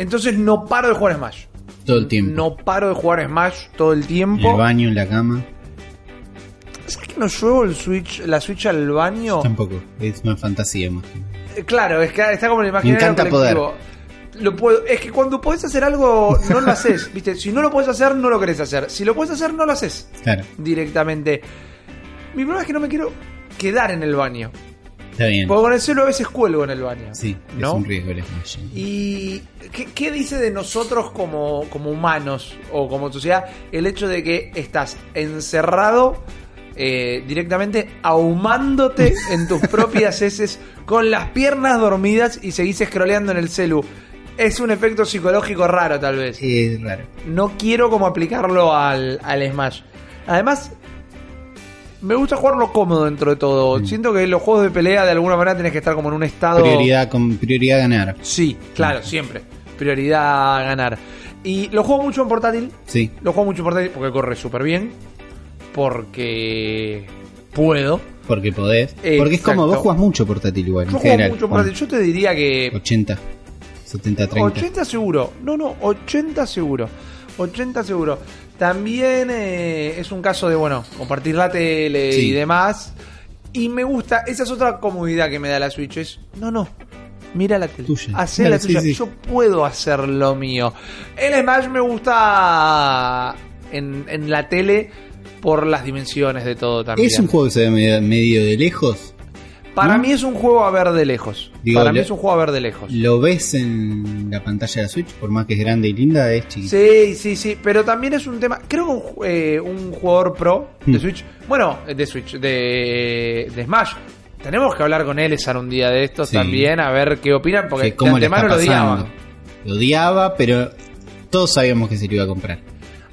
Entonces no paro de jugar Smash. Todo el tiempo. No paro de jugar Smash todo el en tiempo. el baño, en la cama. ¿Sabes que no llevo el Switch, la Switch al baño? Tampoco. Es una fantasía más. Eh, Claro, es que está como el imaginario encanta colectivo. Lo puedo, es que cuando podés hacer algo, no lo haces. ¿viste? Si no lo puedes hacer, no lo querés hacer. Si lo puedes hacer, no lo haces Claro, directamente. Mi problema es que no me quiero quedar en el baño. Está bien. Porque con el celo a veces cuelgo en el baño. Sí, ¿no? es un riesgo el Smash. ¿Y qué, qué dice de nosotros como, como humanos o como sociedad el hecho de que estás encerrado eh, directamente ahumándote en tus propias heces con las piernas dormidas y seguís scrolleando en el celu? Es un efecto psicológico raro tal vez. Es raro. No quiero como aplicarlo al, al Smash. Además, me gusta jugarlo cómodo dentro de todo. Siento que los juegos de pelea de alguna manera tenés que estar como en un estado... Prioridad, con prioridad ganar. Sí, claro, siempre. Prioridad ganar. Y lo juego mucho en portátil. Sí. Lo juego mucho en portátil porque corre súper bien. Porque puedo. Porque podés. Porque es como Exacto. vos jugás mucho portátil igual. Yo en juego general. mucho portátil. Yo te diría que 80, 70, 30. 80 seguro. No, no, 80 seguro. 80 seguro. También eh, es un caso de, bueno, compartir la tele Sí. y demás. Y me gusta, esa es otra comodidad que me da la Switch. Es, no, no. Mira la tele. Tuya. Hacé Claro, la tuya. sí. Yo puedo hacer lo mío. El Smash me gusta en, en la tele por las dimensiones de todo también. Es un juego que se ve medio de lejos. Para ¿no? mí es un juego a ver de lejos. Digo, Para mí es un juego a ver de lejos. Lo ves en la pantalla de la Switch, por más que es grande y linda, es chiquito. Sí, sí, sí, pero también es un tema. Creo que un, eh, un jugador pro de Mm. Switch, bueno, de Switch, de, de Smash. Tenemos que hablar con él esa un día de estos Sí. también, a ver qué opinan, porque Que de antemano lo odiaban. Lo odiaba, pero todos sabíamos que se lo iba a comprar.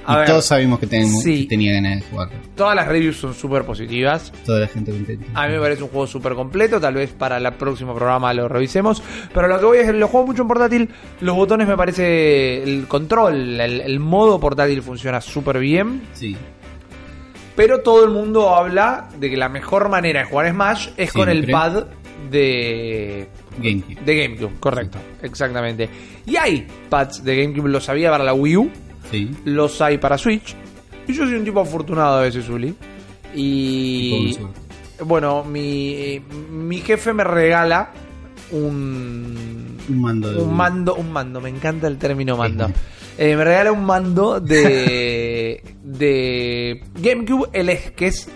A y ver, todos sabíamos que, tenemos- sí. que tenía ganas de jugarlo. Todas las reviews son súper positivas. Toda la gente contenta. A mí me parece un juego súper completo, tal vez para el próximo programa lo revisemos. Pero lo que voy a decir, lo juego mucho en portátil. Los botones me parece. El control, el, el modo portátil funciona súper bien. Sí. Pero todo el mundo habla de que la mejor manera de jugar Smash es con el pad de, GameCube. de GameCube, correcto, exactamente. Y hay pads de GameCube, los había para la Wii U, Sí. los hay para Switch. Y yo soy un tipo afortunado a veces, Uli. Y bueno, mi, mi jefe me regala un, Un mando de un mando, un mando, me encanta el término mando. Eh, me regala un mando de, de GameCube, el es, que es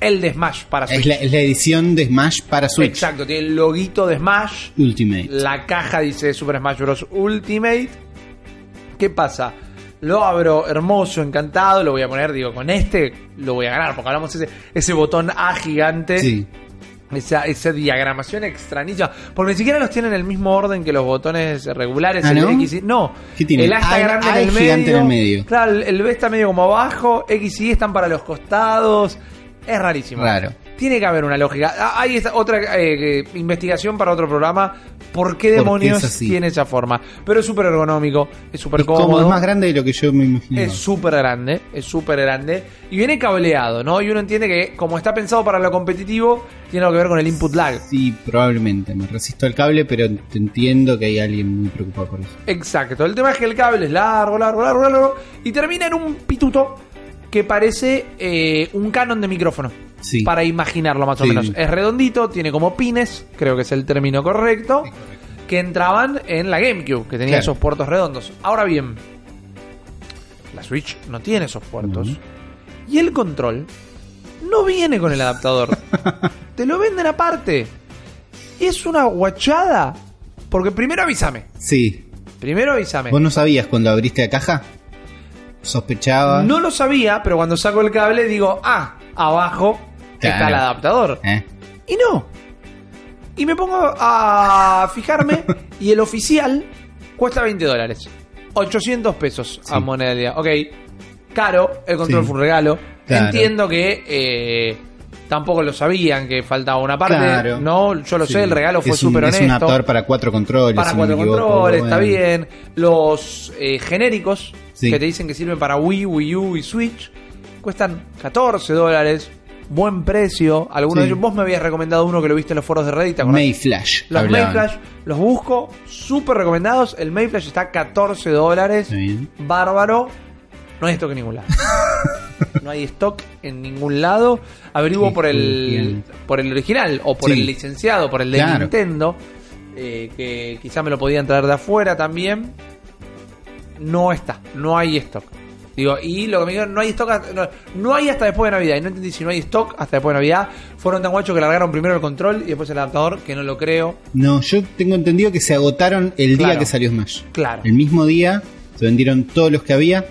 el de Smash para Switch. Es la, es la edición de Smash para Switch. Exacto, tiene el loguito de Smash, Ultimate. la caja dice Super Smash Bros. Ultimate. ¿Qué pasa? Lo abro hermoso, encantado, lo voy a poner, digo, con este lo voy a ganar, porque hablamos ese, ese botón A gigante. Sí. Esa, esa diagramación extrañísima. Porque ni siquiera los tienen en el mismo orden que los botones regulares. Ah, el ¿no? X y, no. ¿Qué tienen? El A está A- grande A en el medio. en el medio. Claro, el, B está medio como abajo. X y Y están para los costados. Es rarísimo. Raro. Tiene que haber una lógica. Ah, Hay esta otra eh, investigación para otro programa. ¿Por qué demonios tiene esa forma? Pero es súper ergonómico, es súper como cómodo. es más grande de lo que yo me imaginaba. Es súper grande, es súper grande. Y viene cableado, ¿no? Y uno entiende que como está pensado para lo competitivo, tiene algo que ver con el input lag. Sí, probablemente. Me resisto al cable, pero entiendo que hay alguien muy preocupado por eso. Exacto. El tema es que el cable es largo, largo, largo, largo. Y termina en un pituto que parece eh, un canon de micrófono. Sí. Para imaginarlo más o Sí. menos. Es redondito, tiene como pines, creo que es el término correcto. Que entraban en la GameCube, que tenía Claro. esos puertos redondos. Ahora bien, la Switch no tiene esos puertos. Y el control no viene con el adaptador. Te lo venden aparte. Es una guachada. Porque primero avísame. Sí. Primero avísame. ¿Vos no sabías cuando abriste la caja? ¿Sospechaba? No lo sabía, pero cuando saco el cable digo, ah, abajo está Claro. el adaptador. ¿Eh? Y no. Y me pongo a fijarme y el oficial cuesta 20 dólares. 800 pesos a moneda del día. Ok, caro, el control Sí. fue un regalo. Claro. Entiendo que eh, tampoco lo sabían que faltaba una parte. Claro. No, yo lo Sí. sé, el regalo fue Es súper Es honesto. un adaptador para cuatro controles. para si cuatro equivoco. controles, está bien. Los eh, genéricos que te dicen que sirven para Wii, Wii U y Switch cuestan 14 dólares. Buen precio. Algunos Sí. de ellos, vos me habías recomendado uno que lo viste en los foros de Reddit. ¿te acordás? Mayflash. Los hablaban. Mayflash los busco, súper recomendados. El Mayflash está a 14 dólares. Bárbaro. No hay stock en ningún lado. no hay stock en ningún lado. Averiguo por el, por el original o por Sí. el licenciado, por el de Claro. Nintendo. eh, que quizá me lo podían traer de afuera también. No está, no hay stock. Digo, y lo que me dijeron, no hay stock, hasta- no, no hay hasta después de Navidad. Y no entendí si no hay stock hasta después de Navidad. Fueron tan guachos que largaron primero el control y después el adaptador, que no lo creo. No, yo tengo entendido que se agotaron el día que salió Smash. Claro. El mismo día se vendieron todos los que había,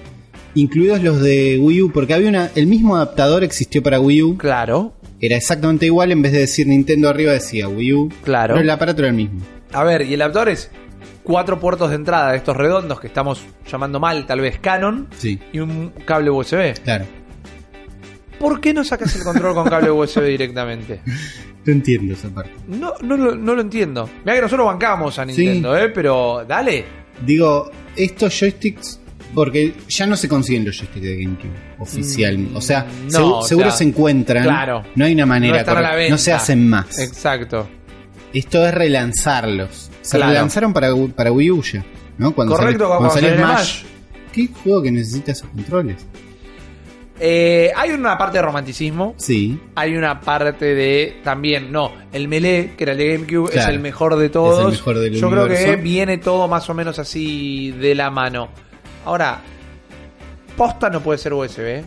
incluidos los de Wii U, porque había una, el mismo adaptador existió para Wii U. Claro. Era exactamente igual, en vez de decir Nintendo arriba decía Wii U. Claro. Pero el aparato era el mismo. A ver, y el adaptador es cuatro puertos de entrada de estos redondos que estamos llamando mal, tal vez Canon, Sí, y un cable USB. claro. ¿Por qué no sacas el control con cable USB directamente? No entiendo esa parte. No, no, lo, no lo entiendo. Mira que nosotros bancamos a Nintendo, ¿eh? Pero dale. Digo, estos joysticks, porque ya no se consiguen los joysticks de GameCube oficial. Mm, o sea, no, segu- o seguro sea, se encuentran. claro. No hay una manera. No se hacen más. Exacto. Esto es relanzarlos. Se Claro. relanzaron para, para Wii U ya. ¿no? Cuando Correcto, sale- cuando salió Smash. Smash. ¿Qué juego que necesita esos controles? Eh, hay una parte de romanticismo. Sí. Hay una parte de también, no, el Melee, que era el de GameCube, Claro. es el mejor de todos. Es el mejor del Yo creo que viene todo más o menos así de la mano. Ahora, posta no puede ser USB.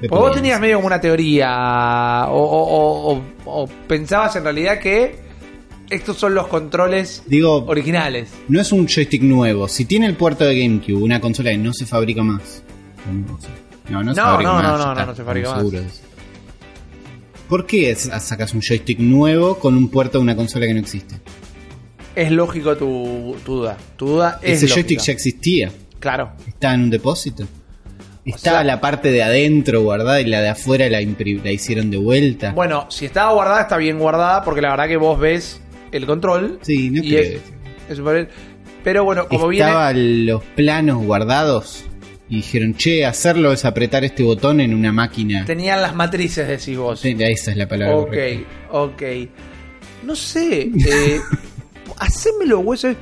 de Porque vos tenías medio como una teoría o, o- o- o- o pensabas en realidad que estos son los controles Digo, originales. no es un joystick nuevo. Si tiene el puerto de GameCube, una consola que no se fabrica más. No, no, no se No, fabrica no, más. no, no, está, no se fabrica más. ¿Por qué es- sacas un joystick nuevo con un puerto de una consola que no existe? Es lógico tu, tu duda. Tu duda es Ese lógica. joystick ya existía. Claro. Está en un depósito. Está sea- la parte de adentro guardada y la de afuera la, la hicieron de vuelta. Bueno, si estaba guardada, está bien guardada, porque la verdad que vos ves el control. Sí, no y es, es Pero bueno, como Estaban los planos guardados y dijeron, che, hacerlo es apretar este botón en una máquina. tenían las matrices, decís vos. Sí, Esa es la palabra Ok, correcta. ok. No sé, eh, hacémelo, USB.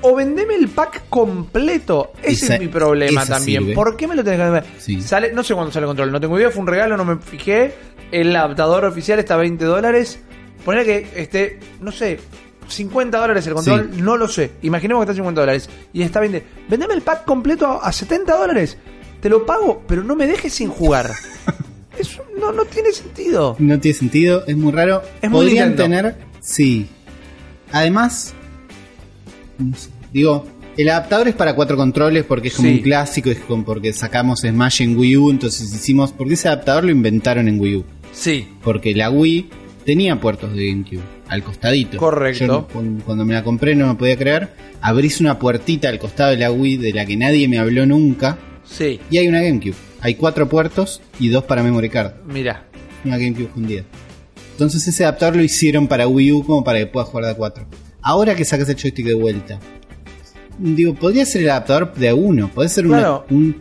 O vendeme el pack completo. Ese Esa- es mi problema también. sirve. ¿Por qué me lo tenés que vender? Sí. Sale, no sé cuándo sale el control, no tengo idea, fue un regalo, no me fijé. El adaptador oficial está a 20 dólares. Ponele que esté, no sé, 50 dólares el control, Sí. no lo sé. Imaginemos que está a 50 dólares. Y está 20. Vendeme el pack completo a, a 70 dólares. Te lo pago, pero no me dejes sin jugar. Eso no, no tiene sentido. No tiene sentido, es muy raro. Es muy Podrían tener, sí. Además, digo, el adaptador es para cuatro controles porque es como Sí. un clásico, es como porque sacamos Smash en Wii U, entonces hicimos, porque ese adaptador lo inventaron en Wii U, Sí, porque la Wii tenía puertos de GameCube al costadito. Correcto. Yo cuando, cuando me la compré no me podía creer. Abrís una puertita al costado de la Wii de la que nadie me habló nunca sí. y hay una GameCube. Hay cuatro puertos y dos para memory card Mira, una GameCube escondida. Entonces ese adaptador lo hicieron para Wii U como para que puedas jugar de a 4. Ahora que sacas el joystick de vuelta, digo, podría ser el adaptador de a uno, puede ser una- un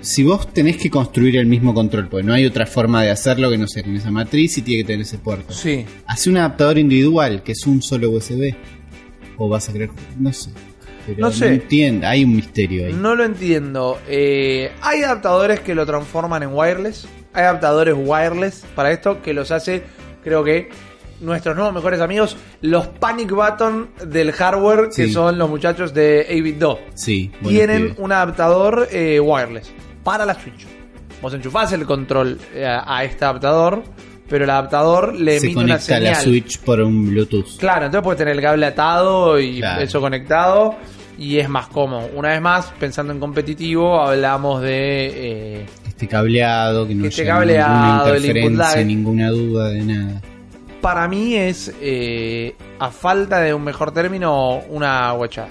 si vos tenés que construir el mismo control, porque no hay otra forma de hacerlo que no sea con esa matriz y tiene que tener ese puerto. sí. Hace un adaptador individual que es un solo USB. O vas a querer, no sé. Pero No sé. entiendo, hay un misterio ahí. No lo entiendo. Eh, hay adaptadores que lo transforman en wireless. Hay adaptadores wireless para esto que los hace, creo que, nuestros nuevos mejores amigos, los panic button del hardware, que Sí. son los muchachos de 8-Bit-Do. Sí, buenos Tienen pibes. un adaptador eh, wireless para la Switch. Vos enchufás el control eh, a, este adaptador, pero el adaptador le se emite una conecta a señal. la Switch por un Bluetooth. Claro, entonces puedes tener el cable atado y Claro. eso conectado y es más cómodo. Una vez más, pensando en competitivo, hablamos de... eh, Este cableado, que no Este cableado, el input lag. ninguna duda de nada. Para mí es, eh, a falta de un mejor término, una guachada.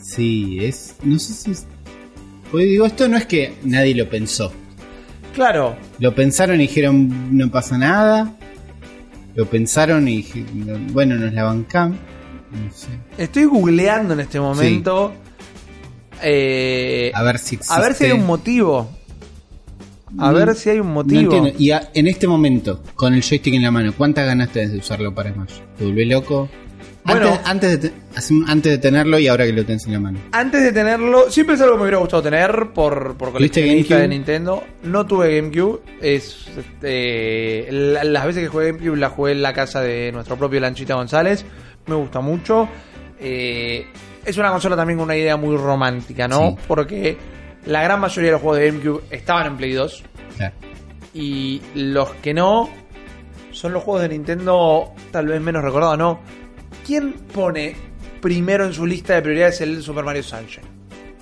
Sí, es. No sé si. es- Pues digo, esto no es que nadie lo pensó. Claro, Lo pensaron y dijeron, no pasa nada. Lo pensaron y dijeron, bueno, nos la bancamos. No sé. estoy googleando en este momento eh, A ver si existe. a ver si hay un motivo. A No- ver si hay un No motivo. entiendo. Y a- en este momento, con el joystick en la mano, ¿cuántas ganaste de usarlo para Smash? ¿Te volvió loco? Bueno. antes, antes, de te- antes de tenerlo y ahora que lo tenés en la mano. Antes de tenerlo, siempre es algo que me hubiera gustado tener por, por ¿Tuviste coleccionista de? Nintendo. No tuve GameCube. Es, este, la- las veces que jugué GameCube la jugué en la casa de nuestro propio Lanchita González. Me gusta mucho. Eh, es una consola también con una idea muy romántica, ¿no? Sí. Porque la gran mayoría de los juegos de GameCube estaban en Play 2. Claro. Y los que no son los juegos de Nintendo tal vez menos recordados, ¿no? ¿Quién pone primero en su lista de prioridades el Super Mario Sunshine?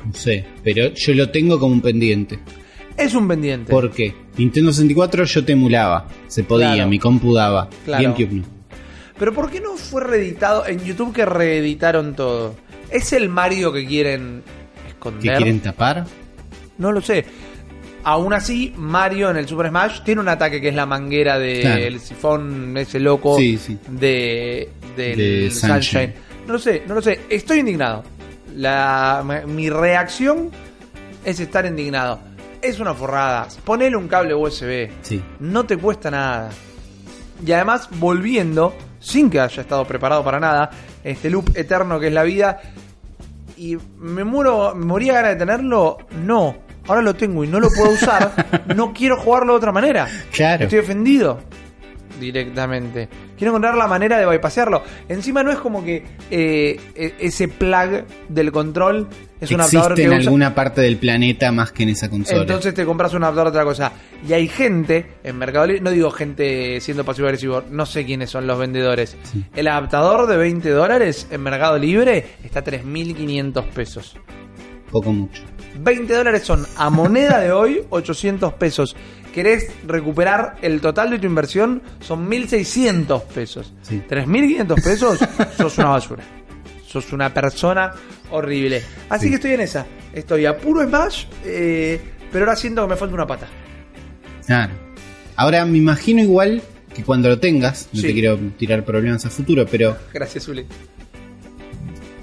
No sé, pero yo lo tengo como un pendiente. Es un pendiente. ¿Por qué? Nintendo 64 yo te emulaba, se podía, Claro. mi compu daba. Claro. GameCube no. Pero ¿por qué no fue reeditado en YouTube que reeditaron todo? ¿Es el Mario que quieren ¿Qué esconder? quieren tapar? No lo sé. Aún así, Mario en el Super Smash tiene un ataque que es la manguera del Claro. sifón, ese loco Sí, sí. de del De Sunshine. Sunshine. No lo sé, no lo sé. Estoy indignado. La, mi reacción es estar indignado. Es una forrada. Ponele un cable USB. Sí. No te cuesta nada. Y además, volviendo, sin que haya estado preparado para nada, este loop eterno que es la vida. Y me muero, me moría ganas de tenerlo. No. Ahora lo tengo y no lo puedo usar. no quiero jugarlo de otra manera. Claro. Estoy ofendido directamente. Quiero encontrar la manera de bypasearlo. Encima no es como que eh, e- ese plug del control es un adaptador Existe que en usa- alguna parte del planeta más que en esa consola. entonces te compras un adaptador de otra cosa. Y hay gente en Mercado Libre, no digo gente siendo pasivo agresivo, no sé quiénes son los vendedores. Sí. El adaptador de 20 dólares en Mercado Libre está a 3.500 pesos. Poco mucho. 20 dólares son a moneda de hoy 800 pesos. ¿Querés recuperar el total de tu inversión? Son 1.600 pesos. Sí. 3.500 pesos, sos una basura. Sos una persona horrible. Así Sí. que estoy en esa. Estoy a puro Smash, eh, pero ahora siento que me falta una pata. Claro. Ahora me imagino igual que cuando lo tengas, no Sí. te quiero tirar problemas a futuro, pero Gracias, Uli.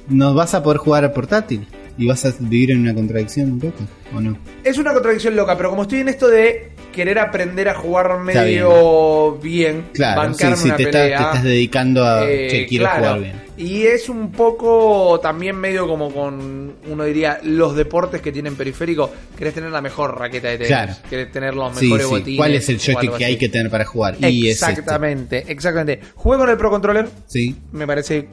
no vas a poder jugar a portátil y vas a vivir en una contradicción un poco, ¿o no? Es una contradicción loca, pero como estoy en esto de querer aprender a jugar medio bien, Claro, sí, bancarme sí, una te, estás- pelea, te estás dedicando a eh, che, quiero claro. jugar bien. Y es un poco también medio como con, uno diría, los deportes que tienen periférico. Querés tener la mejor raqueta de tenis. Claro. Querés tener los Sí, mejores sí. botines. ¿Cuál es el joystick que hay que tener para jugar? Y es este. Exactamente, exactamente. Jugué con el Pro Controller, Sí. me parece...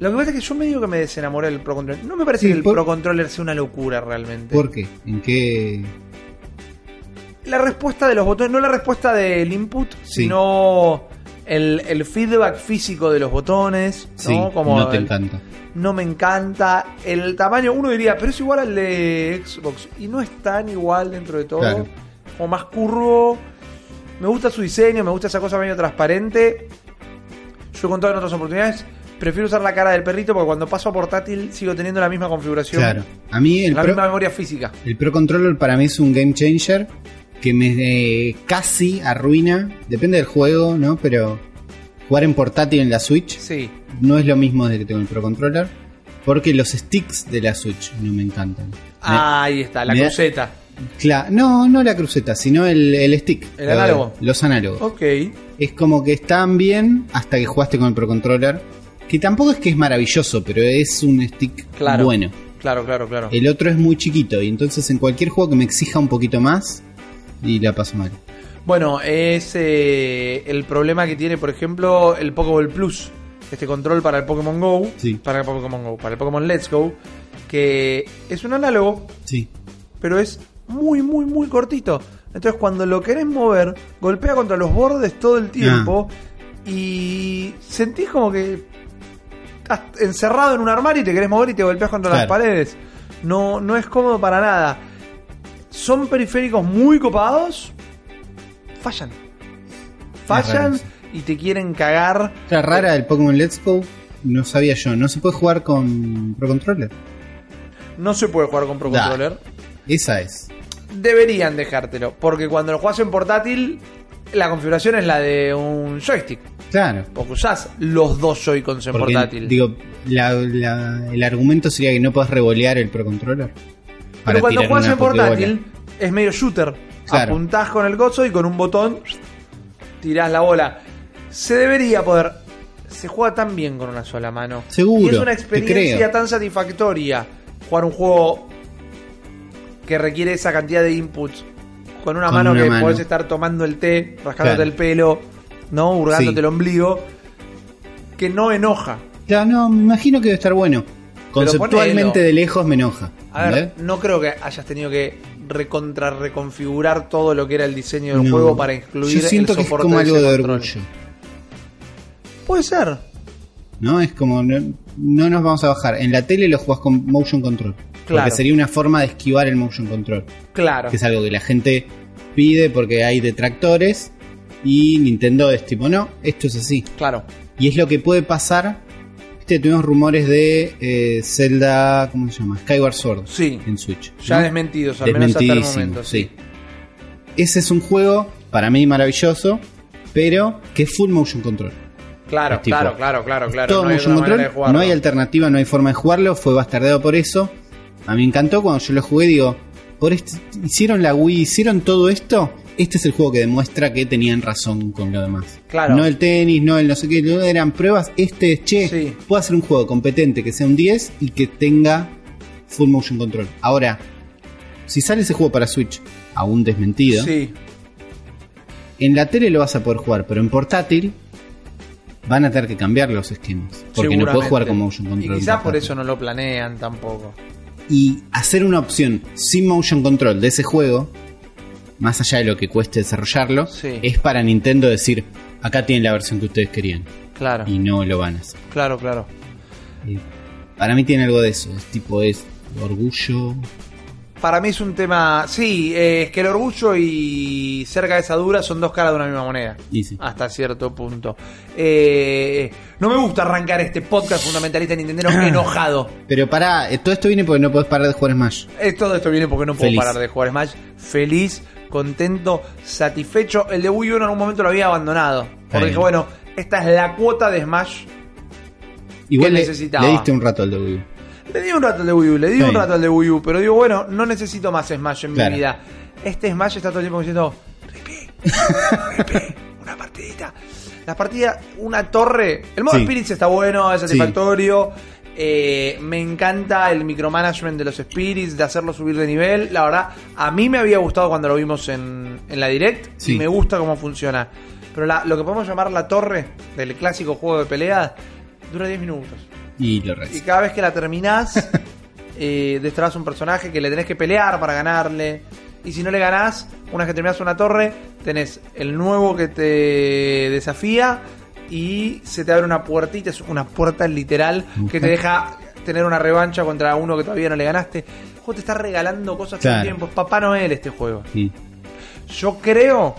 Lo que pasa es que yo medio que me desenamoré del Pro Controller. No me parece Sí, que el por- Pro Controller sea una locura realmente. ¿Por qué? ¿En qué? La respuesta de los botones, no la respuesta del input, Sí. sino el, el feedback físico de los botones. ¿no? Sí, Como no te el- encanta. no me encanta. El tamaño, uno diría, pero es igual al de Xbox. Y no es tan igual dentro de todo. Claro. Como más curvo. Me gusta su diseño, me gusta esa cosa medio transparente. Yo he contado en otras oportunidades. Prefiero usar la cara del perrito porque cuando paso a portátil sigo teniendo la misma configuración. Claro. A mí el la Pro, misma memoria física. el Pro Controller para mí es un game changer que me eh, casi arruina, depende del juego, ¿no? Pero jugar en portátil en la Switch Sí. no es lo mismo desde que tengo el Pro Controller porque los sticks de la Switch no me encantan. Me- Ahí está, la cruceta. Cla- no, no la cruceta, sino el, el stick. ¿El Lo- análogo? Los análogos. Ok. Es como que están bien hasta que jugaste con el Pro Controller. Que tampoco es que es maravilloso, pero es un stick Claro. bueno. Claro, claro, claro. El otro es muy chiquito y entonces en cualquier juego que me exija un poquito más y la paso mal. Bueno, es eh, el problema que tiene, por ejemplo, el Pokéball Plus. Este control para el Pokémon Go. Sí. Para el Pokémon Go. Para el Pokémon Let's Go. Que es un análogo, Sí. pero es muy, muy, muy cortito. Entonces, cuando lo querés mover, golpea contra los bordes todo el tiempo. Y sentís como que estás encerrado en un armario y te querés mover y te golpeas contra las paredes. No, no es cómodo para nada. Son periféricos muy copados. Fallan. Fallan y te quieren cagar. La rara del Pokémon Let's Go, no sabía yo. No se puede jugar con Pro Controller. No se puede jugar con Pro. Controller. Esa es. Deberían dejártelo. Porque cuando lo juegas en portátil, la configuración es la de un joystick. Claro. Porque usás los dos Joy-Cons en Porque, portátil. digo, la- la- el argumento sería que no puedes revolear el Pro Controller. Pero cuando juegas en portátil, es medio shooter. Claro. Apuntás con el gozo y con un botón tirás la bola. Se debería poder. Se juega tan bien con una sola mano. Seguro, Y es una experiencia tan satisfactoria jugar un juego que requiere esa cantidad de inputs con una Con mano una que mano. podés estar tomando el té, rascándote Claro. el pelo, ¿no? Hurgándote Sí. el ombligo. Que no enoja. Ya, no, me imagino que debe estar bueno. Conceptualmente de lejos me enoja. A ver, no creo que hayas tenido que recontra reconfigurar todo lo que era el diseño del No. juego para incluir Yo siento el que es soporte como algo de orgullo. Puede ser. ¿No? Es como, no, no nos vamos a bajar. En la tele lo jugás con motion control. Claro. Porque sería una forma de esquivar el motion control. Claro. Que es algo que la gente pide porque hay detractores. Y Nintendo es tipo, no, esto es así. Claro. Y es lo que puede pasar. Viste, tuvimos rumores de eh, Zelda, ¿cómo se llama? Skyward Sword Sí. en Switch. Ya desmentidos, al menos hasta el momento. sí. Ese es un juego, para mí maravilloso, pero que es full motion control. Claro, tipo, claro, claro, claro, claro. Todo no motion control, no hay alternativa, no hay forma de jugarlo, fue bastardeado por eso. A mí me encantó cuando yo lo jugué, digo, por este, hicieron la Wii, hicieron todo esto, este es el juego que demuestra que tenían razón con lo demás. Claro. No el tenis, no el no sé qué, no eran pruebas, este es, che, Sí. puedo hacer un juego competente que sea un 10 y que tenga full motion control. Ahora, si sale ese juego para Switch, aún desmentido, Sí, en la tele lo vas a poder jugar, pero en portátil van a tener que cambiar los esquemas. Porque no puedes jugar con motion control. Y quizás por eso no lo planean tampoco. Y hacer una opción sin motion control de ese juego, más allá de lo que cueste desarrollarlo, Sí. es para Nintendo decir, acá tienen la versión que ustedes querían. Claro, Y no lo van a hacer. claro, claro. Y para mí tiene algo de eso. Es tipo, es orgullo. Para mí es un tema. Sí, eh, es que el orgullo y ser cabeza dura son dos caras de una misma moneda. Hasta cierto punto. Eh, no me gusta arrancar este podcast fundamentalista Nintendo enojado. Pero para todo esto viene porque no podés parar de jugar Smash. Eh, todo esto viene porque no puedo Feliz. parar de jugar Smash. Feliz, contento, satisfecho. El de Wii U en algún momento lo había abandonado. Porque dije, bueno, esta es la cuota de Smash. Igual ¿Qué le, necesitaba? le diste un rato al de Wii U. Le di un rato al de Wii U, le di Sí. un rato al de Wii U, pero digo, bueno, no necesito más Smash en Claro. mi vida. Este Smash está todo el tiempo diciendo, Ripi, Ripi, una partidita. La partida, una torre. El modo Sí. Spirits está bueno, es satisfactorio. Eh, me encanta el micromanagement de los Spirits, de hacerlo subir de nivel. La verdad, a mí me había gustado cuando lo vimos en, en la Direct Sí. y me gusta cómo funciona. Pero la- lo que podemos llamar la torre del clásico juego de pelea dura 10 minutos. Y lo Y res. cada vez que la terminás, eh, destrabas un personaje que le tenés que pelear para ganarle. Y si no le ganás, una vez que terminás una torre, tenés el nuevo que te desafía y se te abre una puertita, es una puerta literal que te deja tener una revancha contra uno que todavía no le ganaste. El juego te está regalando cosas todo el Claro. tiempo. Es Papá Noel este juego. Sí. Yo creo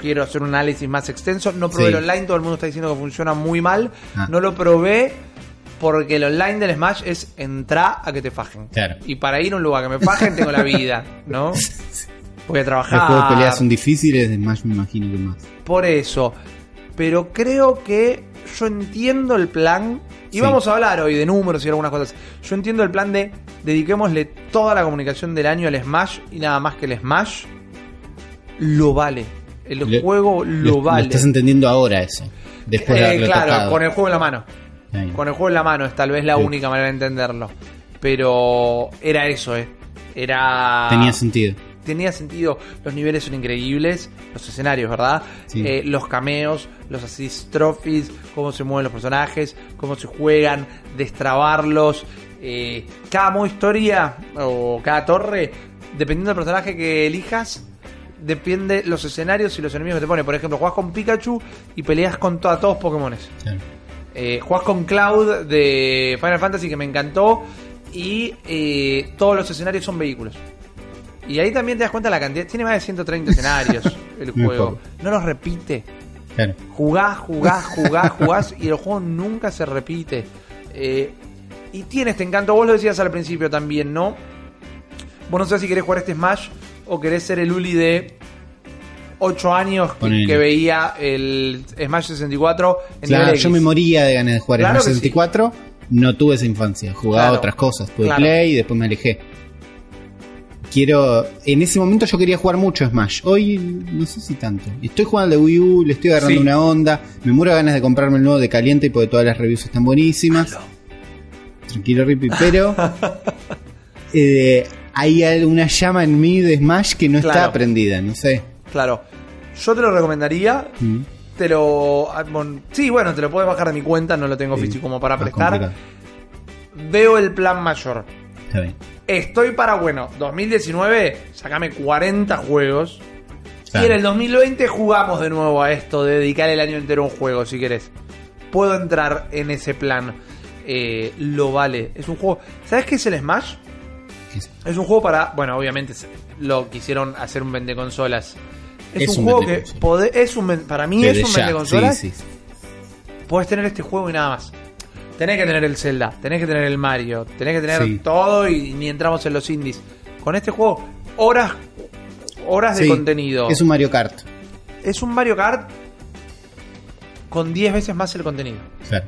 quiero hacer un análisis más extenso. No probé Sí. el online, todo el mundo está diciendo que funciona muy mal. Ah. No lo probé porque el online del Smash es entrar a que te fajen. Claro. Y para ir a un lugar que me fajen tengo la vida, ¿no? Voy a Los juegos de pelea trabajar. son difíciles, de Smash me imagino que más. Por eso. Pero creo que yo entiendo el plan. Y Sí. vamos a hablar hoy de números y algunas cosas. Yo entiendo el plan de dediquémosle toda la comunicación del año al Smash y nada más que el Smash lo vale. El juego lo, vale. estás entendiendo ahora eso. Después de Eh, claro, tocado. con el juego en la mano. Ahí. Con el juego en la mano es tal vez la Sí. única manera de entenderlo. Pero era eso, eh. Era. Tenía sentido. tenía sentido. Los niveles son increíbles, los escenarios, ¿verdad? Sí. Eh, los cameos, los assist trophies, cómo se mueven los personajes, cómo se juegan, destrabarlos. eh, cada modo historia o cada torre, dependiendo del personaje que elijas, depende los escenarios y los enemigos que te pone. Por ejemplo, jugás con Pikachu y peleas con to- a todos Pokémones. Claro. Eh, jugás con Cloud de Final Fantasy que me encantó y eh, todos los escenarios son vehículos. Y ahí también te das cuenta la cantidad. Tiene más de 130 escenarios el juego. No los repite. Claro. Jugás, jugás, jugás, jugás y el juego nunca se repite. Eh, y tiene este encanto. Vos lo decías al principio también, ¿no? Vos no sé si querés jugar este Smash o querés ser el Uli de 8 años que, veía el Smash 64 en Claro, yo me moría de ganas de jugar Claro el 64. No tuve esa infancia. Jugaba Claro. otras cosas. Tuve. Play y después me alejé. quiero. En ese momento yo quería jugar mucho Smash. Hoy no sé si tanto. Estoy jugando de Wii U, le estoy agarrando Sí. una onda. Me muero de ganas de comprarme el nuevo de caliente porque todas las reviews están buenísimas. Tranquilo, Rippy, pero. eh, hay alguna llama en mí de Smash que no está prendida, no sé. Claro. Yo te lo recomendaría. Mm, Te lo. ah, bon- Sí, bueno, te lo puedes bajar de mi cuenta, no lo tengo sí. físico como para Más prestar. Veo el plan mayor. Está bien. Estoy para, bueno, 2019, sacame 40 juegos. Claro. Y en el 2020 jugamos de nuevo a esto, de dedicar el año entero a un juego, si querés. Puedo entrar en ese plan. Eh, lo vale. Es un juego. ¿Sabes qué es el Smash? ¿Qué es? Es un juego para. Bueno, obviamente lo quisieron hacer un vende consolas. Es, Es un, un juego que pode- es un para mí Desde es un vende consolas. sí, sí. Puedes tener este juego y nada más. Tenés que tener el Zelda, tenés que tener el Mario, tenés que tener Sí. todo y ni entramos en los indies. Con este juego, horas, horas de contenido. Es un Mario Kart. Es un Mario Kart con 10 veces más el contenido. Claro.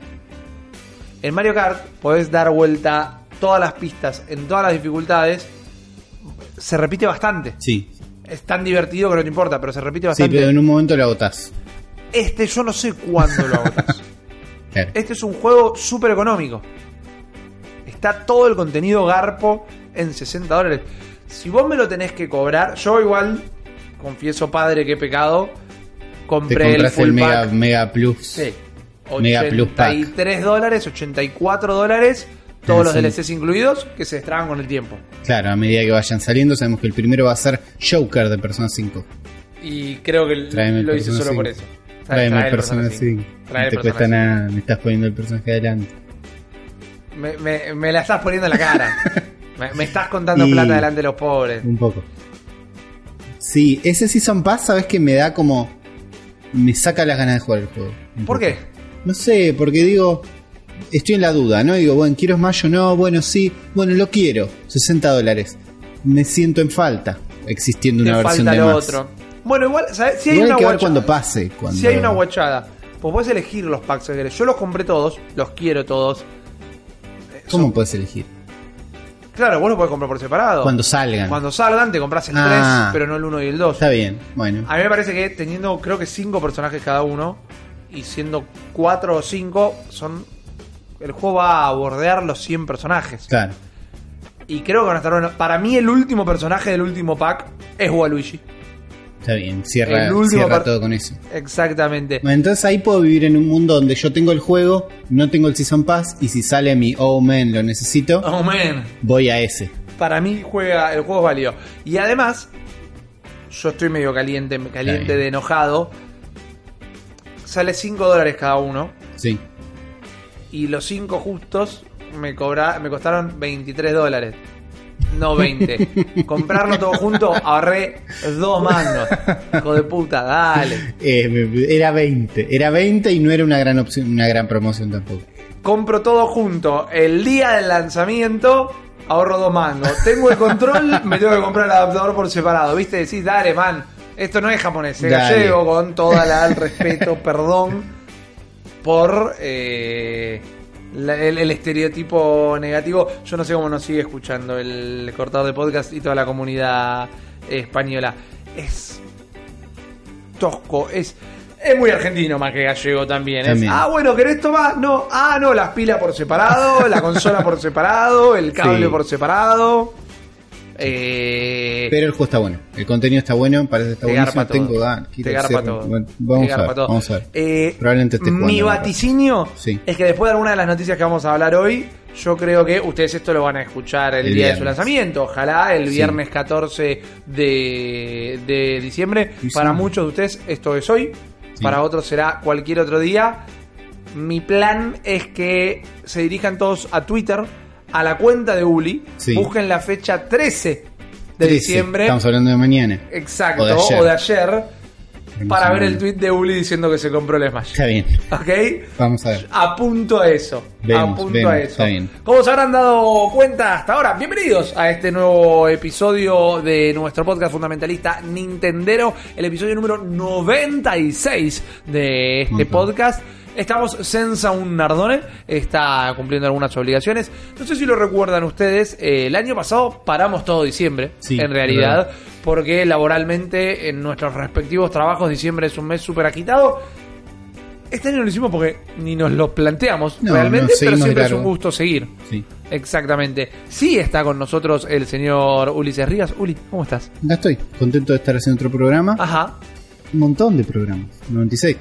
En Mario Kart podés dar vuelta todas las pistas en todas las dificultades. Se repite bastante. Sí. Es tan divertido que no te importa, pero se repite Sí, bastante. pero en un momento lo agotás. Este yo no sé cuándo lo agotas. Claro. Este es un juego súper económico. Está todo el contenido garpo en 60 dólares. Si vos me lo tenés que cobrar, yo igual, confieso padre que he pecado, Te compré el full el Mega, pack. Mega Plus. Sí. Mega Plus Pack. 83 dólares, 84 dólares, todos Ah, los sí. DLCs incluidos, que se destraban con el tiempo. Claro, a medida que vayan saliendo, sabemos que el primero va a ser Joker de Persona 5. Y creo que Tráeme lo hice solo por 5. eso. Tráeme el el Persona 5. Trae No te cuesta 5. nada, me estás poniendo el personaje adelante. Me, me- me la estás poniendo en la cara. me, me estás contando Y- plata delante de los pobres. Un poco. Sí, ese Season Pass, sabes que me da como. Me saca las ganas de jugar el juego. ¿Por poco. qué? No sé, porque digo. Estoy en la duda, ¿no? Digo, bueno, quiero Smash o no, bueno, sí, bueno, lo quiero. 60 dólares. Me siento en falta, existiendo una versión falta de lo más. otro. Bueno, igual, ¿sabes? Si hay Igual una hay que ver cuando pase. Cuando... Si hay una guachada, pues puedes elegir los packs que querés. Yo los compré todos, los quiero todos. Eh, ¿Cómo son- puedes elegir? Claro, vos los podés comprar por separado. Cuando salgan. Cuando salgan te compras el Ah. 3, pero no el 1 y el 2. Está bien, bueno. A mí me parece que teniendo creo que 5 personajes cada uno y siendo 4 o 5 son el juego va a bordear los 100 personajes. Claro. Y creo que van a estar. Para mí el último personaje del último pack es Waluigi. Está bien, cierra, cierra todo con eso. Exactamente. Bueno, entonces ahí puedo vivir en un mundo donde yo tengo el juego, no tengo el Season Pass, y si sale mi Oh man, lo necesito, Oh man. voy a ese. Para mí juega, el juego es válido. Y además, yo estoy medio caliente, caliente de enojado. Sale 5 dólares cada uno. Sí. Y los 5 justos me, cobra, me costaron 23 dólares. No 20. Comprarlo todo junto, ahorré dos mangos. Hijo de puta, dale. Eh, era 20. Era 20 y no era una gran opción, una gran promoción tampoco. Compro todo junto. El día del lanzamiento, ahorro dos mangos. Tengo el control, me tengo que comprar el adaptador por separado. ¿Viste? Decís, dale, man. Esto no es japonés, es gallego, con toda la el respeto, perdón por eh, la- el, el estereotipo negativo. Yo no sé cómo nos sigue escuchando el cortador de podcast y toda la comunidad española. Es tosco, es, es muy argentino más que gallego también. También. ah, bueno, ¿querés tomar? No, ah, no, las pilas por separado, la consola por separado, el cable Sí. por separado. Eh, Pero el juego está bueno. El contenido está bueno, parece que está garpa todo. Tengo quiero Te garpa hacer- todo. bueno, Te vamos, a garpa ver, todo. vamos a ver. Eh, Probablemente esté Mi vaticinio Sí. es que después de alguna de las noticias que vamos a hablar hoy, yo creo que ustedes esto lo van a escuchar el, El día de su lanzamiento. Ojalá el Sí. viernes 14 de, de diciembre. Sí, sí. Para muchos de ustedes esto es hoy. Sí. Para otros será cualquier otro día. Mi plan es que se dirijan todos a Twitter, a la cuenta de Uli. Sí. Busquen la fecha 13 de 13. diciembre. Estamos hablando de mañana. Exacto, O de ayer. o de ayer. Para ver el tweet de Uli diciendo que se compró el Smash. Está bien. ¿Ok? Vamos a ver. Apunto a eso. Vemos, apunto vemos, a eso. está bien. Como se habrán dado cuenta hasta ahora, bienvenidos a este nuevo episodio de nuestro podcast fundamentalista Nintendero, el episodio número 96 de este podcast. Estamos Senza un Nardone, está cumpliendo algunas obligaciones. No sé si lo recuerdan ustedes, eh, el año pasado paramos todo diciembre, Sí, en realidad, porque laboralmente en nuestros respectivos trabajos diciembre es un mes súper agitado. Este año lo hicimos porque ni nos lo planteamos No, realmente, no, pero siempre es un gusto seguir. Sí. Exactamente. Sí está con nosotros el señor Ulises Rías. Uli, ¿cómo estás? Acá estoy, contento de estar haciendo otro programa. Ajá. Un montón de programas, 96.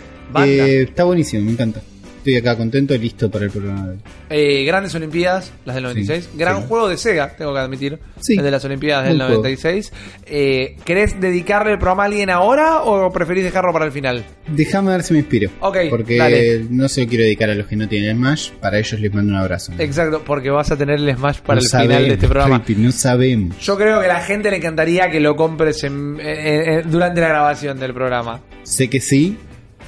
Eh, está buenísimo, me encanta. Estoy acá contento y listo para el programa de hoy. Eh, grandes Olimpiadas, las del 96. Sí, Gran sí. juego de Sega, tengo que admitir. Sí. El de las Olimpiadas del Buen juego. 96. Eh, ¿Querés dedicarle el programa a alguien ahora o preferís dejarlo para el final? Déjame ver si me inspiro. Ok, Porque dale. no se lo quiero dedicar a los que no tienen Smash. Para ellos les mando un abrazo. Exacto, porque vas a tener el Smash para No el final de este programa. No sabemos. Yo creo que a la gente le encantaría que lo compres en- eh, eh, durante la grabación del programa. Sé que sí.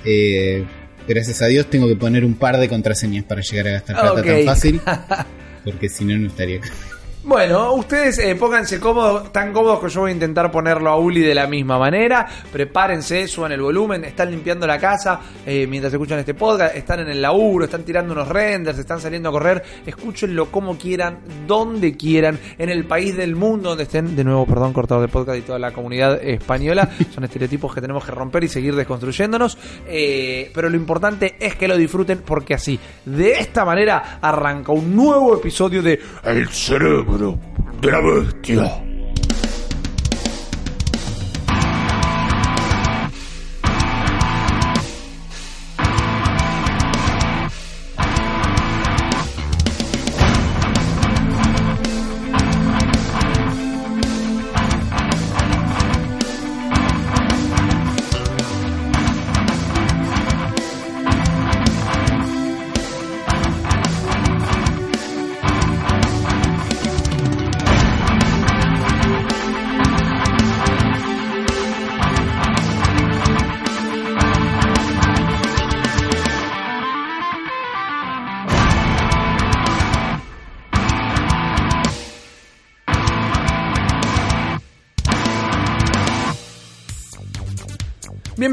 Eh, gracias a Dios tengo que poner un par de contraseñas para llegar a gastar plata tan fácil. Porque si no, no estaría acá. Bueno, ustedes eh, pónganse cómodos, tan cómodos que yo voy a intentar ponerlo a Uli de la misma manera. Prepárense, suban el volumen, están limpiando la casa eh, mientras escuchan este podcast, están en el laburo, están tirando unos renders, están saliendo a correr. Escúchenlo como quieran, donde quieran, en el país del mundo donde estén. De nuevo, perdón, cortado de podcast y toda la comunidad española. Son estereotipos que tenemos que romper y seguir desconstruyéndonos. Eh, pero lo importante es que lo disfruten porque así, de esta manera, arranca un nuevo episodio de El cerebro ブルー、ラブーっていう。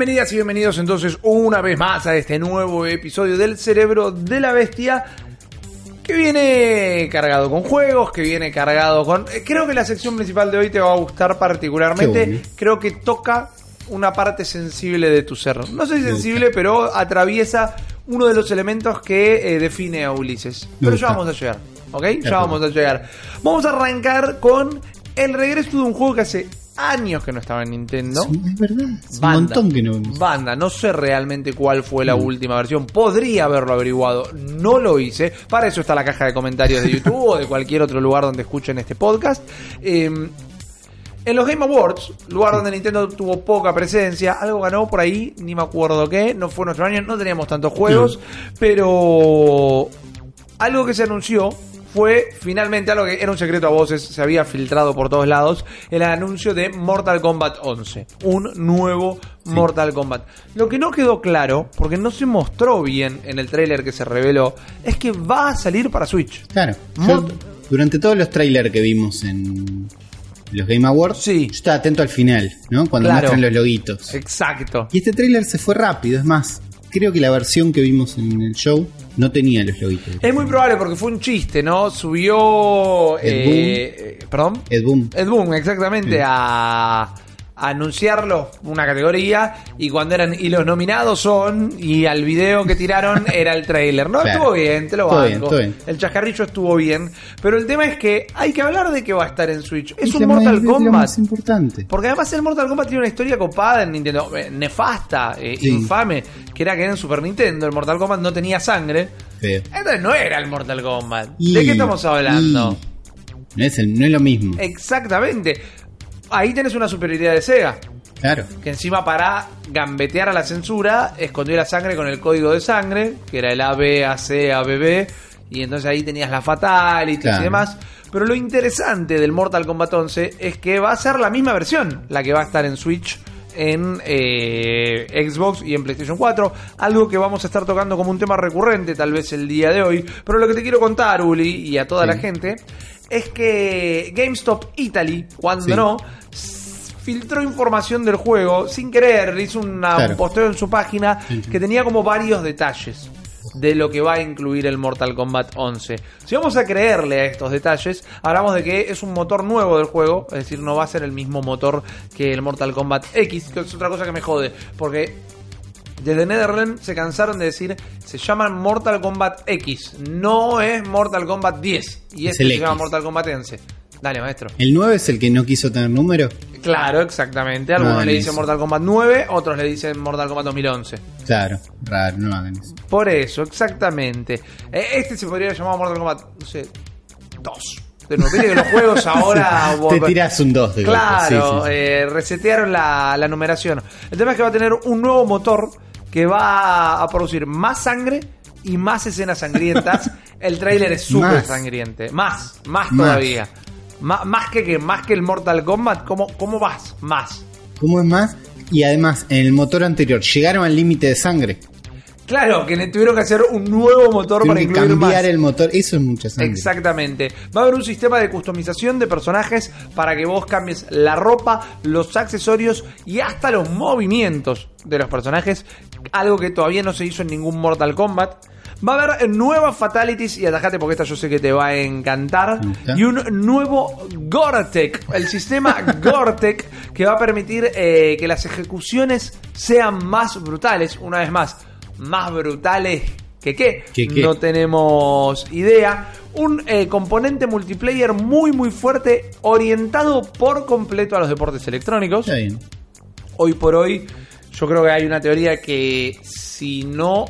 Bienvenidas y bienvenidos entonces una vez más a este nuevo episodio del Cerebro de la Bestia que viene cargado con juegos, que viene cargado con... eh, Creo que la sección principal de hoy te va a gustar particularmente. Creo que toca una parte sensible de tu ser. No Me sensible, pero atraviesa uno de los elementos que eh, define a Ulises. Pero ya vamos a llegar, ¿ok? Ya vamos a llegar. Vamos a arrancar con el regreso de un juego que hace años que no estaba en Nintendo. Sí, es verdad. Es un montón que no vemos. Banda, no sé realmente cuál fue la Mm. última versión. Podría haberlo averiguado, no lo hice. Para eso está la caja de comentarios de YouTube o de cualquier otro lugar donde escuchen este podcast. Eh, en los Game Awards, lugar donde Nintendo tuvo poca presencia, algo ganó por ahí, ni me acuerdo qué, no fue nuestro año, no teníamos tantos juegos, pero algo que se anunció fue finalmente algo que era un secreto a voces, se había filtrado por todos lados, el anuncio de Mortal Kombat 11, un nuevo Mortal Kombat. Lo que no quedó claro, porque no se mostró bien en el tráiler que se reveló, es que va a salir para Switch. Claro. Yo, durante todos los trailers que vimos en los Game Awards, Sí. yo estaba atento al final, ¿no? Cuando Claro. muestran los loguitos. Exacto. Y este trailer se fue rápido, es más, creo que la versión que vimos en el show no tenía los loguitos. Es muy probable porque fue un chiste, ¿no? Subió... Ed eh, eh, ¿Perdón? Ed Boon. Ed Boon, exactamente, Sí. a, anunciarlo una categoría y cuando eran y los nominados son y al video que tiraron era el trailer. No, Claro. estuvo bien, te lo banco. bien, estuvo bien. El chascarrillo estuvo bien, pero el tema es que hay que hablar de que va a estar en Switch. Es Es un Mortal más- es Kombat. más importante. Porque además el Mortal Kombat tiene una historia copada en Nintendo, eh, nefasta, eh, Sí. infame, que era que en Super Nintendo el Mortal Kombat no tenía sangre. Entonces no era el Mortal Kombat. Y- ¿De qué estamos hablando? y- No es, el- no es lo mismo. Exactamente. Ahí tenés una superioridad de Sega. Claro. Que encima para gambetear a la censura, escondió la sangre con el código de sangre, que era el AB, AC, ABB, y entonces ahí tenías la Fatality y demás. Pero lo interesante del Mortal Kombat 11 es que va a ser la misma versión, la que va a estar en Switch, en eh, Xbox y en PlayStation 4. Algo que vamos a estar tocando como un tema recurrente tal vez el día de hoy. Pero lo que te quiero contar, Uli, y a toda Sí. la gente, es que GameStop Italy, cuando Sí. filtró información del juego sin querer, hizo una- Claro. un posteo en su página que tenía como varios detalles. de lo que va a incluir el Mortal Kombat 11. Si vamos a creerle a estos detalles, hablamos de que es un motor nuevo del juego, es decir, no va a ser el mismo motor que el Mortal Kombat X, que es otra cosa que me jode, porque desde NetherRealm se cansaron de decir, se llaman Mortal Kombat X, no es Mortal Kombat 10, y Es este se llama. Mortal Kombat 11. Dale, maestro. ¿El 9 es el que no quiso tener número? Claro, exactamente. Algunos le dicen eso. Mortal Kombat 9, otros le dicen Mortal Kombat 2011. Claro, raro, no hagan eso. Por eso, exactamente. Eh, Este se podría llamar Mortal Kombat, no sé, 2. De nuevo, viste que los juegos ahora... Te tirás un 2 de Claro, sí, sí, sí. eh, resetearon la, la numeración. El tema es que va a tener un nuevo motor que va a producir más sangre y más escenas sangrientas. el tráiler es súper Más. sangriente. Más, más Más. todavía. Má- más que que más que el Mortal Kombat, ¿cómo, cómo vas? Más. ¿Cómo es más? Y además, en el motor anterior llegaron al límite de sangre. Claro, que le tuvieron que hacer un nuevo motor para incluir cambiar más. el motor. Eso es mucha sangre. Exactamente. Va a haber un sistema de customización de personajes para que vos cambies la ropa, los accesorios y hasta los movimientos de los personajes. Algo que todavía no se hizo en ningún Mortal Kombat. Va a haber nuevas fatalities y atajate porque esta yo sé que te va a encantar. Y un nuevo Goretec, el sistema Goretec que va a permitir eh, que las ejecuciones sean más brutales. Una vez más, más brutales que qué. No tenemos idea. Un eh, componente multiplayer muy muy fuerte, orientado por completo a los deportes electrónicos. Está bien. Hoy por hoy, yo creo que hay una teoría que si no,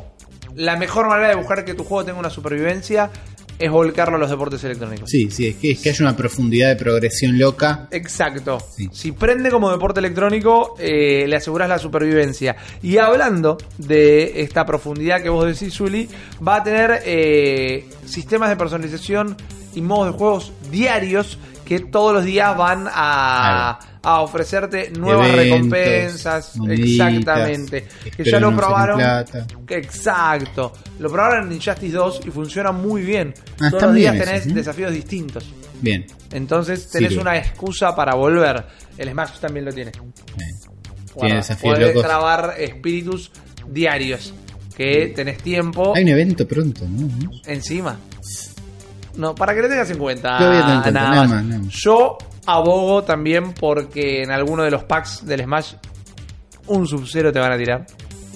la mejor manera de buscar que tu juego tenga una supervivencia es volcarlo a los deportes electrónicos. Sí, sí, es que, es que haya una profundidad de progresión loca. Exacto. Sí. Si prende como deporte electrónico, eh, le aseguras la supervivencia. Y hablando de esta profundidad que vos decís, Zuli, va a tener eh, sistemas de personalización y modos de juegos diarios que todos los días van a, a ofrecerte nuevas Eventos, recompensas. Exactamente. Que ya lo probaron. Exacto. Lo probaron en Injustice 2 y funciona muy bien. Ah, Todos los días tenés esos, ¿eh? desafíos distintos. Bien. Entonces tenés Sirve. una excusa para volver. El Smash también lo tiene. bien. Tiene desafíos podés locos. trabar espíritus diarios. Que tenés tiempo Hay un evento pronto, ¿no? encima. No, para que lo tengas en cuenta. Nada nada más, nada más. Yo abogo también porque en alguno de los packs del Smash un Sub-Zero te van a tirar.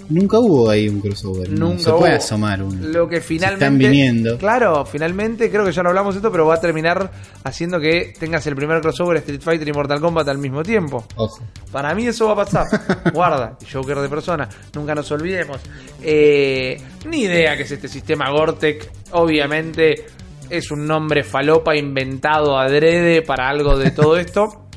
Nunca hubo ahí un crossover. ¿no? Nunca Se puede hubo. asomar uno. Lo que Se finalmente. están viniendo. Claro, finalmente creo que ya no hablamos de esto, pero va a terminar haciendo que tengas el primer crossover Street Fighter y Mortal Kombat al mismo tiempo. Ojo. Para mí eso va a pasar. Guarda, Joker de persona, nunca nos olvidemos. Eh, ni idea que es este sistema Gortec. Obviamente es un nombre falopa inventado adrede para algo de todo esto.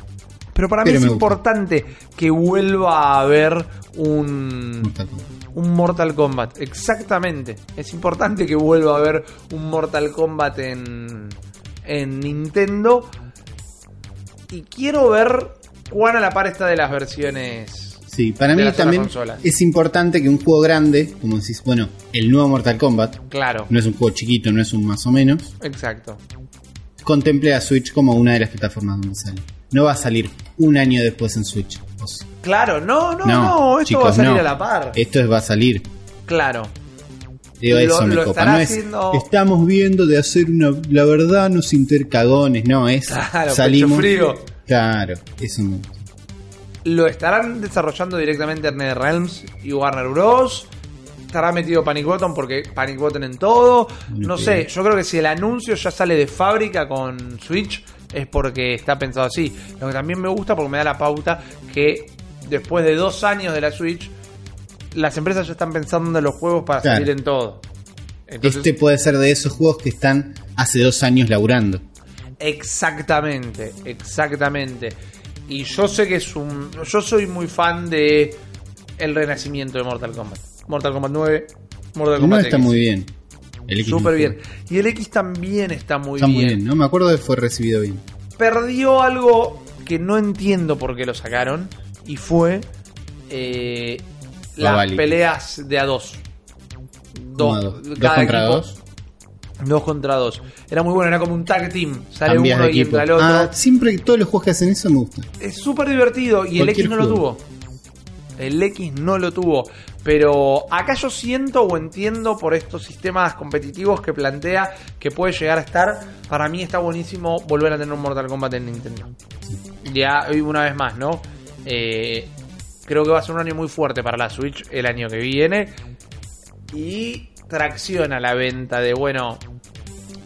Pero para mí Pero es gusta. importante que vuelva a haber un, Mortal Kombat. un Mortal Kombat. Exactamente. Es importante que vuelva a haber un Mortal Kombat en, en Nintendo. Y quiero ver cuán a la par está de las versiones. Sí, para mí también es importante que un juego grande, como decís, bueno, el nuevo Mortal Kombat, Claro. no es un juego chiquito, no es un más o menos, Exacto. contemple a Switch como una de las plataformas donde sale. No va a salir un año después en Switch. Claro, no, no, no, esto chicos, va a salir no. a la par. Esto es- va a salir. Claro. Digo, Lo- eso me lo copa. estará No es, haciendo- estamos viendo de hacer una. La verdad, nos intercagones. No, es. Claro, salimos. frío. Claro, eso me gusta. Lo estarán desarrollando directamente en NetherRealms y Warner Bros. Estará metido Panic Button porque Panic Button en todo. No sé, yo creo que si el anuncio ya sale de fábrica con Switch es porque está pensado así. Lo que también me gusta porque me da la pauta que después de dos años de la Switch, las empresas ya están pensando en los juegos para Claro. salir en todo. Entonces, este puede ser de esos juegos que están hace dos años laburando. Exactamente, exactamente. Y yo sé que es un. Yo soy muy fan de el renacimiento de Mortal Kombat. Mortal Kombat 9, Mortal Kombat está X. muy bien. El X Súper bien. Y el X también está muy Está bien. muy bien, ¿no? Me acuerdo de que fue recibido bien. Perdió algo que no entiendo por qué lo sacaron. Y fue eh, las peleas de a dos. ¿Cómo a dos? ¿Dos contra dos? Dos contra dos. Era muy bueno, era como un tag team. Sale Cambias uno y equipo. entra el otro. Ah, siempre todos los juegos que hacen eso me gustan. Es súper divertido y el X no lo tuvo. El X no lo tuvo. Pero acá yo siento o entiendo por estos sistemas competitivos que plantea que puede llegar a estar. Para mí está buenísimo volver a tener un Mortal Kombat en Nintendo. Ya una vez más, ¿no? Eh, creo que va a ser un año muy fuerte para la Switch el año que viene. Y tracciona la venta de, bueno,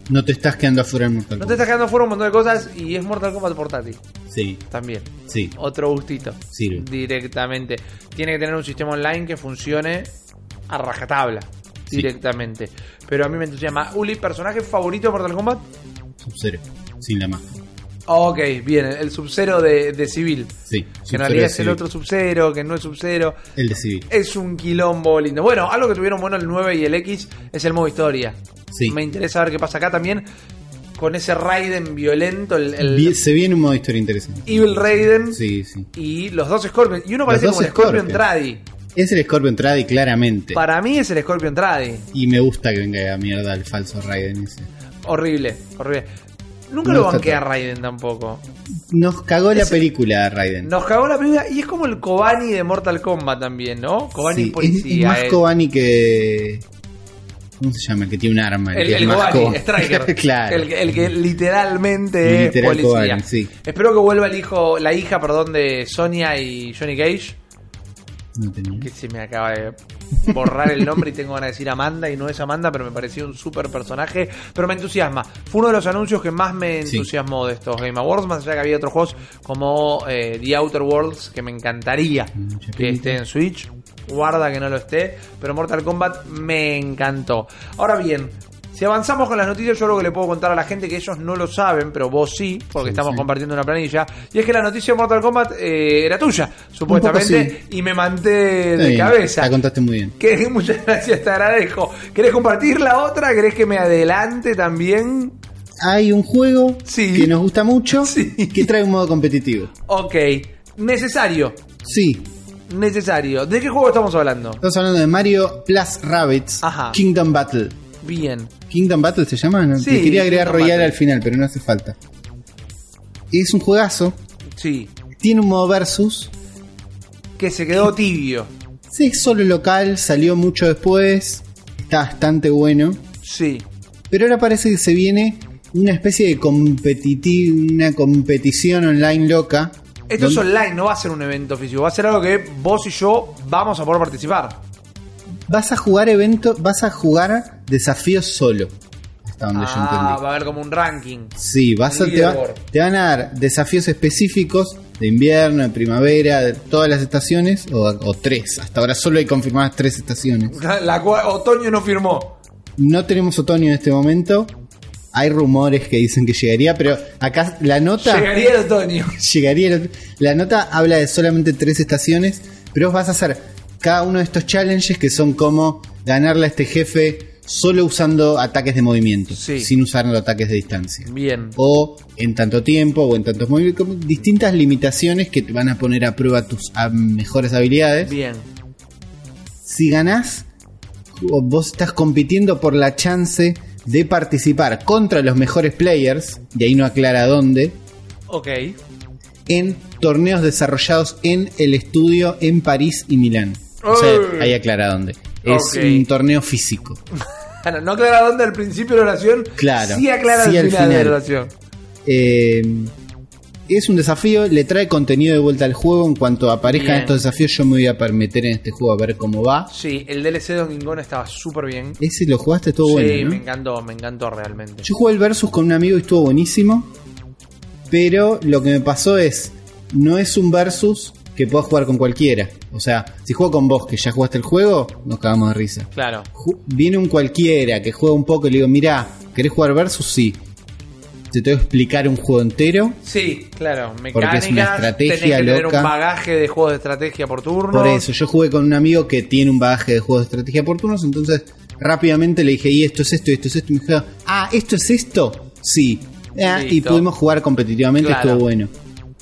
No te estás quedando afuera en Mortal no te Kombat. estás quedando fuera un montón de cosas y es Mortal Kombat portátil Sí, también. sí, Otro gustito. sirve. Directamente. Tiene que tener un sistema online que funcione a rajatabla. Sí. Directamente. Pero a mí me entusiasma. Uli, ¿personaje favorito de Mortal Kombat? Sub-Zero, sin la máscara. Ok, bien, el Sub-Zero de, de civil. Sí, Que en realidad es el otro Sub-Zero, que no es Sub-Zero. El de civil. Es un quilombo lindo. Bueno, algo que tuvieron bueno el 9 y el X es el modo historia. Sí. Me interesa ver qué pasa acá también. Con ese Raiden violento, el, Se viene un modo historia interesante. Evil Raiden Sí, sí. y los dos Scorpions. Y uno parece como el Scorpion Scorpion. Tradi. Es el Scorpion Tradi, claramente. Para mí es el Scorpion Tradi. Y me gusta que venga a mierda el falso Raiden ese. Horrible, horrible. Nunca lo banqué a. Raiden tampoco. Nos cagó la película Raiden. Nos cagó la película y es como el Kobani de Mortal Kombat también, ¿no? Kobani Sí, policía. es más. Kobani que. ¿Cómo se llama? El que tiene un arma. El, que es el Kobani. Striker. claro. El, que- el que literalmente Literal es policía. Kobani, sí. Espero que vuelva el hijo, la hija, perdón, de Sonia y Johnny Cage. No tenía. Que se me acaba de borrar el nombre y tengo ganas de decir Amanda y no es Amanda, pero me pareció un súper personaje. Pero me entusiasma. Fue uno de los anuncios que más me Sí. entusiasmó de estos Game Awards, más allá que había otros juegos como eh, The Outer Worlds que me encantaría Mucha que esté en Switch. Guarda que no lo esté, pero Mortal Kombat me encantó. Ahora bien, si avanzamos con las noticias, yo lo que le puedo contar a la gente que ellos no lo saben, pero vos sí, porque Sí, estamos sí. compartiendo una planilla. Y es que la noticia de Mortal Kombat eh, era tuya, supuestamente, y me manté de cabeza. La contaste muy bien. Que muchas gracias, te agradezco. ¿Querés compartir la otra? ¿Querés que me adelante también? Hay un juego Sí. que nos gusta mucho Sí. que trae un modo competitivo. Ok, necesario, Sí, necesario. ¿De qué juego estamos hablando? estamos hablando de Mario Plus Rabbits Ajá. Kingdom Battle. Bien. Kingdom Battle se llama, ¿no? Sí, Te quería agregar Kingdom Royal Battle. al final, pero no hace falta. Es un juegazo. Sí, Tiene un modo versus. que se quedó tibio. Sí, es solo local, salió mucho después. Está bastante bueno. Sí. Pero ahora parece que se viene una especie de competiti- una competición online loca. Esto es online, no va a ser un evento físico, va a ser algo que vos y yo vamos a poder participar. Vas a jugar evento, vas a jugar desafíos solo. Hasta donde yo Ah, entendí. va a haber como un ranking. Sí, vas a, te, va- Leaderboard. te van a dar desafíos específicos de invierno, de primavera, de todas las estaciones, o, o tres. Hasta ahora solo hay confirmadas tres estaciones. La Otoño no firmó. No tenemos otoño en este momento. Hay rumores que dicen que llegaría, pero acá la nota Llegaría el otoño. llegaría. el- La nota habla de solamente tres estaciones, pero vas a hacer cada uno de estos challenges que son como ganarle a este jefe solo usando ataques de movimiento, Sí. sin usar los ataques de distancia. Bien. O en tanto tiempo, o en tantos movimientos, distintas limitaciones que te van a poner a prueba tus mejores habilidades. Bien. Si ganás, vos estás compitiendo por la chance de participar contra los mejores players, y ahí no aclara dónde, Ok. en torneos desarrollados en el estudio en París y Milán. O sea, ahí aclara dónde. Es un torneo físico. Bueno, no aclara dónde al principio de la oración. Claro. Sí aclara Sí al al final, de la oración. Eh, es un desafío, le trae contenido de vuelta al juego. En cuanto aparezcan estos desafíos, yo me voy a meter en este juego a ver cómo va. Sí, el DLC de Donkey Kong estaba súper bien. Ese lo jugaste sí, bueno, ¿no? me encantó, me encantó realmente. Yo jugué el Versus con un amigo y estuvo buenísimo. Pero lo que me pasó es. No es un Versus que puedas jugar con cualquiera. O sea, si juego con vos que ya jugaste el juego, nos cagamos de risa. Claro. Ju- Viene un cualquiera que juega un poco y le digo, mirá, ¿querés jugar Versus? Sí. Te tengo que explicar un juego entero. Sí, claro. Porque Mecánicas, es una estrategia tenés que tener loca. un bagaje de juegos de estrategia por turno. Por eso, yo jugué con un amigo que tiene un bagaje de juegos de estrategia por turnos, entonces rápidamente le dije, y esto es esto, y esto es esto, y me dijo, ah, ¿esto es esto? Sí. Ah, y pudimos jugar competitivamente, Claro. estuvo bueno.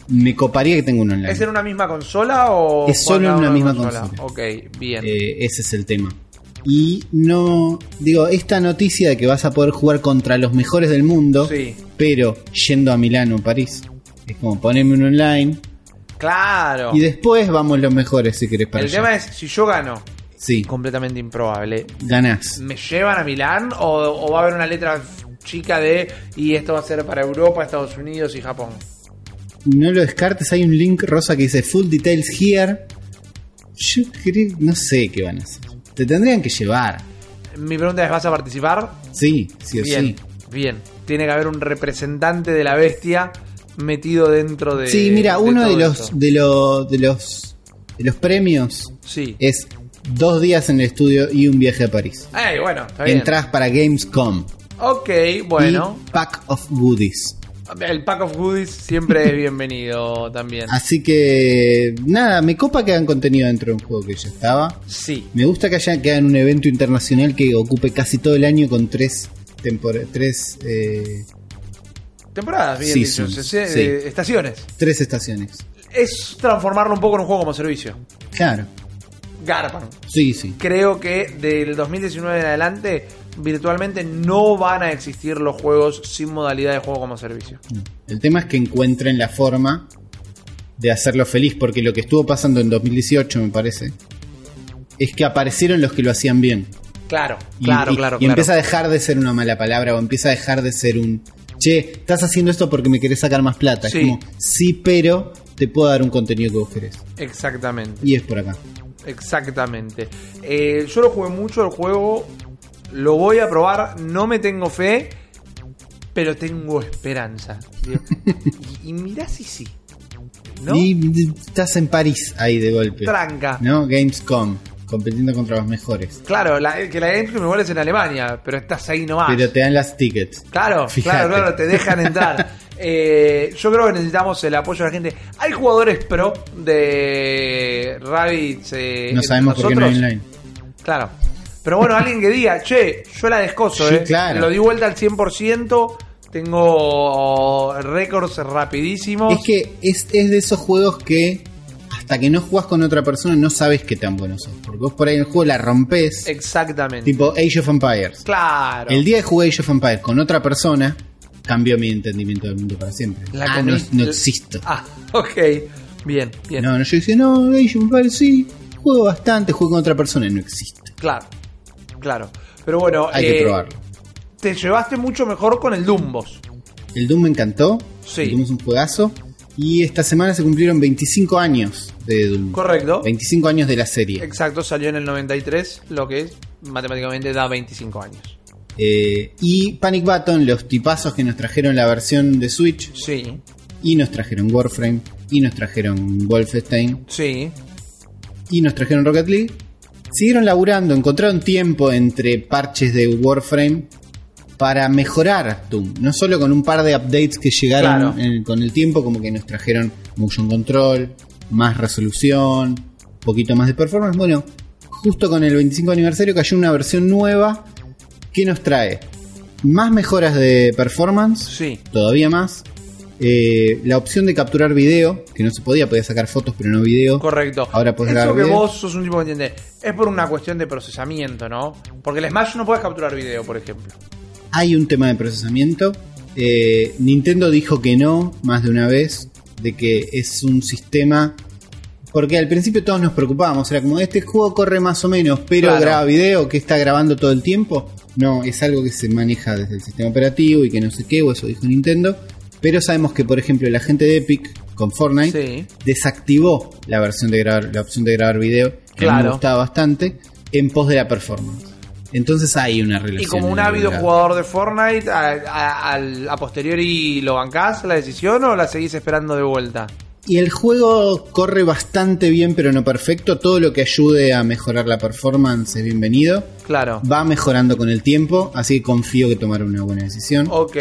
Me coparía que tenga uno online. ¿Es en una misma consola o.? Es solo en una uno misma consola? consola. Ok, bien. Eh, ese es el tema. Y no, digo, esta noticia de que vas a poder jugar contra los mejores del mundo, Sí. pero yendo a Milano o París, es como ponerme un online, Claro. Y después vamos los mejores si querés para El allá. tema es, si yo gano, Sí, completamente improbable, ganás. ¿me llevan a Milán o, o va a haber una letra chica de y esto va a ser para Europa, Estados Unidos y Japón? No lo descartes, hay un link rosa que dice Full Details Here. Yo creo, no sé qué van a hacer. Te tendrían que llevar. Mi pregunta es, ¿vas a participar? Sí, sí o Bien, sí. bien. Tiene que haber un representante de la bestia metido dentro de Sí, mira, uno de los, esto. de, lo- de los de los premios Sí. es dos días en el estudio y un viaje a París. Ey, bueno. Entrás para Gamescom. Ok, bueno. Y pack of goodies. El pack of goodies siempre es bienvenido también. Así que nada, me copa que hagan contenido dentro de un juego que ya estaba. Sí. Me gusta que haya que hagan un evento internacional que ocupe casi todo el año con tres tempor- tres eh, Temporadas, bien dicho. Se- sí. eh, Estaciones. tres estaciones. Es transformarlo un poco en un juego como servicio. Claro. Garpan. Sí, sí. Creo que del 2019 en adelante, virtualmente no van a existir los juegos sin modalidad de juego como servicio. El tema es que encuentren la forma de hacerlo feliz, porque lo que estuvo pasando en 2018, me parece, es que aparecieron los que lo hacían bien. Claro, Y, claro, y- claro. y claro. empieza a dejar de ser una mala palabra o empieza a dejar de ser un, che, estás haciendo esto porque me querés sacar más plata. Sí. Es como, sí, pero te puedo dar un contenido que vos querés. Exactamente. Y es por acá. Exactamente. Eh, yo lo jugué mucho el juego. Lo voy a probar. No me tengo fe. Pero tengo esperanza. Y, y mirá si sí. ¿No? Y estás en París ahí de golpe. Tranca. ¿No? Gamescom, compitiendo contra los mejores. Claro, la- que la Gamescom igual es en Alemania. Pero estás ahí nomás. Pero te dan las tickets. Claro, Fíjate. claro, claro, te dejan entrar. Eh, yo creo que necesitamos el apoyo de la gente. Hay jugadores pro de Rabbids. eh, No sabemos por qué no hay online. Claro. Pero bueno, alguien que diga, che, yo la descoso, Sí, eh. claro. Lo di vuelta al 100%. Tengo récords rapidísimos. Es que es, es de esos juegos que hasta que no jugás con otra persona no sabes qué tan buenos son. Porque vos por ahí en el juego la rompes. Exactamente. Tipo Age of Empires. claro. El día que jugué Age of Empires con otra persona, cambió mi entendimiento del mundo para siempre. La ah, no, no existo. Ah, ok. Bien, bien. No, no, yo decía, no, Age of Empires sí, juego bastante, juego con otra persona, no existe. Claro. Claro. Pero bueno, Hay eh, que probarlo. te llevaste mucho mejor con el Dumbos. El Doom me encantó. Sí. El Doom es un juegazo. Y esta semana se cumplieron 25 años de Doom. Correcto. 25 años de la serie. Exacto, salió en el 93, lo que es matemáticamente da 25 años. Eh, y Panic Button, los tipazos que nos trajeron la versión de Switch. Sí, Y nos trajeron Warframe. Y nos trajeron Wolfenstein. sí, Y nos trajeron Rocket League. Siguieron laburando, encontraron tiempo entre parches de Warframe para mejorar Doom. No solo con un par de updates que llegaron Claro. en- con el tiempo, como que nos trajeron motion control, más resolución, un poquito más de performance. Bueno, justo con el 25 aniversario cayó una versión nueva que nos trae más mejoras de performance, sí. todavía más. eh, la opción de capturar video, que no se podía, podía sacar fotos pero no video. Correcto. Ahora puedes Eso que video. vos sos un tipo que entiende. Es por una cuestión de procesamiento, ¿no? Porque el Smash no puedes capturar video, por ejemplo. Hay un tema de procesamiento. Eh, Nintendo dijo que no más de una vez, de que es un sistema... Porque al principio todos nos preocupábamos, era como, este juego corre más o menos, pero Claro. graba video, que está grabando todo el tiempo. No, es algo que se maneja desde el sistema operativo y que no sé qué, o eso dijo Nintendo. Pero sabemos que, por ejemplo, la gente de Epic con Fortnite Sí. desactivó la versión de grabar, la opción de grabar video, que mí me Claro. gustaba bastante, en pos de la performance. Entonces hay una relación. Y como un ávido jugador de Fortnite, a, a- al- a posteriori lo bancás la decisión o la seguís esperando de vuelta? Y el juego corre bastante bien, pero no perfecto. Todo lo que ayude a mejorar la performance es bienvenido. Claro. Va mejorando con el tiempo, así que confío que tomará una buena decisión. Ok.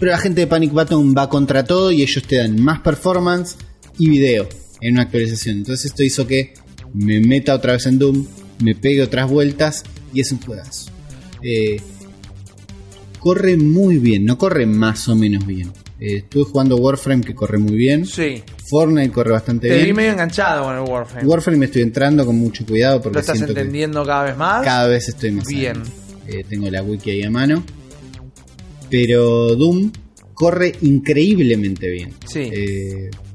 Pero la gente de Panic Button va contra todo y ellos te dan más performance y video en una actualización. Entonces esto hizo que me meta otra vez en Doom, me pegue otras vueltas y es un juegazo. Eh, corre muy bien, no corre más o menos bien. Eh, estuve jugando Warframe que corre muy bien. Sí. Fortnite corre bastante Te vi bien. medio enganchado con el Warframe. Warframe me estoy entrando con mucho cuidado porque ¿Lo estás siento que entendiendo cada vez más? cada vez estoy más Bien. Eh, tengo la wiki ahí a mano. Pero Doom corre increíblemente bien. Sí.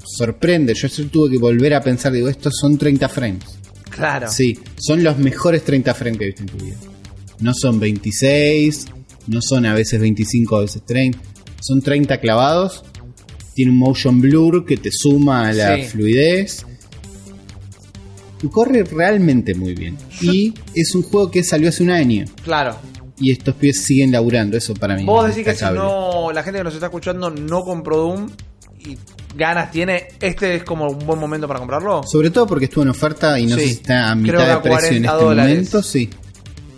Sorprende. Yo tuve que volver a pensar, digo, estos son 30 frames. Claro. Sí, son los mejores 30 frames que he visto en tu vida. No son 26, no son a veces 25, a veces 30. Son 30 clavados. Tiene un motion blur que te suma a la Sí. fluidez. Y corre realmente muy bien. Y es un juego que salió hace un año. Claro. Y estos pies siguen laburando. Eso para mí. Vos decís que si no, la gente que nos está escuchando no compró Doom y ganas tiene, este es como un buen momento para comprarlo. Sobre todo porque estuvo en oferta y no Sí. sé si está a mitad de precio en 40 este dólares. momento. Sí.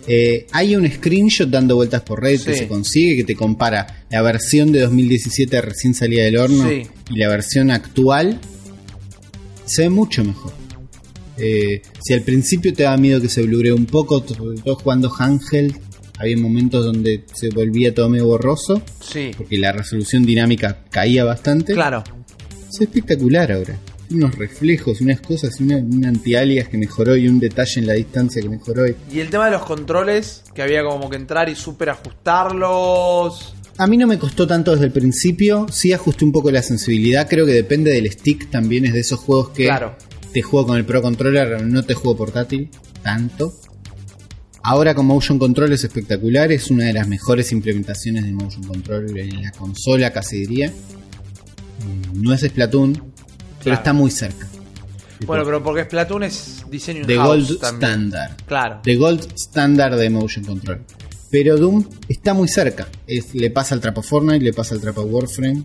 Eh, hay un screenshot dando vueltas por Reddit que se consigue que te compara la versión de 2017 recién salida del horno Sí. y la versión actual. Se ve mucho mejor. Eh, si al principio te daba miedo que se bluree un poco, sobre todo jugando handheld, había momentos donde se volvía todo medio borroso Sí. porque la resolución dinámica caía bastante. Claro. Es espectacular ahora. Unos reflejos, unas cosas, una, un anti-alias que mejoró y un detalle en la distancia que mejoró. y- Y el tema de los controles, que había como que entrar y super ajustarlos. A mí no me costó tanto desde el principio. Sí ajusté un poco la sensibilidad. Creo que depende del stick también. Es de esos juegos que Claro. te juego con el Pro Controller, no te juego portátil tanto. Ahora con Motion Control es espectacular. Es una de las mejores implementaciones de Motion Control en la consola, casi diría. Mm, No es Splatoon, pero está muy cerca. Bueno, pero porque Splatoon es diseño De Gold también. Standard. Claro. de Gold Standard de Motion Control. Pero Doom está muy cerca. Es- le pasa al trapo Fortnite, le pasa al trapo Warframe,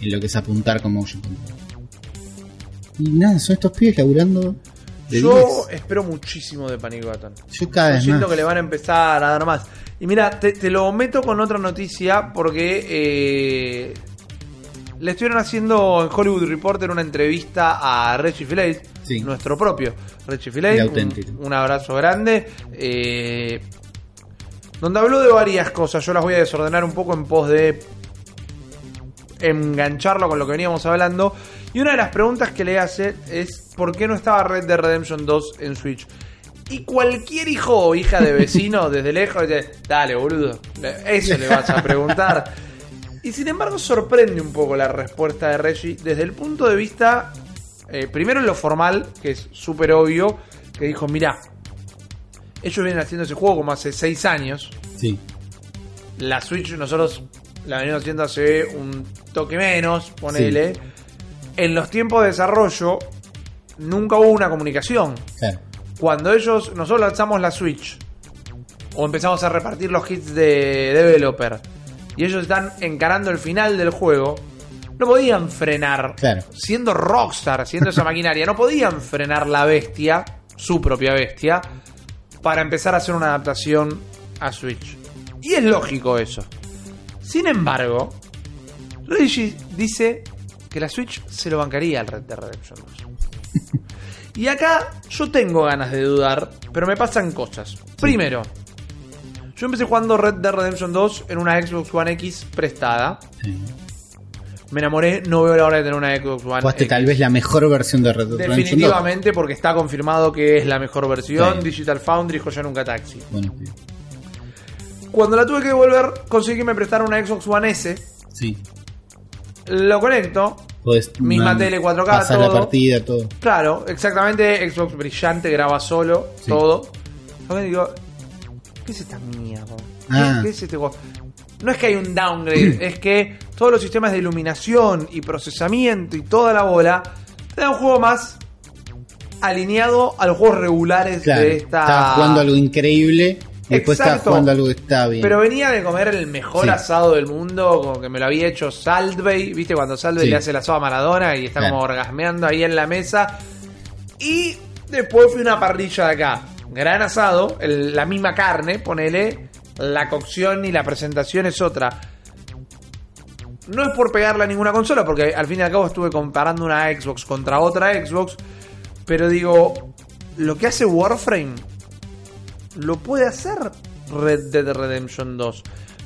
en lo que es apuntar con Motion Control. Y nada, son estos pibes laburando de Yo 10. espero muchísimo de Panic Button. Yo cada vez siento más. que le van a empezar a dar más. Y mira, te, te lo meto con otra noticia porque eh, le estuvieron haciendo en Hollywood Reporter una entrevista a Reggie Fils, Sí. nuestro propio Reggie auténtico. Un, un abrazo grande. eh, donde habló de varias cosas. Yo las voy a desordenar un poco en pos de engancharlo con lo que veníamos hablando. Y una de las preguntas que le hace es ¿por qué no estaba Red Dead Redemption 2 en Switch? Y cualquier hijo o hija de vecino desde lejos dice, dale boludo, eso le vas a preguntar. Y sin embargo sorprende un poco la respuesta de Reggie desde el punto de vista, eh, primero en lo formal, que es súper obvio, que dijo, mira, ellos vienen haciendo ese juego como hace 6 años, Sí. la Switch nosotros la venimos haciendo hace un toque menos, ponele. En los tiempos de desarrollo nunca hubo una comunicación. Claro. Cuando ellos, nosotros lanzamos la Switch o empezamos a repartir los hits de developer y ellos están encarando el final del juego, no podían frenar. Claro. Siendo Rockstar, siendo esa maquinaria, no podían frenar la bestia, su propia bestia, para empezar a hacer una adaptación a Switch. Y es lógico eso. Sin embargo, Reggie dice que la Switch se lo bancaría al Red Dead Redemption 2. Y acá yo tengo ganas de dudar, pero me pasan cosas. Primero, yo empecé jugando Red Dead Redemption 2 en una Xbox One X prestada. Sí. Me enamoré, no veo la hora de tener una Xbox One Jugaste X. tal vez la mejor versión de Red Dead Redemption 2. Definitivamente, porque está confirmado que es la mejor versión. Sí. Digital Foundry, joya nunca taxi. Bueno, sí. Cuando la tuve que devolver, conseguí que me prestaran una Xbox One S. sí. Lo conecto. Podés, Misma man, tele 4K, pasar la todo. partida, todo. Claro, exactamente. Xbox brillante, graba solo, Sí. todo. Digo, ¿qué es esta mierda? ¿Qué, Ah. qué es este juego? No es que hay un downgrade, es que todos los sistemas de iluminación y procesamiento y toda la bola te da un juego más alineado a los juegos regulares Claro. de esta. Estaba jugando algo increíble. Y Después estaba Exacto. jugando algo que está bien. Pero venía de comer el mejor Sí. asado del mundo, como que me lo había hecho Salvey, ¿viste? Cuando Salvey Sí. le hace el asado a Maradona y está Claro. como orgasmeando ahí en la mesa. Y después fui una parrilla de acá. Gran asado, el- la misma carne, ponele. La cocción y la presentación es otra. No es por pegarle a ninguna consola, porque al fin y al cabo estuve comparando una Xbox contra otra Xbox. Pero digo, lo que hace Warframe lo puede hacer Red Dead Redemption 2.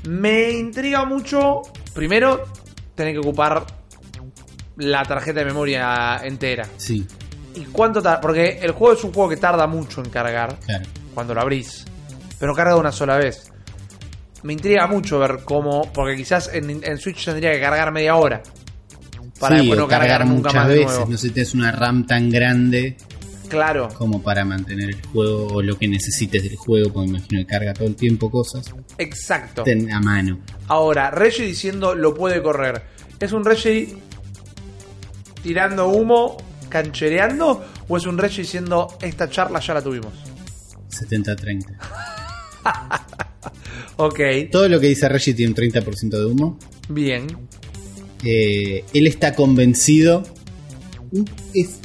Me intriga mucho, primero, tener que ocupar la tarjeta de memoria entera. Sí, ¿Y cuánto tarda? Porque el juego es un juego que tarda mucho en cargar claro. cuando lo abrís, pero carga una sola vez. Me intriga mucho ver cómo, porque quizás en, en Switch tendría que cargar media hora. para sí, después no cargar cargar nunca muchas más de veces. nuevo. No sé si tienes una RAM tan grande Claro. como para mantener el juego o lo que necesites del juego, porque me imagino que carga todo el tiempo cosas Exacto. ten a mano. Ahora, Reggie diciendo lo puede correr. ¿Es un Reggie tirando humo, canchereando? ¿O es un Reggie diciendo esta charla ya la tuvimos? 70-30. Ok, Todo lo que dice Reggie tiene un 30% de humo. bien. Eh, él está convencido. Es-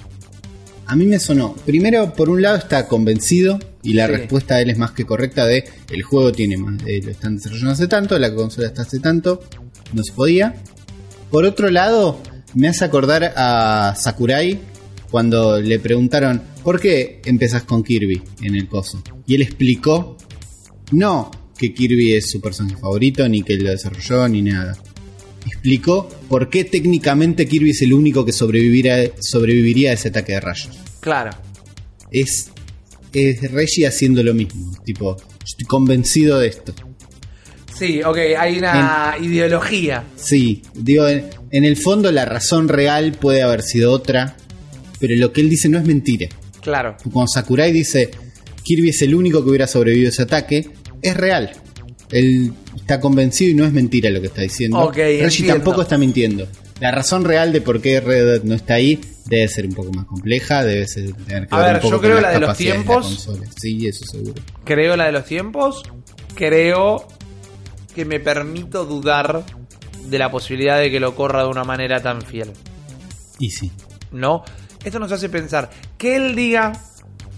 a mí me sonó. Primero, por un lado, está convencido. Y la Sí. respuesta de él es más que correcta de el juego tiene más, eh, lo están desarrollando hace tanto, la consola está hace tanto, no se podía. Por otro lado, me hace acordar a Sakurai cuando le preguntaron ¿por qué empezás con Kirby en el coso? Y él explicó no que Kirby es su personaje favorito, ni que él lo desarrolló, ni nada. Explicó por qué técnicamente Kirby es el único que sobreviviría, sobreviviría a ese ataque de rayos. Claro. Es, es Reggie haciendo lo mismo. Tipo, estoy convencido de esto. Sí, ok, hay una ideología. Sí, digo, en, en el fondo la razón real puede haber sido otra, pero lo que él dice no es mentira. Claro. Cuando Sakurai dice Kirby es el único que hubiera sobrevivido a ese ataque, es real. Él está convencido y no es mentira lo que está diciendo. Ok, Reggie entiendo. tampoco está mintiendo. La razón real de por qué Red Dead no está ahí debe ser un poco más compleja, debe ser, tener que A ver, ver, un poco yo con creo las la de los tiempos. Sí, eso seguro. Creo la de los tiempos. Creo que me permito dudar de la posibilidad de que lo corra de una manera tan fiel. Y sí. ¿no? Esto nos hace pensar que él diga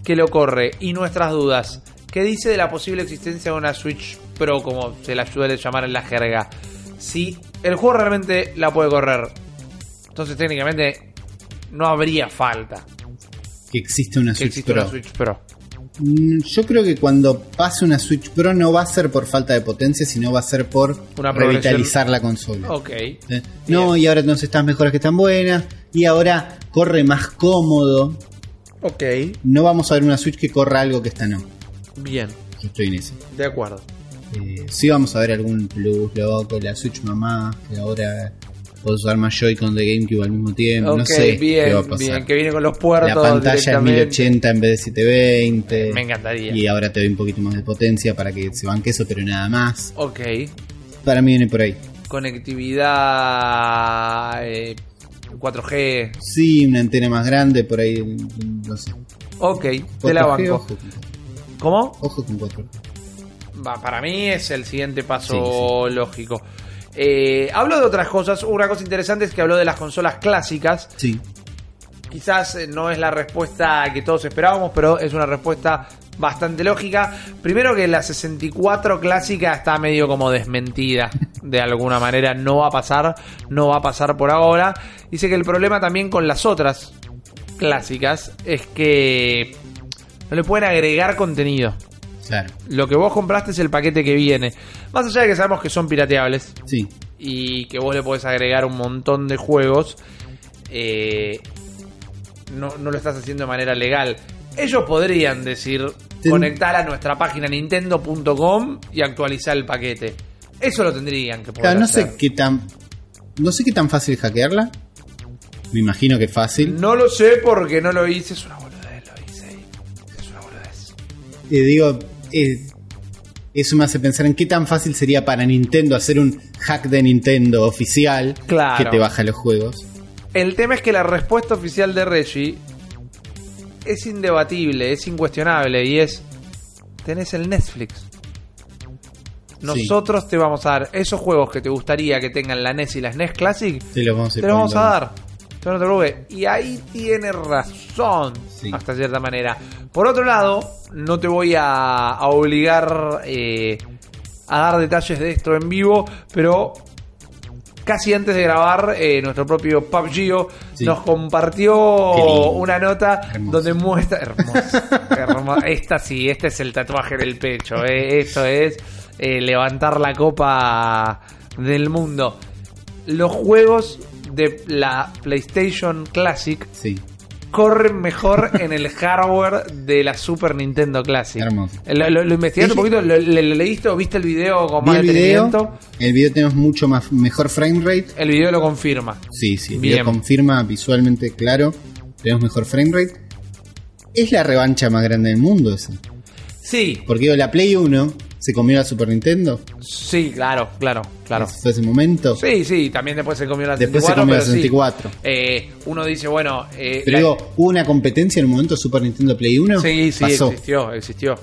que lo corre y nuestras dudas. ¿Qué dice de la posible existencia de una Switch Pro, como se la suele llamar en la jerga? Si el juego realmente la puede correr, entonces técnicamente no habría falta Que existe una que Switch Pro. una Switch Pro. Mm, Yo creo que cuando pase una Switch Pro no va a ser por falta de potencia, sino va a ser por Una revitalizar la consola. Ok. ¿Eh? No, y ahora entonces están mejores que están buenas. Y ahora corre más cómodo. Ok. No vamos a ver una Switch que corra algo que esta no. Bien. Yo estoy en eso. De acuerdo. Eh, sí vamos a ver algún plus loco, la Switch mamá, que ahora puedo usar más Joy-Con de GameCube al mismo tiempo. No sé bien, qué va a pasar. bien. Que viene con los puertos la pantalla es directamente. 1080 en vez de 720. Me encantaría. Y ahora te doy un poquito más de potencia para que se banque eso, pero nada más. Ok. Para mí viene por ahí. Conectividad eh, 4G. Sí, una antena más grande, por ahí, no sé. Ok, te la 4G, banco. Ojo, ¿Cómo? ojo con 4G. Para mí es el siguiente paso Sí, lógico. Eh, habló de otras cosas. Una cosa interesante es que habló de las consolas clásicas. Sí, Quizás eh, no es la respuesta que todos esperábamos, pero es una respuesta bastante lógica. Primero que la 64 clásica está medio como desmentida. De alguna manera no va a pasar, no va a pasar por ahora. Dice que el problema también con las otras clásicas es que no le pueden agregar contenido. Claro. Lo que vos compraste es el paquete que viene. Más allá de que sabemos que son pirateables Sí, y que vos le podés agregar un montón de juegos, eh, no, no lo estás haciendo de manera legal. Ellos podrían decir, Ten- conectar a nuestra página nintendo.com y actualizar el paquete. Eso lo tendrían que poder Claro, no hacer. sé qué tan. No sé qué tan fácil es hackearla. Me imagino que fácil. No lo sé porque no lo hice. Es una boludez, lo hice. y Es una boludez. Eh, digo, eh, eso me hace pensar en qué tan fácil sería para Nintendo hacer un hack de Nintendo oficial Claro. que te baja los juegos. El tema es que la respuesta oficial de Reggie es indebatible, es incuestionable y es tenés el Netflix. Nosotros te vamos a dar esos juegos que te gustaría que tengan la NES y la SNES Classic, Te los vamos a, ir te los vamos a poniendo. dar. Tú no te preocupes. Y ahí tiene razón, Sí. hasta cierta manera. Por otro lado, no te voy a, a obligar eh, a dar detalles de esto en vivo, pero casi antes de grabar, eh, nuestro propio PUBG Sí. nos compartió lindo. una nota Hermoso. donde muestra. Hermoso, hermo- Esta sí, este es el tatuaje en el pecho. eh, Esto es eh, levantar la copa del mundo. Los juegos de la PlayStation Classic Sí. corren mejor en el hardware de la Super Nintendo Classic. Hermoso. Lo, lo- lo investigaste un poquito, lo, le- le- leíste o viste el video con más detenimiento. el video tenemos mucho más mejor frame rate. El video lo confirma. Sí, sí, el Bien. video confirma visualmente claro. Tenemos mejor frame rate. Es la revancha más grande del mundo esa. Sí, Porque digo, la Play 1 se comió la Super Nintendo. sí, claro, claro, claro. Fue ese momento. Sí, sí, también después se comió la Después se 64, comió la pero sí. 64. Eh, uno dice, bueno, eh, Pero la- digo, ¿hubo una competencia en el momento Super Nintendo Play 1? sí, sí, Pasó. existió, existió.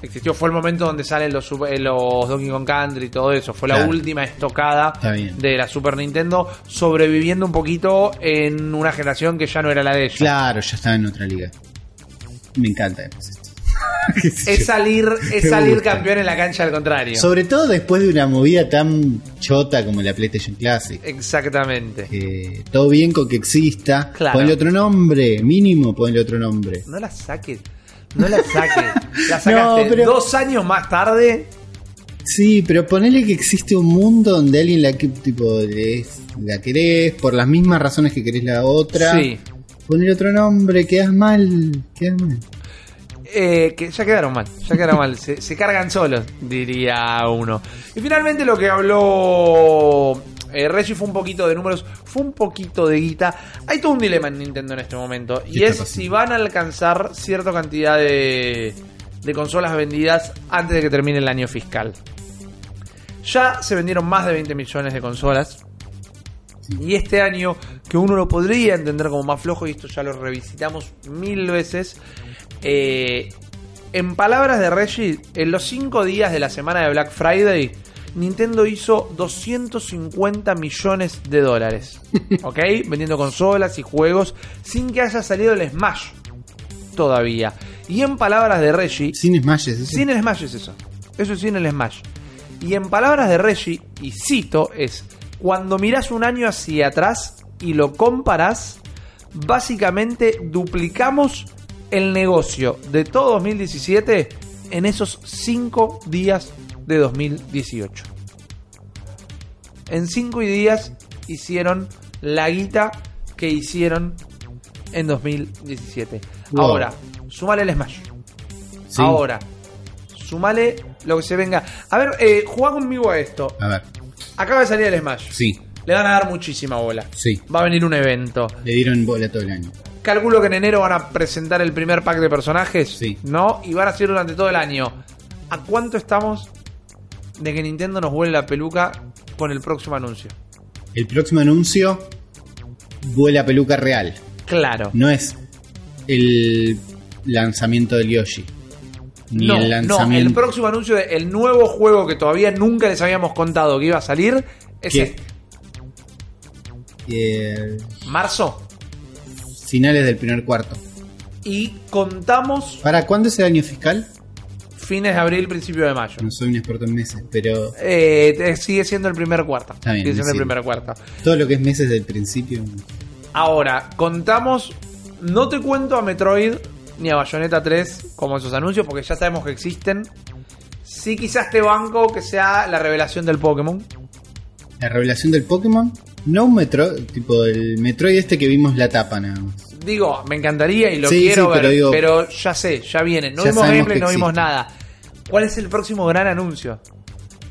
Existió, fue el momento donde salen los, eh, los Donkey Kong Country y todo eso. Fue la última estocada de la Super Nintendo, sobreviviendo un poquito en una generación que ya no era la de ella. Claro, ya estaba en otra liga. Me encanta además esto. Es salir, es salir campeón en la cancha al contrario. Sobre todo después de una movida tan chota como la PlayStation Classic. Exactamente. Todo bien con que exista. Claro. Ponle otro nombre, mínimo ponle otro nombre. No la saques. No la saques. La sacaste No, pero- dos años más tarde. Sí, pero ponele que existe un mundo donde alguien la que tipo es- la querés por las mismas razones que querés la otra. Sí. Ponle otro nombre, quedas mal, quedas mal. Eh, que ya quedaron mal, ya quedaron mal, se, se cargan solos, diría uno. Y finalmente lo que habló eh, Reggie fue un poquito de números, fue un poquito de guita. Hay todo un dilema en Nintendo en este momento, y ¿Qué está es si van a alcanzar cierta cantidad de, de consolas vendidas antes de que termine el año fiscal. Ya se vendieron más de 20 millones de consolas. Y este año, que uno lo podría entender como más flojo, y esto ya lo revisitamos mil veces, eh, en palabras de Reggie, en los 5 días de la semana de Black Friday, Nintendo hizo 250 millones de dólares. ¿Ok? Vendiendo consolas y juegos sin que haya salido el Smash todavía. Y en palabras de Reggie, Sin smashes, ¿sí? sin el Smash es eso. Eso es sin el Smash. Y en palabras de Reggie, y cito, es cuando miras un año hacia atrás y lo comparas, básicamente duplicamos el negocio de todo 2017 en esos 5 días de 2018. En 5 días hicieron la guita que hicieron en 2017. Wow. Ahora, sumale el Smash. Sí. Ahora, sumale lo que se venga. A ver, eh, jugá conmigo a esto. A ver, Acaba de salir el Smash. sí, Le van a dar muchísima bola. sí. Va a venir un evento. Le dieron bola todo el año. Calculo que en enero van a presentar el primer pack de personajes. Sí. ¿No? Y van a ser durante todo el año. ¿A cuánto estamos de que Nintendo nos vuelve la peluca con el próximo anuncio? El próximo anuncio vuela peluca real. Claro. No es el lanzamiento del Yoshi. Ni no, el no, lanzamiento. el próximo anuncio del nuevo juego que todavía nunca les habíamos contado que iba a salir es ¿Qué? este. Eh, marzo. Finales del primer cuarto. Y contamos ¿Para cuándo es el año fiscal? fines de abril, principio de mayo. No soy un experto en meses, pero Eh, sigue siendo el primer cuarto. Está bien, sigue siendo el primer cuarto. todo lo que es meses del principio. Ahora, contamos. No te cuento a Metroid ni a Bayonetta 3 como esos anuncios, porque ya sabemos que existen. Sí, quizás te banco que sea la revelación del Pokémon. La revelación del Pokémon. No un Metroid, tipo el Metroid este que vimos la tapa nada más. Digo, me encantaría y lo Sí, quiero sí, ver, pero ya sé, ya viene. No Ya vimos gameplay, no vimos nada. ¿Cuál es el próximo gran anuncio?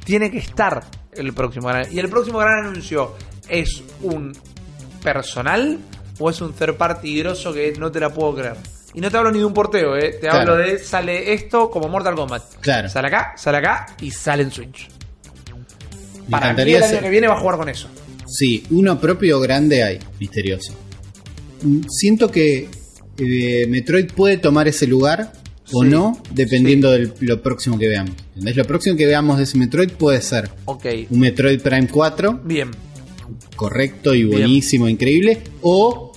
Tiene que estar el próximo gran Y el próximo gran anuncio es un personal o es un third party grosso que no te la puedo creer. Y no te hablo ni de un porteo, ¿eh? te Claro. hablo de sale esto como Mortal Kombat. Claro. Sale acá, sale acá y sale en Switch. Me Para mí el año ser- que viene va a jugar con eso. Sí, uno propio grande hay, misterioso. Mm, Siento que eh, Metroid puede tomar ese lugar o Sí, no, dependiendo de lo próximo que veamos. ¿Entendés? Lo próximo que veamos de ese Metroid puede ser un Metroid Prime 4, Bien. correcto y Bien. buenísimo, increíble, o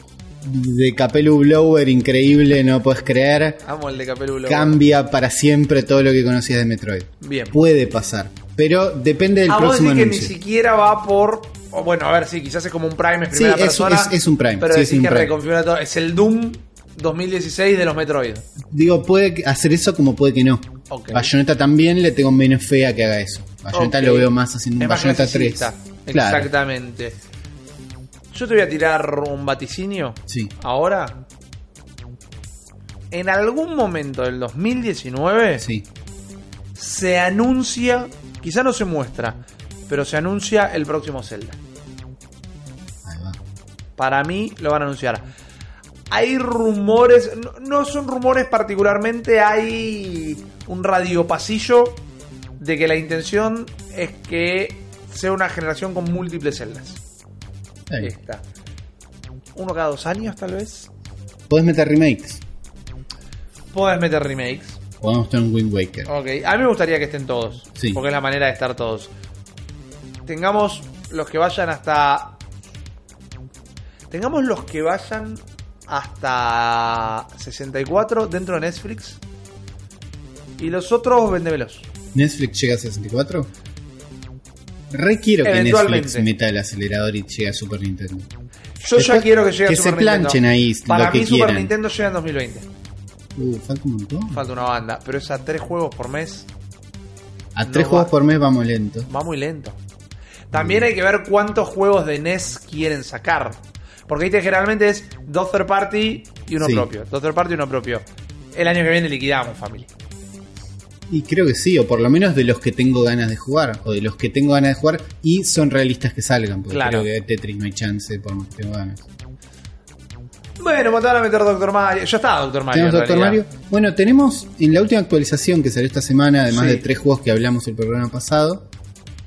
de Capelu Blower, increíble, no puedes creer, Amo el de Capelu Blower. cambia para siempre todo lo que conocías de Metroid. Bien. Puede pasar, pero depende del Ah, vos próximo decís que ni anuncio. siquiera va por. O bueno, a ver, sí, quizás es como un Prime, es Sí, primera es- persona. es- es un Prime, Pero sí, decís es un que Prime. reconfigura todo. Es el Doom 2016 de los Metroid. Digo, puede hacer eso como puede que no. Ok. Bayonetta también le tengo menos fe a que haga eso. Bayonetta lo veo más haciendo un Bayonetta 3. clasicista. Claro. Exactamente. Yo te voy a tirar un vaticinio. Sí. Ahora. en algún momento del 2019 Sí. se anuncia, quizá no se muestra, pero se anuncia el próximo Zelda. Para mí lo van a anunciar. Hay rumores, no, no son rumores particularmente, hay un radio pasillo de que la intención es que sea una generación con múltiples celdas. Ahí. Esta. Uno cada dos años, tal vez. Podés meter remakes. Podés meter remakes. Podemos tener un Wind Waker. Ok, a mí me gustaría que estén todos. Sí. Porque es la manera de estar todos. Tengamos los que vayan hasta. Tengamos los que vayan hasta 64 dentro de Netflix. Y los otros vendemelos. ¿Netflix llega a 64? Requiero que. Netflix meta el acelerador y llegue a Super Nintendo. Yo ya quiero que llegue que a Super se planchen Nintendo. ahí Para lo que mí Super quieran. Nintendo llega en 2020. Uh, falta un montón. Falta una banda. Pero es a tres juegos por mes. A no tres va. juegos por mes vamos lento. Va muy lento. También hay que ver cuántos juegos de NES quieren sacar. Porque viste, generalmente es dos third party y uno Sí. propio. Dos third party y uno propio. El año que viene liquidamos, familia. Y creo que sí, o por lo menos de los que tengo ganas de jugar, o de los que tengo ganas de jugar y son realistas que salgan, porque Claro. creo que Tetris no hay chance por más que tengo ganas. Bueno, van a meter Doctor Mario. Ya está Doctor Mario. ¿Tenemos en Doctor realidad. Mario? Bueno, tenemos en la última actualización que salió esta semana, además Sí. de tres juegos que hablamos el programa pasado,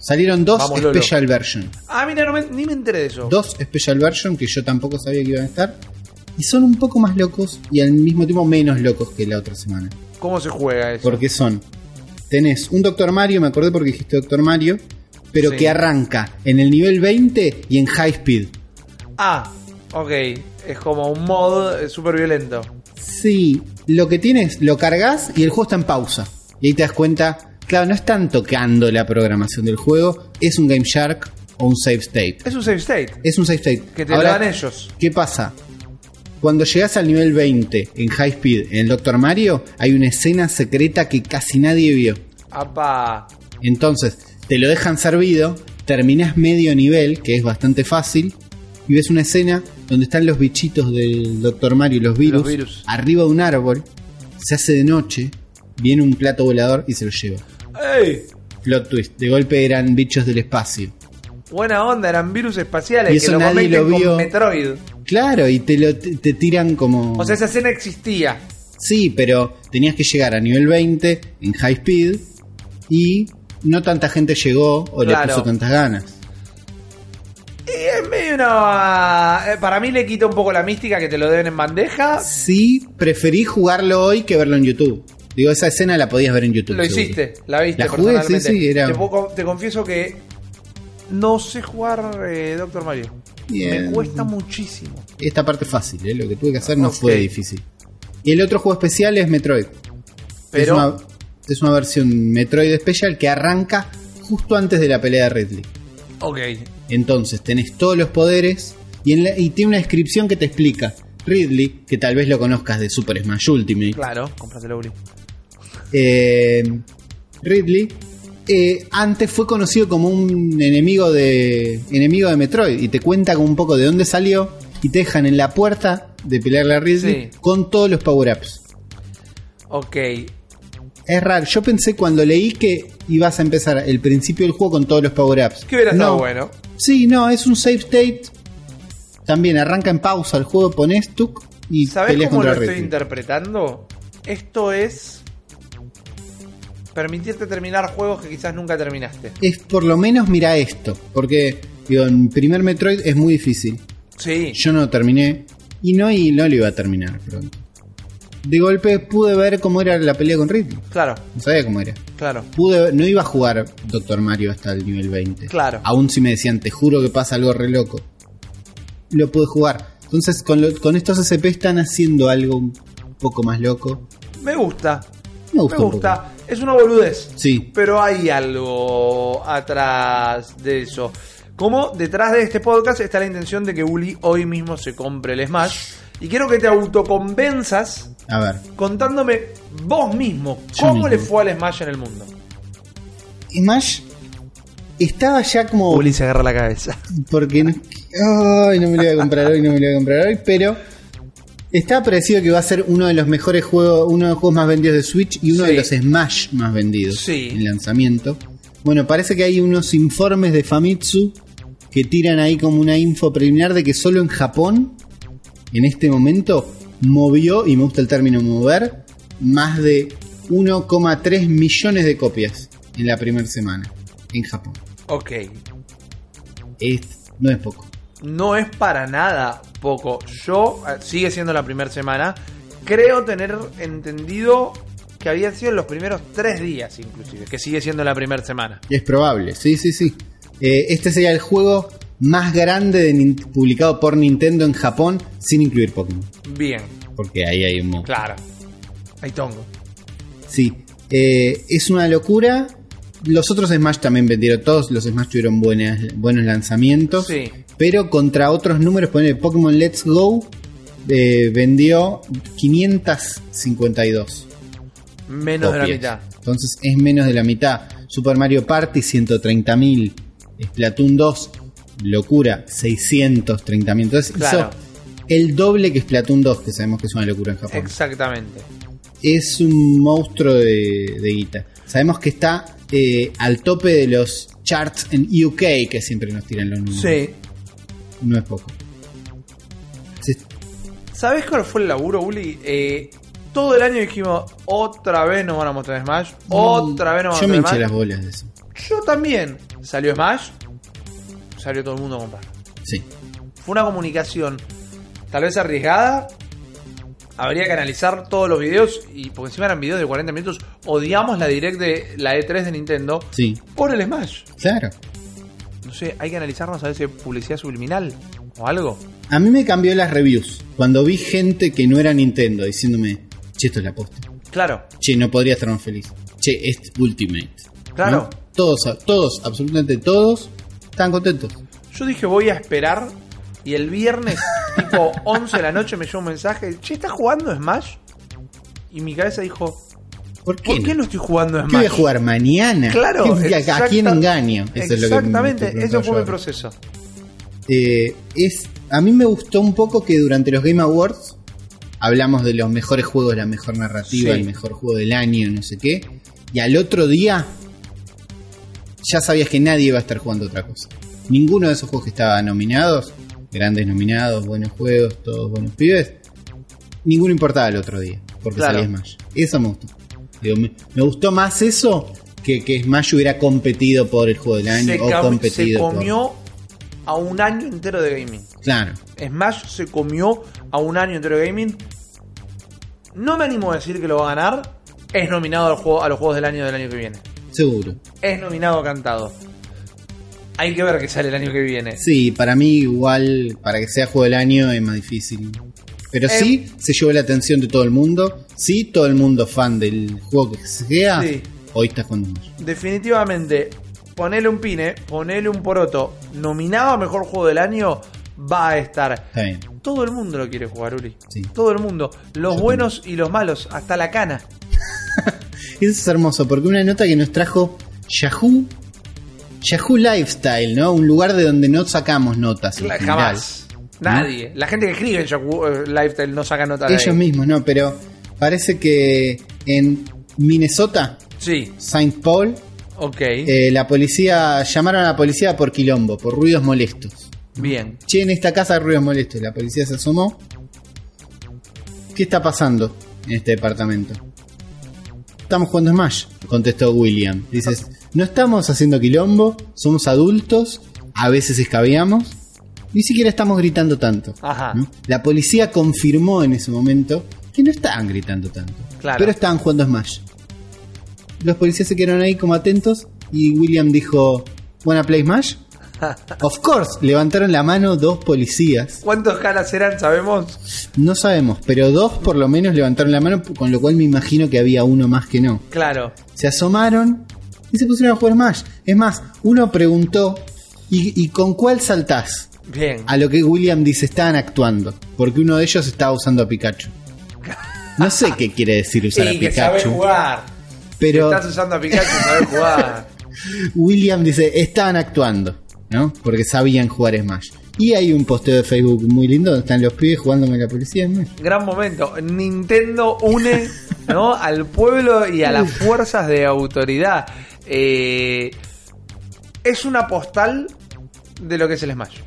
salieron dos Vamos, Lolo. Special Version. Ah, mira, no me- ni me enteré de eso. Dos Special Version que yo tampoco sabía que iban a estar. Y son un poco más locos y al mismo tiempo menos locos que la otra semana. ¿Cómo se juega eso? Porque son. Tenés un Doctor Mario, me acordé porque dijiste Doctor Mario, pero Sí. que arranca en el nivel 20 y en high speed. Ah, ok. Es como un mod eh, súper violento. Sí, lo que tienes, lo cargas y el juego está en pausa. Y ahí te das cuenta, claro, no están tocando la programación del juego, es un Game Shark o un save state. Es un save state. Es un save state. Que te Ahora, lo dan ellos. ¿Qué pasa? Cuando llegas al nivel 20 en High Speed en el Doctor Mario, hay una escena secreta que casi nadie vio. Apa. Entonces, te lo dejan servido, terminás medio nivel, que es bastante fácil, y ves una escena donde están los bichitos del Doctor Mario, los virus, Los virus. arriba de un árbol, se hace de noche, viene un plato volador y se lo lleva. ¡Ey! Plot twist, de golpe eran bichos del espacio. Buena onda, eran virus espaciales Y que eso lo nadie lo vio. con Metroid. Claro, y te lo te, tiran como... O sea, esa escena existía. Sí, pero tenías que llegar a nivel 20 en high speed y no tanta gente llegó o le Claro. puso tantas ganas. Y es medio una... eh, Para mí le quita un poco la mística que te lo den en bandeja. Sí, preferí jugarlo hoy que verlo en YouTube. Digo, esa escena la podías ver en YouTube. Lo seguro. hiciste, la viste La jugué, personalmente. sí, sí, era- te, puedo- te confieso que no sé jugar eh, Doctor Mario. Bien. Me cuesta muchísimo. Esta parte es fácil, ¿eh? lo que tuve que hacer no fue difícil. Y el otro juego especial es Metroid. Pero- Es una, es una versión Metroid Special que arranca justo antes de la pelea de Ridley. Ok. Entonces tenés todos los poderes y, en la- y tiene una descripción que te explica. Ridley, que tal vez lo conozcas de Super Smash Ultimate, Claro, cómpratelo, Uri. Eh, Ridley eh, antes fue conocido como un enemigo de enemigo de Metroid y te cuenta un poco de dónde salió y te dejan en la puerta de pelearle a Ridley Sí. con todos los power-ups. Ok. Es raro, yo pensé cuando leí que ibas a empezar el principio del juego con todos los power-ups. Que hubiera estado No. bueno. Sí, no, es un save state. También arranca en pausa el juego, pones tuk y ¿Sabes peleas cómo lo estoy interpretando? Esto es permitirte terminar juegos que quizás nunca terminaste. Es por lo menos mira esto, porque digo, en primer Metroid es muy difícil. Sí. Yo no lo terminé y no, y no lo iba a terminar pronto. De golpe pude ver cómo era la pelea con Ridley. Claro, No sabía cómo era. claro. Pude, no iba a jugar Doctor Mario hasta el nivel 20. Claro. Aún si me decían, te juro que pasa algo re loco. Lo pude jugar. Entonces, con, lo- con estos SP están haciendo algo un poco más loco. Me gusta. Me gusta. Me gusta. Es una boludez. Sí. Pero hay algo atrás de eso. Como detrás de este podcast está la intención de que Uli hoy mismo se compre el Smash. Y quiero que te autoconvenzas A ver. contándome vos mismo cómo le fue al Smash en el mundo. Smash estaba ya como. Uli se agarra la cabeza. Porque no, ay, no me lo voy a comprar hoy, no me lo voy a comprar hoy, pero Está parecido que va a ser uno de los mejores juegos, uno de los juegos más vendidos de Switch y uno Sí. de los Smash más vendidos Sí. en lanzamiento. Bueno, parece que hay unos informes de Famitsu que tiran ahí como una info preliminar de que solo en Japón, en este momento, movió, y me gusta el término mover, más de 1,3 millones de copias en la primera semana en Japón. Ok. Es, no es poco. No es para nada poco. Yo, eh, sigue siendo la primera semana. Creo tener entendido que había sido en los primeros tres días, inclusive. Que sigue siendo la primera semana. Es probable, sí, sí, sí. Eh, este sería el juego más grande de publicado por Nintendo en Japón sin incluir Pokémon. Bien, Porque ahí hay un claro. Hay tongo. Sí, eh, es una locura. Los otros Smash también vendieron, todos los Smash tuvieron buenas, buenos lanzamientos. Sí. Pero contra otros números, poner Pokémon Let's Go eh, vendió 552. Menos de la mitad. Entonces es menos de la mitad. Super Mario Party 130.000. Splatoon 2, locura, 630.000. Entonces Claro. hizo el doble que Splatoon 2, que sabemos que es una locura en Japón. Exactamente. es un monstruo de, de guita. Sabemos que está eh, al tope de los charts en UK, que siempre nos tiran los números. Sí. No es poco. Sí, ¿Sabes cuál fue el laburo, Uli? Eh, todo el año dijimos, otra vez nos van a mostrar Smash, otra vez nos Yo van a me mostrar hinché las Smash. bolas de eso. Yo también. Salió Smash, salió todo el mundo a comprar. Sí. Fue una comunicación tal vez arriesgada. Habría que analizar todos los videos y porque encima eran videos de 40 minutos, odiamos la direct de la E3 de Nintendo Sí, por el Smash. claro. No sé, hay que analizarnos a ver si hay publicidad subliminal o algo. A mí me cambió las reviews. Cuando vi gente que no era Nintendo diciéndome, che, esto es la posta. Claro, Che, no podría estar más feliz. Che, es Ultimate. Claro. ¿No? Todos, todos, absolutamente todos, están contentos. yo dije voy a esperar y el viernes tipo 11 de la noche me llegó un mensaje, che, ¿estás jugando Smash? Y mi cabeza dijo, ¿Por qué, ¿por qué no? estoy jugando ¿Qué voy Smash? a jugar mañana? Claro, ¿Qué- ¿A, quién engaño? Eso es lo que Exactamente, eso fue mi proceso. Eh, es, a mí me gustó un poco que durante los Game Awards hablamos de los mejores juegos, la mejor narrativa, Sí. el mejor juego del año, no sé qué. Y al otro día ya sabías que nadie iba a estar jugando otra cosa. Ninguno de esos juegos que estaban nominados, grandes nominados, buenos juegos, todos buenos pibes, ninguno importaba el otro día, porque Claro. salía Smash. Eso me gustó. Digo, me, me gustó más eso que que Smash hubiera competido por el juego del año Se, o competido se por- comió a un año entero de gaming. Claro. Smash se comió a un año entero de gaming. No me animo a decir que lo va a ganar. Es nominado al juego, a los juegos del año del año que viene. Seguro. Es nominado cantado. Hay que ver qué sale el año que viene. Sí, para mí igual, para que sea juego del año es más difícil. Pero Eh, sí, se llevó la atención de todo el mundo. Sí, todo el mundo fan del juego que sea. Sí. Hoy está jugando Smash. Definitivamente, ponele un pine, ponele un poroto. Nominado a mejor juego del año, va a estar. Está bien. Todo el mundo lo quiere jugar, Uli. Sí. Todo el mundo. Los Yo buenos y los malos, hasta la cana. Eso es hermoso, porque una nota que nos trajo Yahoo. Yahoo Lifestyle, ¿no? Un lugar de donde no sacamos notas. en general. Jamás. Nadie. La gente que escribe en Yahoo eh, Lifestyle no saca nota de Ellos ahí. mismos, no, pero parece que en Minnesota, Sí, Saint Paul, ok. eh, la policía llamaron a la policía por quilombo, por ruidos molestos. Bien. Che, en esta casa hay ruidos molestos. La policía se asomó. ¿Qué está pasando en este departamento? Estamos jugando Smash, contestó William. Dices, no estamos haciendo quilombo, somos adultos, a veces escabeamos, ni siquiera estamos gritando tanto. Ajá. ¿no? La policía confirmó en ese momento que no estaban gritando tanto, Claro. pero estaban jugando Smash. Los policías se quedaron ahí como atentos y William dijo, ¿Wanna play Smash? Of course, levantaron la mano dos policías. ¿Cuántos caras eran? ¿Sabemos? No sabemos, pero dos por lo menos levantaron la mano, con lo cual me imagino que había uno más que no. Claro. Se asomaron y se pusieron a jugar Smash. Es más, uno preguntó, ¿y, y con cuál saltás? Bien. A lo que William dice, estaban actuando, porque uno de ellos estaba usando a Pikachu. No sé qué quiere decir usar Sí, a sabe Pikachu, jugar. pero Estás usando a Pikachu, sabe jugar. William dice, estaban actuando, ¿no? Porque sabían jugar Smash. Y hay un posteo de Facebook muy lindo donde están los pibes jugando con la policía. Gran momento. Nintendo une ¿no? al pueblo y a las fuerzas de autoridad. Eh, es una postal de lo que es el Smash.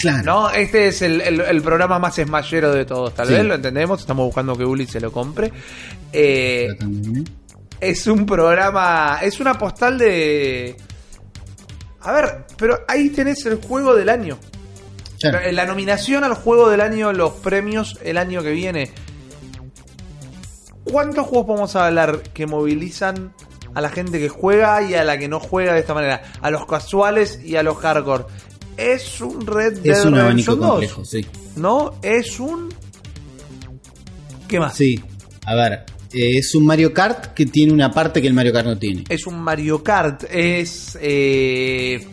Claro. ¿No? Este es el, el- el programa más smashero de todos, tal Sí. vez, lo entendemos. Estamos buscando que Uli se lo compre. Eh, es un programa. Es una postal de. A ver, pero ahí tenés el juego del año. Claro. La nominación al juego del año, los premios el año que viene. ¿Cuántos juegos podemos hablar que movilizan a la gente que juega y a la que no juega de esta manera? A los casuales y a los hardcore. Es un Red Dead Es un abanico Redemption 2, complejo, sí. ¿No? Es un. ¿Qué más? Sí. A ver, eh, es un Mario Kart que tiene una parte que el Mario Kart no tiene. Es un Mario Kart. Es. Eh...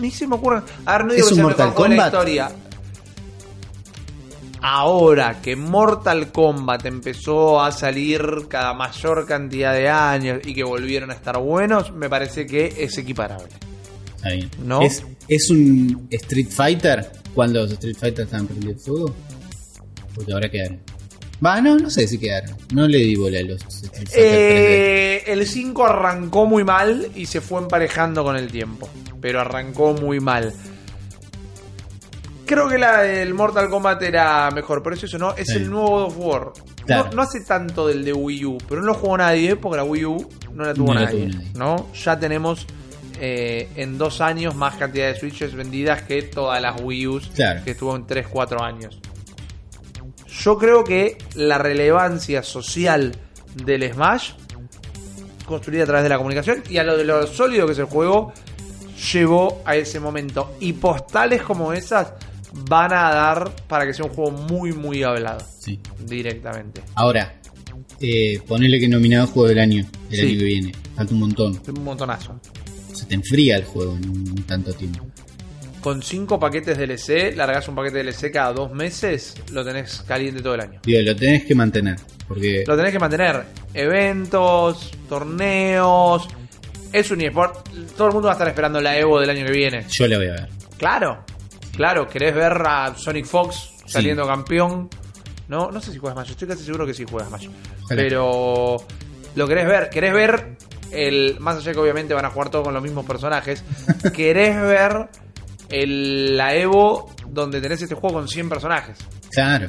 Ni se me ocurre. A ver, no digo Es que un Mortal de la Kombat. historia. Ahora que Mortal Kombat empezó a salir cada mayor cantidad de años y que volvieron a estar buenos, me parece que es equiparable. ¿No? Es, es un Street Fighter cuando los Street Fighter estaban prendidos fuego. Porque ahora quedaron. Va, no, no sé si quedaron. No le di bola a los Street Fighter 3D. Eh, el 5 arrancó muy mal y se fue emparejando con el tiempo. Pero arrancó muy mal. Creo que la del Mortal Kombat era mejor, pero eso, eso no, es Sí. el nuevo God of War. Claro. No, no hace tanto del de Wii U, pero no lo jugó nadie porque la Wii U no la tuvo, No la nadie, tuvo nadie. ¿no? Ya tenemos eh, en dos años más cantidad de Switches vendidas que todas las Wii U's Claro. que estuvo en 3, 4 años. Yo creo que la relevancia social del Smash, construida a través de la comunicación, y a lo de lo sólido que es el juego, llevó a ese momento. Y postales como esas van a dar para que sea un juego muy, muy hablado Sí. directamente. Ahora, eh, ponele que nominado juego del año, el Sí. año que viene. Falta un montón. Un montonazo. Te enfría el juego en un tanto tiempo. Con 5 paquetes DLC, largas un paquete DLC cada dos meses, lo tenés caliente todo el año. Digo, lo tenés que mantener. Porque Lo tenés que mantener. Eventos, torneos. Es un eSport. Todo el mundo va a estar esperando la Evo del año que viene. yo la voy a ver. Claro. Claro, querés ver a Sonic Fox saliendo campeón. No, no sé si juegas Smash. Estoy casi seguro que sí juegas. Ojalá. Pero lo querés ver. Querés ver el. Más allá que obviamente van a jugar todos con los mismos personajes. querés ver el, la Evo donde tenés este juego con 100 personajes. Claro.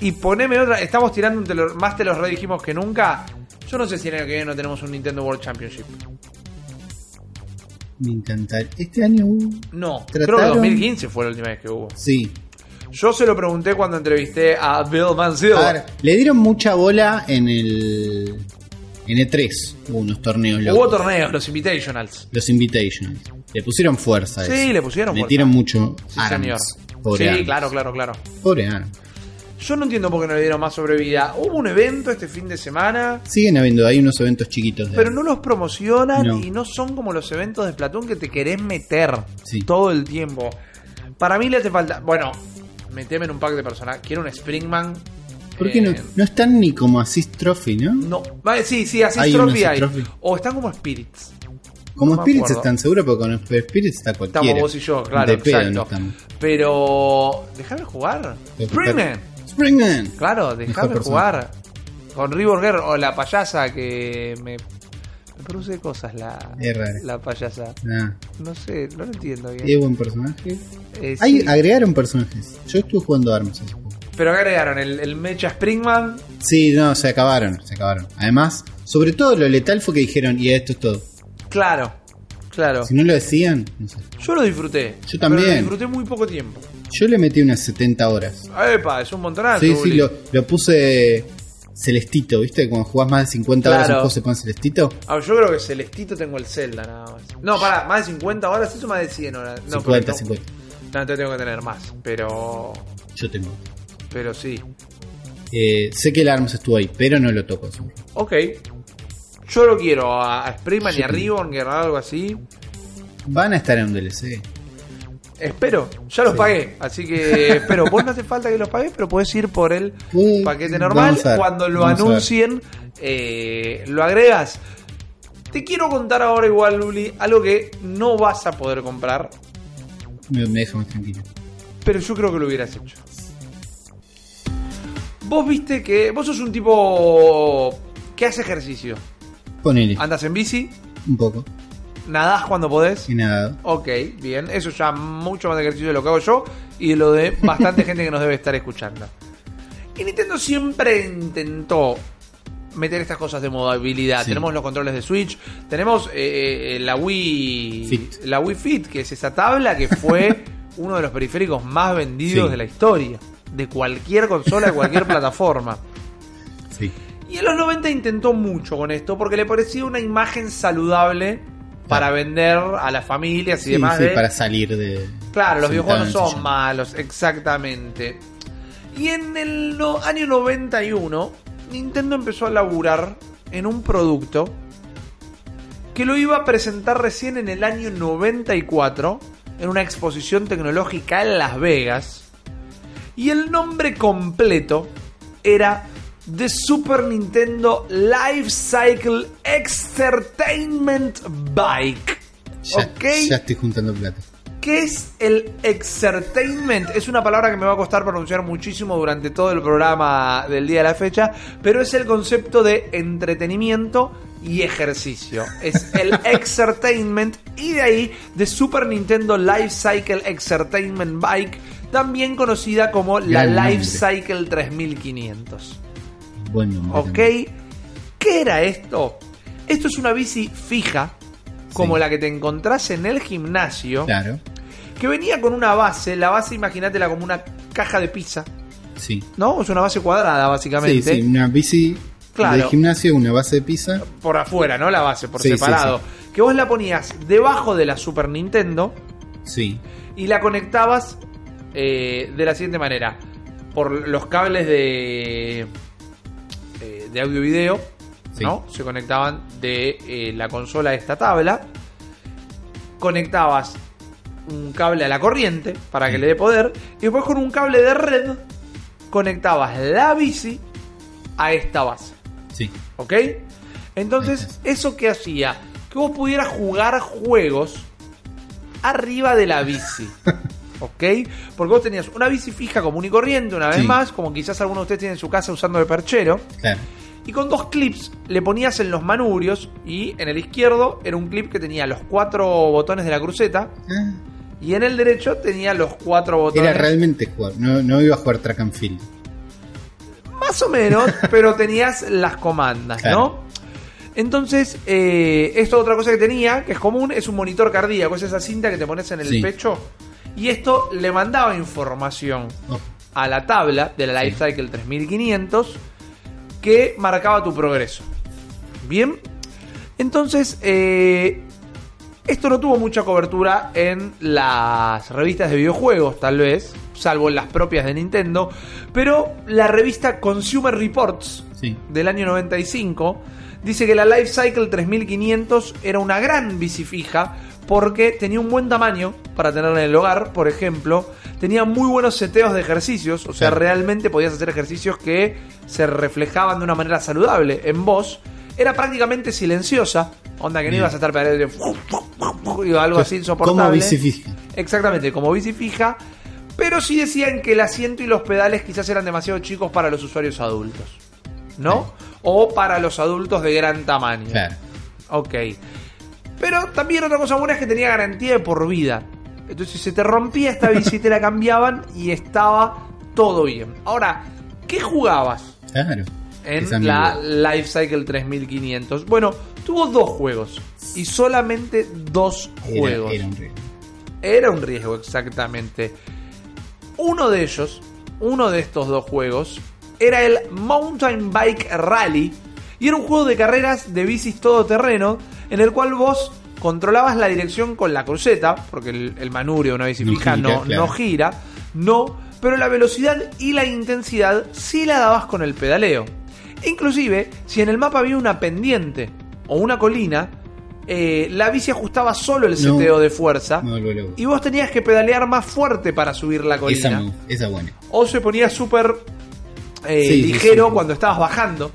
Y poneme otra. Estamos tirando un telo- más te los redijimos que nunca. Yo no sé si en el año que viene no tenemos un Nintendo World Championship. Me encanta. Este año hubo. No, creo que Trataron- 2015 fue la última vez que hubo. Sí. Yo se lo pregunté cuando entrevisté a Bill Manziel. A ver, le dieron mucha bola en el. En E3. Hubo unos torneos Hubo torneos, los Invitationals. Los Invitations. Le pusieron fuerza. a Sí, eso. le pusieron fuerza. Metieron mucho. Sí, señor. Pobre sí, Arms. claro, claro, claro. Pobre Arms. Yo no entiendo por qué no le dieron más sobrevida. Hubo un evento este fin de semana, Siguen habiendo, hay unos eventos chiquitos. De pero no los promocionan No. y no son como los eventos de Splatoon que te querés meter Sí. todo el tiempo. Para mí le hace falta. Bueno, meteme en un pack de personajes. Quiero un Springman. ¿Por qué no? eh, No están ni como Assist Trophy, ¿no? No, vale, sí, sí, así Hay Trophy hay. Trophy. O están como Spirits. Como no Spirits están seguros, pero con Spirits está cualquiera. Estamos vos y yo, claro, De pedo exacto. no. Pero. Déjame jugar. Springman. Springman. Claro, déjame jugar. Con Girl o la payasa que me, me produce cosas la, la payasa. Ah, No sé, no lo entiendo bien. es buen personaje. Eh, Hay, sí, agregaron personajes. Yo estuve jugando poco. Pero agregaron el, el Mecha Springman. Sí, no, se acabaron, se acabaron. Además, sobre todo lo letal fue que dijeron, y esto es todo. Claro, claro. Si no lo decían, no sé. Yo lo disfruté. Yo también. Pero lo disfruté muy poco tiempo. Yo le metí unas 70 horas. Epa, es un montonazo. Sí, sí, lo, lo puse celestito, ¿viste? Cuando jugás más de 50 horas, un juego se pone celestito. Ah, yo creo que Celestito tengo el Zelda nada más. No, pará, más de 50 horas, eso más de 100 horas. No, 50, pero no- 50. No, entonces tengo que tener más, pero. Yo tengo. Pero sí. Eh, sé que el Arms estuvo ahí, pero no lo toco. Ok. Yo lo quiero a, a Springman y Yo a. Ribbon, que algo así. Van a estar en un DLC. Espero, ya los Sí. pagué, así que espero. Vos no hace falta que los pagues, pero puedes ir por el Uh, paquete normal. ver, Cuando lo anuncien, eh, lo agregas. Te quiero contar ahora igual, Luli, algo que no vas a poder comprar, me, me deja más tranquilo. pero yo creo que lo hubieras hecho. Vos viste que vos sos un tipo que hace ejercicio. Ponele, Andas en bici, un poco. nadás cuando podés. Y nada. Ok, bien. Eso ya mucho más de ejercicio de lo que hago yo y de lo de bastante gente que nos debe estar escuchando. Y Nintendo siempre intentó meter estas cosas de movilidad. Sí. Tenemos los controles de Switch, tenemos eh, eh, la Wii Fit. la Wii Fit, que es esa tabla que fue uno de los periféricos más vendidos Sí. de la historia, de cualquier consola, de cualquier plataforma. Sí. Y en los 90 intentó mucho con esto porque le parecía una imagen saludable para vender a las familias y Sí, demás. sí, de- para salir de. Claro, los videojuegos no son malos, exactamente. Y en el no- año 91, Nintendo empezó a laburar en un producto que lo iba a presentar recién en el año 94 en una exposición tecnológica en Las Vegas. Y el nombre completo era The Super Nintendo Life Cycle Entertainment Bike. Ya, ¿Ok? ya estoy juntando plata. ¿Qué es el exertainment? Es una palabra que me va a costar pronunciar muchísimo durante todo el programa del día de la fecha, pero es el concepto de entretenimiento y ejercicio. Es el exertainment y de ahí de Super Nintendo Life Cycle Exertainment Bike, también conocida como la. Life Cycle 3500. Buen nombre. ¿Ok? ¿Qué era esto? Esto es una bici fija, como Sí. la que te encontrás en el gimnasio Claro. que venía con una base, la base imagínatela como una caja de pizza, Sí. ¿no? Es una base cuadrada Sí, básicamente. sí, una bici Claro. de gimnasio, una base de pizza. Por afuera, ¿no? La base, por Sí, sí, separado. Que vos la ponías debajo de la Super Nintendo Sí. y la conectabas eh, de la siguiente manera. Por los cables de, eh, de audio y video, Sí. ¿no? Se conectaban de eh, la consola a esta tabla. Conectabas un cable a la corriente para que le dé poder. Y después con un cable de red conectabas la bici a esta base. Sí. ¿Ok? Entonces, ¿eso qué hacía? Que vos pudieras jugar juegos arriba de la bici. ¿Ok? Porque vos tenías una bici fija común y corriente, una vez Sí. más, como quizás alguno de ustedes tiene en su casa usando de perchero. Claro. Y con dos clips le ponías en los manubrios y en el izquierdo era un clip que tenía los cuatro botones de la cruceta Ah, y en el derecho tenía los cuatro botones. era realmente jugar. No, no iba a jugar track and field. Más o menos, pero tenías las comandas, Claro. ¿no? Entonces, eh, esto otra cosa que tenía, que es común, es un monitor cardíaco, es esa cinta que te pones en el Sí. pecho. Y esto le mandaba información a la tabla de la Life Cycle 3500 que marcaba tu progreso. Bien, entonces eh, esto no tuvo mucha cobertura en las revistas de videojuegos, tal vez, salvo en las propias de Nintendo, pero la revista Consumer Reports sí. del año 95 dice que la Life Cycle 3500 era una gran bici fija porque tenía un buen tamaño para tenerla en el hogar, por ejemplo, tenía muy buenos seteos de ejercicios, o sea, realmente podías hacer ejercicios que se reflejaban de una manera saludable en vos. Era prácticamente silenciosa, onda que no Bien. ibas a estar pedaleando y algo así insoportable. Como bici fija. Exactamente, como bici fija. Pero sí decían que el asiento y los pedales quizás eran demasiado chicos para los usuarios adultos. ¿No? O para los adultos de gran tamaño. Claro. Ok. Pero también otra cosa buena es que tenía garantía de por vida. Entonces, si se te rompía esta bici, te la cambiaban y estaba todo bien. Ahora, ¿qué jugabas Claro. en la. Life Cycle 3500? Bueno, tuvo dos juegos. Y solamente dos Era- juegos. Era, un riesgo. Era un riesgo, exactamente. Uno de ellos, uno de estos dos juegos, era el Mountain Bike Rally. Y era un juego de carreras de bicis todoterreno en el cual vos controlabas la dirección con la cruceta, porque el, el manubrio de una bici No fija no, claro. no gira, no, pero la velocidad y la intensidad sí la dabas con el pedaleo. Inclusive, si en el mapa había una pendiente o una colina, eh, la bici ajustaba solo el No. seteo de fuerza y vos tenías que pedalear más fuerte para subir la Esa, colina. me- esa buena. O se ponía súper eh, Sí, ligero sí. cuando estabas bajando,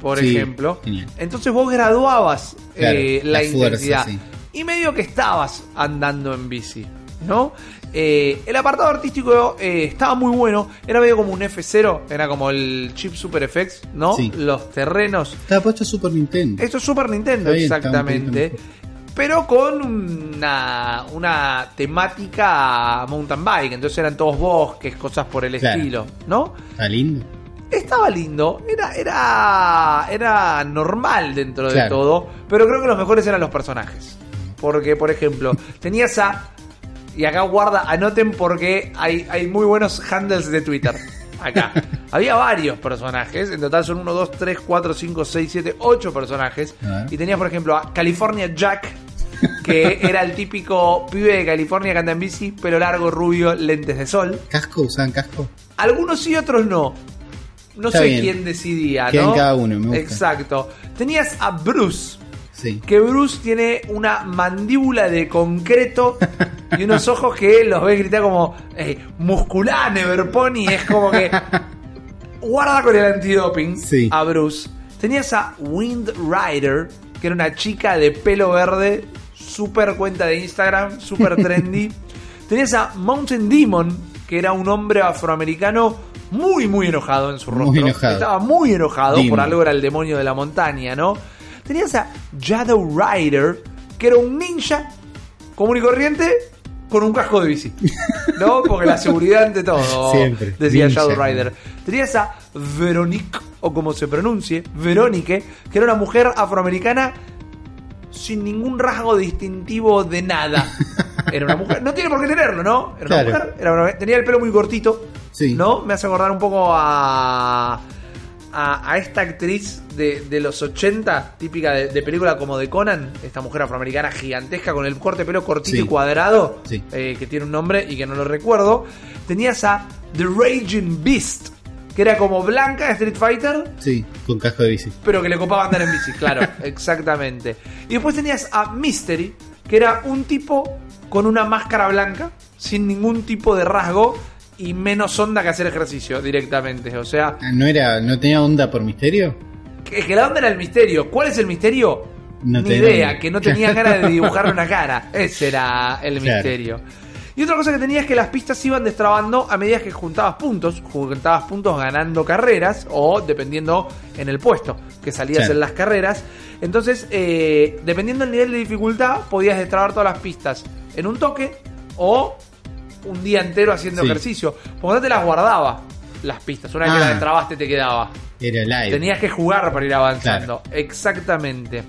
por ejemplo. genial. Entonces vos graduabas Claro, eh, la, la fuerza, intensidad. Y medio que estabas andando en bici. ¿no? Eh, el apartado artístico estaba muy bueno, era medio como un F0, era como el chip Super FX, ¿no? Los terrenos. Estaba puesto Super Nintendo. Esto es Super Nintendo, bien, exactamente. Pero con una, una temática mountain bike, entonces eran todos bosques, cosas por el Claro. estilo, ¿no? Está lindo. Estaba lindo, era, era, era normal dentro de todo, pero creo que los mejores eran los personajes. Porque, por ejemplo, tenías a. Y acá guarda, anoten porque hay, hay muy buenos handles de Twitter. Acá. Había varios personajes, en total son 1, 2, 3, 4, 5, 6, 7, 8 personajes. Y tenías, por ejemplo, a California Jack, que era el típico pibe de California que anda en bici, pelo largo, rubio, lentes de sol. ¿Casco? ¿Usaban casco? Algunos sí, otros no. No Está sé bien. quién decidía, ¿no? cada uno, me gusta. Exacto. Tenías a Bruce, Sí. que Bruce tiene una mandíbula de concreto y unos ojos que los ves gritar como eh, musculá, Neverpony. Es como que guarda con el antidoping Sí. a Bruce. Tenías a Wind Rider, que era una chica de pelo verde, super cuenta de Instagram, super trendy. Tenías a Mountain Demon, que era un hombre afroamericano muy, muy enojado en su Muy rostro. enojado. Estaba muy enojado, por algo era el demonio de la montaña, ¿no? Tenías a Shadow Rider, que era un ninja común y corriente con un casco de bici. ¿No? Porque la seguridad ante todo, Siempre. decía Ninja. Shadow Rider. Tenías a Veronique, o como se pronuncie, Veronique, que era una mujer afroamericana sin ningún rasgo distintivo de nada. Era una mujer, no tiene por qué tenerlo, ¿no? Era una Claro. mujer, era una- tenía el pelo muy cortito, Sí. ¿no? Me hace acordar un poco a, a, a esta actriz de, de los 80, típica de, de película como de Conan, esta mujer afroamericana gigantesca con el corte de pelo cortito Sí. y cuadrado, Sí. eh, que tiene un nombre y que no lo recuerdo. Tenías a The Raging Beast, que era como Blanca de Street Fighter, Sí, con casco de bici. pero que le copaba andar en bici, claro, exactamente. Y después tenías a Mystery, que era un tipo con una máscara blanca, sin ningún tipo de rasgo y menos onda que hacer ejercicio directamente. O sea, Ah, ¿No, era, ¿No tenía onda por misterio? que, que la onda era el misterio. ¿Cuál es el misterio? No Ni idea, onda. que no tenía ganas de dibujarle una cara. Ese era el Claro. misterio. Y otra cosa que tenía es que las pistas se iban destrabando a medida que juntabas puntos, juntabas puntos ganando carreras o dependiendo en el puesto que salías en las carreras. Entonces, eh, dependiendo del nivel de dificultad, podías destrabar todas las pistas en un toque o un día entero haciendo Sí. ejercicio. Porque no te las guardaba las pistas. Una vez que Ah. las destrabaste te quedaba. Era live. Tenías que jugar para ir avanzando. Exactamente.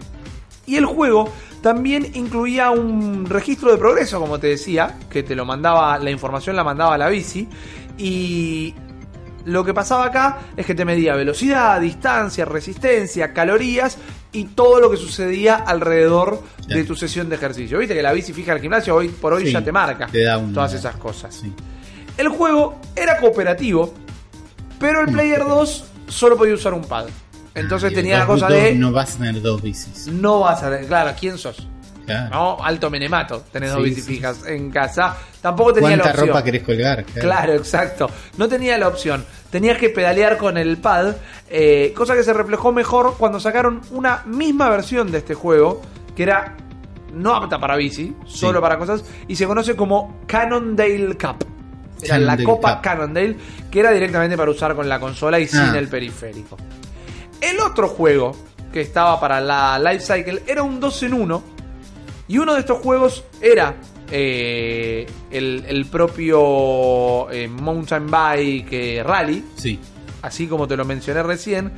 Y el juego también incluía un registro de progreso, como te decía, que te lo mandaba, la información la mandaba a la bici. Y lo que pasaba acá es que te medía velocidad, distancia, resistencia, calorías y todo lo que sucedía alrededor de tu sesión de ejercicio. Viste que la bici fija al gimnasio hoy por hoy Sí, ya te marca te da un- todas esas cosas. Sí. El juego era cooperativo, pero el. Player 2 solo podía usar un pad. Entonces Y tenía la cosa de No vas a tener dos bicis. no vas a claro, ¿quién sos? Claro. No, alto menemato, tenés dos bicis sí. fijas en casa. Tampoco tenía la ¿Cuánta opción. ropa querés colgar? Claro, exacto. No tenía la opción. Tenías que pedalear con el pad, eh, cosa que se reflejó mejor cuando sacaron una misma versión de este juego, que era no apta para bici, solo para cosas, y se conoce como Cannondale Cup. Era la Cannondale Copa Cup. Cannondale, que era directamente para usar con la consola y sin Ah. el periférico. El otro juego que estaba para la Life Cycle era un 2 en 1. Y uno de estos juegos era eh, el, el propio eh, Mountain Bike eh, Rally, Sí. así como te lo mencioné recién.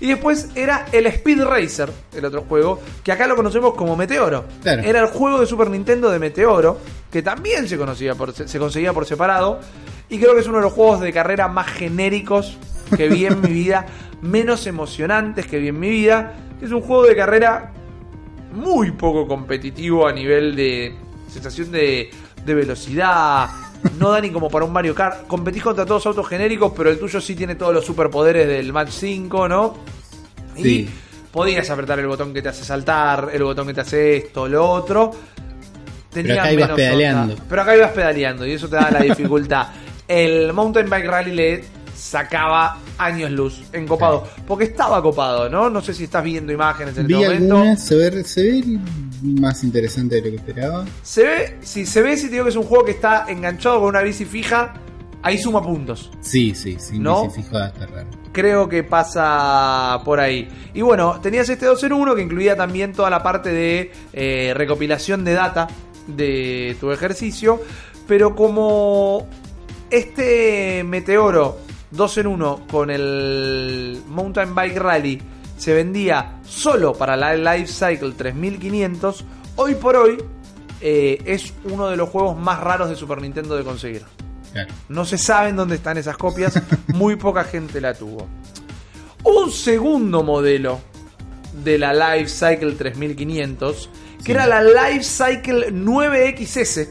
Y después era el Speed Racer, el otro juego, que acá lo conocemos como Meteoro. Claro. Era el juego de Super Nintendo de Meteoro, que también se, conocía por, se conseguía por separado. Y creo que es uno de los juegos de carrera más genéricos que vi en mi vida, menos emocionantes que vi en mi vida. Es un juego de carrera muy poco competitivo a nivel de sensación de, de velocidad. No da ni como para un Mario Kart. Competís contra todos autos genéricos, pero el tuyo sí tiene todos los superpoderes del Match 5, ¿no? Y Sí. podías apretar el botón que te hace saltar, el botón que te hace esto, lo otro. Tenía acá ibas menos pedaleando. onda. Pero acá ibas pedaleando y eso te da la dificultad. El Mountain Bike Rally le sacaba años luz en copado. Porque estaba copado, ¿no? No sé si estás viendo imágenes en Vi este momento. algunas, se ve, se ve más interesante de lo que esperaba. Se ve, si se ve, si te digo que es un juego que está enganchado con una bici fija, ahí suma puntos. Sí, sí, sí, ¿No? bici fija está raro. Creo que pasa por ahí. Y bueno, tenías este 2 en 1 que incluía también toda la parte de eh, recopilación de data de tu ejercicio. Pero como este Meteoro 2 en 1 con el Mountain Bike Rally se vendía solo para la Life Cycle 3500, hoy por hoy eh, es uno de los juegos más raros de Super Nintendo de conseguir. Claro. No se saben dónde están esas copias, muy poca gente la tuvo. Un segundo modelo de la Life Cycle 3500, que Sí. era la Life Cycle 9XS.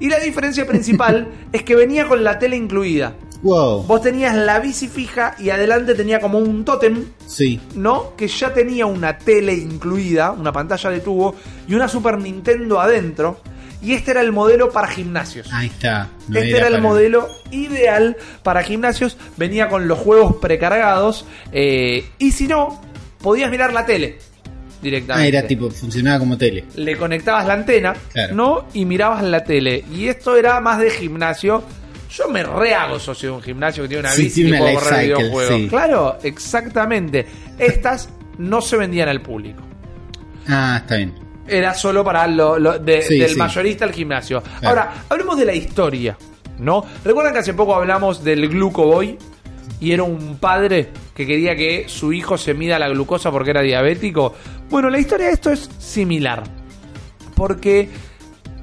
Y la diferencia principal es que venía con la tele incluida. Wow. Vos tenías la bici fija y adelante tenía como un tótem, Sí. ¿no? Que ya tenía una tele incluida, una pantalla de tubo y una Super Nintendo adentro. Y este era el modelo para gimnasios. Ahí está. No este era, el modelo ideal para gimnasios. Venía con los juegos precargados. eh, y si no, podías mirar la tele Ah, directamente. era tipo, funcionaba como tele. Le conectabas la antena, Claro. ¿no? Y mirabas la tele. Y esto era más de gimnasio. Yo me rehago socio de un gimnasio que tiene una Sí, bici y puedo correr cycle, videojuegos. sí. Claro, exactamente. Estas no se vendían al público. Ah, está bien. Era solo para lo, lo- de- Sí, del mayorista al gimnasio. Ahora, hablemos de la historia, ¿no? ¿Recuerdan que hace poco hablamos del Glucoboy? Y era un padre que quería que su hijo se mida la glucosa porque era diabético. Bueno, la historia de esto es similar. Porque,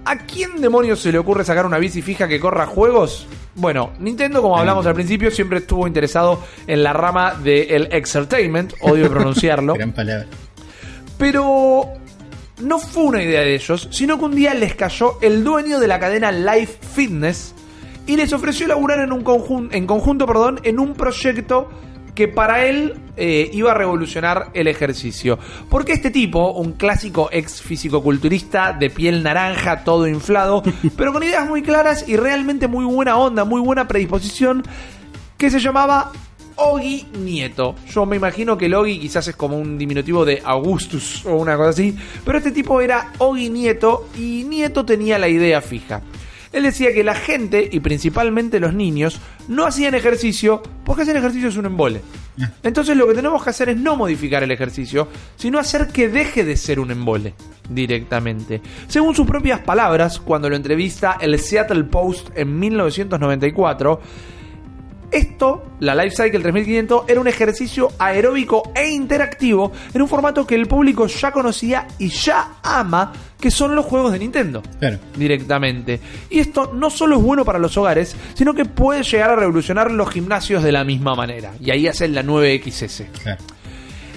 ¿a quién demonios se le ocurre sacar una bici fija que corra juegos? Bueno, Nintendo, como hablamos al principio, siempre estuvo interesado en la rama del entertainment, odio pronunciarlo. Gran palabra. Pero no fue una idea de ellos, sino que un día les cayó el dueño de la cadena Life Fitness y les ofreció laburar en, un conjun- en conjunto perdón, en un proyecto que para él eh, iba a revolucionar el ejercicio. Porque este tipo, un clásico ex fisicoculturista de piel naranja, todo inflado, pero con ideas muy claras y realmente muy buena onda, muy buena predisposición, que se llamaba Ogi Nieto. Yo me imagino que el Ogi quizás es como un diminutivo de Augustus o una cosa así, pero este tipo era Ogi Nieto y Nieto tenía la idea fija. Él decía que la gente, y principalmente los niños, no hacían ejercicio porque hacer ejercicio es un embole. Entonces lo que tenemos que hacer es no modificar el ejercicio, sino hacer que deje de ser un embole directamente. Según sus propias palabras, cuando lo entrevista el Seattle Post en 1994, esto, la Life Cycle 3500, era un ejercicio aeróbico e interactivo en un formato que el público ya conocía y ya ama, que son los juegos de Nintendo Claro. directamente. Y esto no solo es bueno para los hogares, sino que puede llegar a revolucionar los gimnasios de la misma manera. Y ahí hacen la 9XS. Claro.